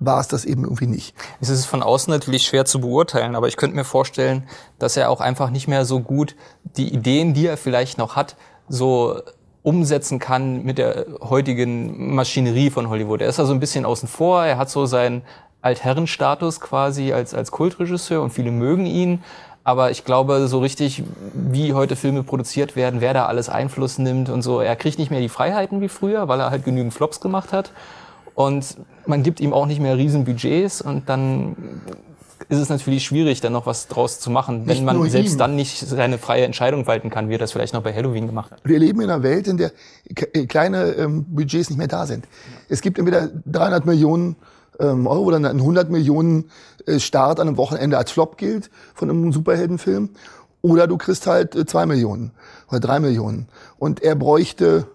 Speaker 2: war es das eben irgendwie nicht.
Speaker 1: Es ist von außen natürlich schwer zu beurteilen, aber ich könnte mir vorstellen, dass er auch einfach nicht mehr so gut die Ideen, die er vielleicht noch hat, so umsetzen kann mit der heutigen Maschinerie von Hollywood. Er ist da so ein bisschen außen vor, er hat so seinen Altherrenstatus quasi als, als Kultregisseur und viele mögen ihn. Aber ich glaube, so richtig, wie heute Filme produziert werden, wer da alles Einfluss nimmt und so, er kriegt nicht mehr die Freiheiten wie früher, weil er halt genügend Flops gemacht hat. Und man gibt ihm auch nicht mehr riesen Budgets und dann ist es natürlich schwierig, dann noch was draus zu machen, wenn
Speaker 2: Nicht
Speaker 1: man selbst
Speaker 2: ihm.
Speaker 1: dann nicht seine freie Entscheidung walten kann, wie er das vielleicht noch bei Halloween gemacht hat.
Speaker 2: Wir leben in einer Welt, in der ke- kleine ähm, Budgets nicht mehr da sind. Es gibt entweder 300 Millionen ähm, Euro, dann ein 100 Millionen äh, Start an einem Wochenende als Flop gilt von einem Superheldenfilm. Oder du kriegst halt äh, zwei Millionen oder drei Millionen. Und er bräuchte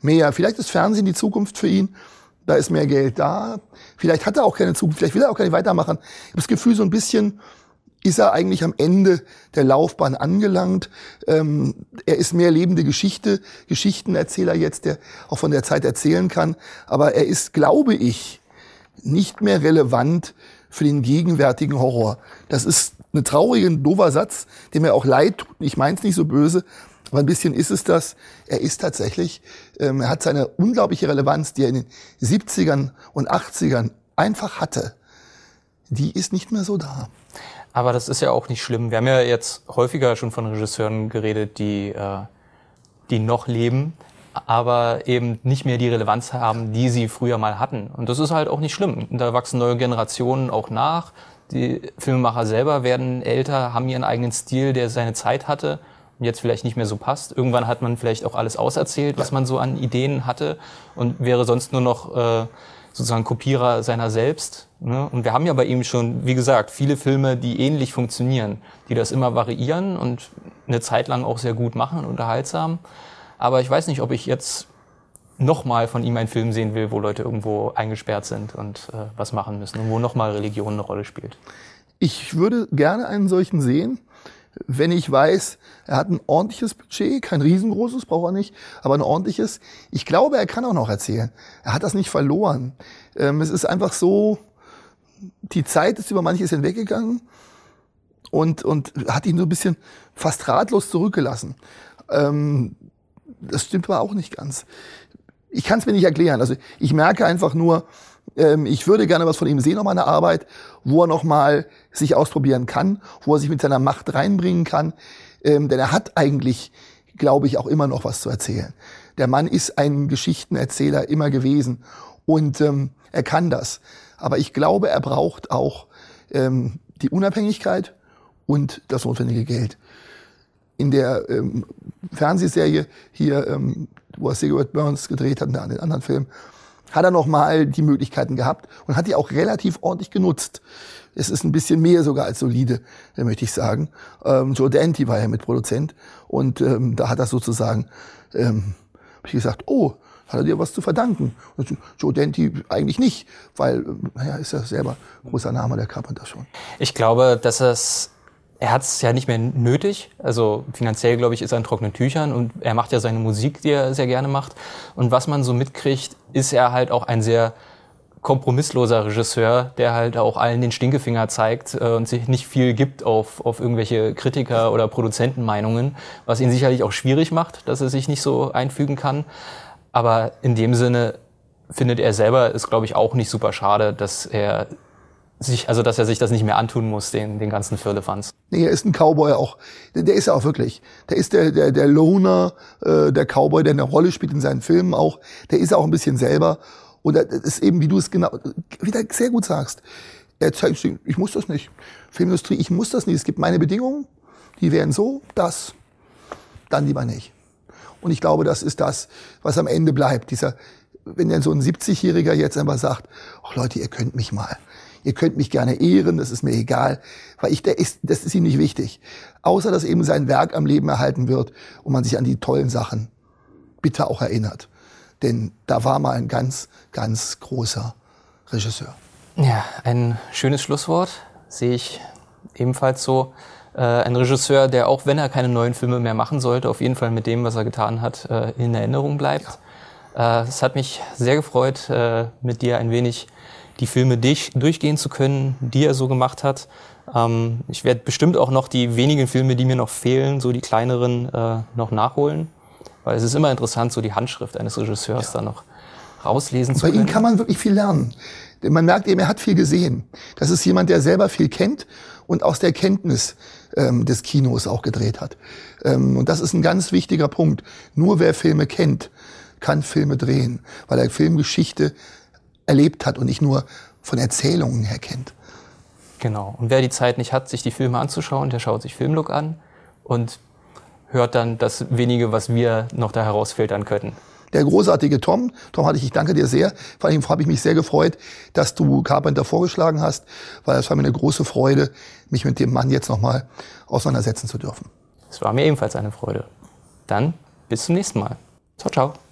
Speaker 2: mehr. Vielleicht ist Fernsehen die Zukunft für ihn. Da ist mehr Geld da. Vielleicht hat er auch keine Zukunft. Vielleicht will er auch gar nicht weitermachen. Ich habe das Gefühl, so ein bisschen ist er eigentlich am Ende der Laufbahn angelangt. Ähm, er ist mehr lebende Geschichte, Geschichtenerzähler jetzt, der auch von der Zeit erzählen kann. Aber er ist, glaube ich, nicht mehr relevant für den gegenwärtigen Horror. Das ist ein trauriger, dover Satz, der mir auch leid tut. Ich meine es nicht so böse, aber ein bisschen ist es das. Er ist tatsächlich, ähm, er hat seine unglaubliche Relevanz, die er in den 70ern und 80ern einfach hatte. Die ist nicht mehr so da.
Speaker 1: Aber das ist ja auch nicht schlimm. Wir haben ja jetzt häufiger schon von Regisseuren geredet, die, äh, die noch leben, aber eben nicht mehr die Relevanz haben, die sie früher mal hatten. Und das ist halt auch nicht schlimm. Da wachsen neue Generationen auch nach. Die Filmemacher selber werden älter, haben ihren eigenen Stil, der seine Zeit hatte und jetzt vielleicht nicht mehr so passt. Irgendwann hat man vielleicht auch alles auserzählt, was man so an Ideen hatte und wäre sonst nur noch äh, sozusagen Kopierer seiner selbst. Ne? Und wir haben ja bei ihm schon, wie gesagt, viele Filme, die ähnlich funktionieren, die das immer variieren und eine Zeit lang auch sehr gut machen und unterhaltsam. Aber ich weiß nicht, ob ich jetzt nochmal von ihm einen Film sehen will, wo Leute irgendwo eingesperrt sind und äh, was machen müssen und wo nochmal Religion eine Rolle spielt.
Speaker 2: Ich würde gerne einen solchen sehen, wenn ich weiß, er hat ein ordentliches Budget, kein riesengroßes, braucht er nicht, aber ein ordentliches. Ich glaube, er kann auch noch erzählen. Er hat das nicht verloren. Ähm, es ist einfach so, die Zeit ist über manches hinweggegangen und, und hat ihn so ein bisschen fast ratlos zurückgelassen. Ähm, das stimmt aber auch nicht ganz. Ich kann es mir nicht erklären. Also ich merke einfach nur, ähm, ich würde gerne was von ihm sehen, nochmal eine Arbeit, wo er nochmal sich ausprobieren kann, wo er sich mit seiner Macht reinbringen kann. Ähm, denn er hat eigentlich, glaube ich, auch immer noch was zu erzählen. Der Mann ist ein Geschichtenerzähler immer gewesen und ähm, er kann das. Aber ich glaube, er braucht auch ähm, die Unabhängigkeit und das notwendige Geld. In der ähm, Fernsehserie hier, ähm, wo er Cigarette Burns gedreht hat, in den anderen Film, hat er noch mal die Möglichkeiten gehabt und hat die auch relativ ordentlich genutzt. Es ist ein bisschen mehr sogar als solide, möchte ich sagen. Ähm, Joe Dante war ja mit Produzent und ähm, da hat er sozusagen, ähm, hab ich gesagt, oh, hat er dir was zu verdanken? Und Joe Dante eigentlich nicht, weil, naja, ist ja selber großer Name der Carpenter schon.
Speaker 1: Ich glaube, dass es er hat es ja nicht mehr nötig. Also finanziell, glaube ich, ist er in trockenen Tüchern und er macht ja seine Musik, die er sehr gerne macht. Und was man so mitkriegt, ist er halt auch ein sehr kompromissloser Regisseur, der halt auch allen den Stinkefinger zeigt äh, und sich nicht viel gibt auf, auf irgendwelche Kritiker oder Produzentenmeinungen, was ihn sicherlich auch schwierig macht, dass er sich nicht so einfügen kann. Aber in dem Sinne findet er selber es, glaube ich, auch nicht super schade, dass er sich, also dass er sich das nicht mehr antun muss, den, den ganzen Firlefanz.
Speaker 2: Nee, er ist ein Cowboy auch. Der, der ist ja auch wirklich. Der ist der, der, der Loner, äh, der Cowboy, der eine Rolle spielt in seinen Filmen auch. Der ist auch ein bisschen selber. Und das ist eben, wie du es genau, wieder sehr gut sagst. Er zeigt, ich muss das nicht. Filmindustrie, ich muss das nicht. Es gibt meine Bedingungen, die wären so, das, dann lieber nicht. Und ich glaube, das ist das, was am Ende bleibt. Dieser, wenn dann so ein 70-Jähriger jetzt einfach sagt, ach Leute, ihr könnt mich mal ihr könnt mich gerne ehren, das ist mir egal, weil ich, der ist, das ist ihm nicht wichtig. Außer, dass eben sein Werk am Leben erhalten wird und man sich an die tollen Sachen bitte auch erinnert. Denn da war mal ein ganz, ganz großer Regisseur.
Speaker 1: Ja, ein schönes Schlusswort, sehe ich ebenfalls so. Äh, ein Regisseur, der auch wenn er keine neuen Filme mehr machen sollte, auf jeden Fall mit dem, was er getan hat, äh, in Erinnerung bleibt. Ja. Äh, es hat mich sehr gefreut, mit dir ein wenig die Filme durch, durchgehen zu können, die er so gemacht hat. Ähm, ich werde bestimmt auch noch die wenigen Filme, die mir noch fehlen, so die kleineren, äh, noch nachholen. Weil es ist immer interessant, so die Handschrift eines Regisseurs ja. da noch rauslesen
Speaker 2: zu
Speaker 1: können.
Speaker 2: Bei ihm kann man wirklich viel lernen. Denn man merkt eben, er hat viel gesehen. Das ist jemand, der selber viel kennt und aus der Kenntnis ähm, des Kinos auch gedreht hat. Ähm, und das ist ein ganz wichtiger Punkt. Nur wer Filme kennt, kann Filme drehen, weil er Filmgeschichte erlebt hat und nicht nur von Erzählungen her kennt.
Speaker 1: Genau. Und wer die Zeit nicht hat, sich die Filme anzuschauen, der schaut sich Filmlook an und hört dann das wenige, was wir noch da herausfiltern könnten.
Speaker 2: der großartige Tom. Tom hatte ich, ich danke dir sehr. Vor allem habe ich mich sehr gefreut, dass du Carpenter vorgeschlagen hast, weil es war mir eine große Freude, mich mit dem Mann jetzt nochmal auseinandersetzen zu dürfen.
Speaker 1: Es war mir ebenfalls eine Freude. Dann bis zum nächsten Mal. Ciao, ciao.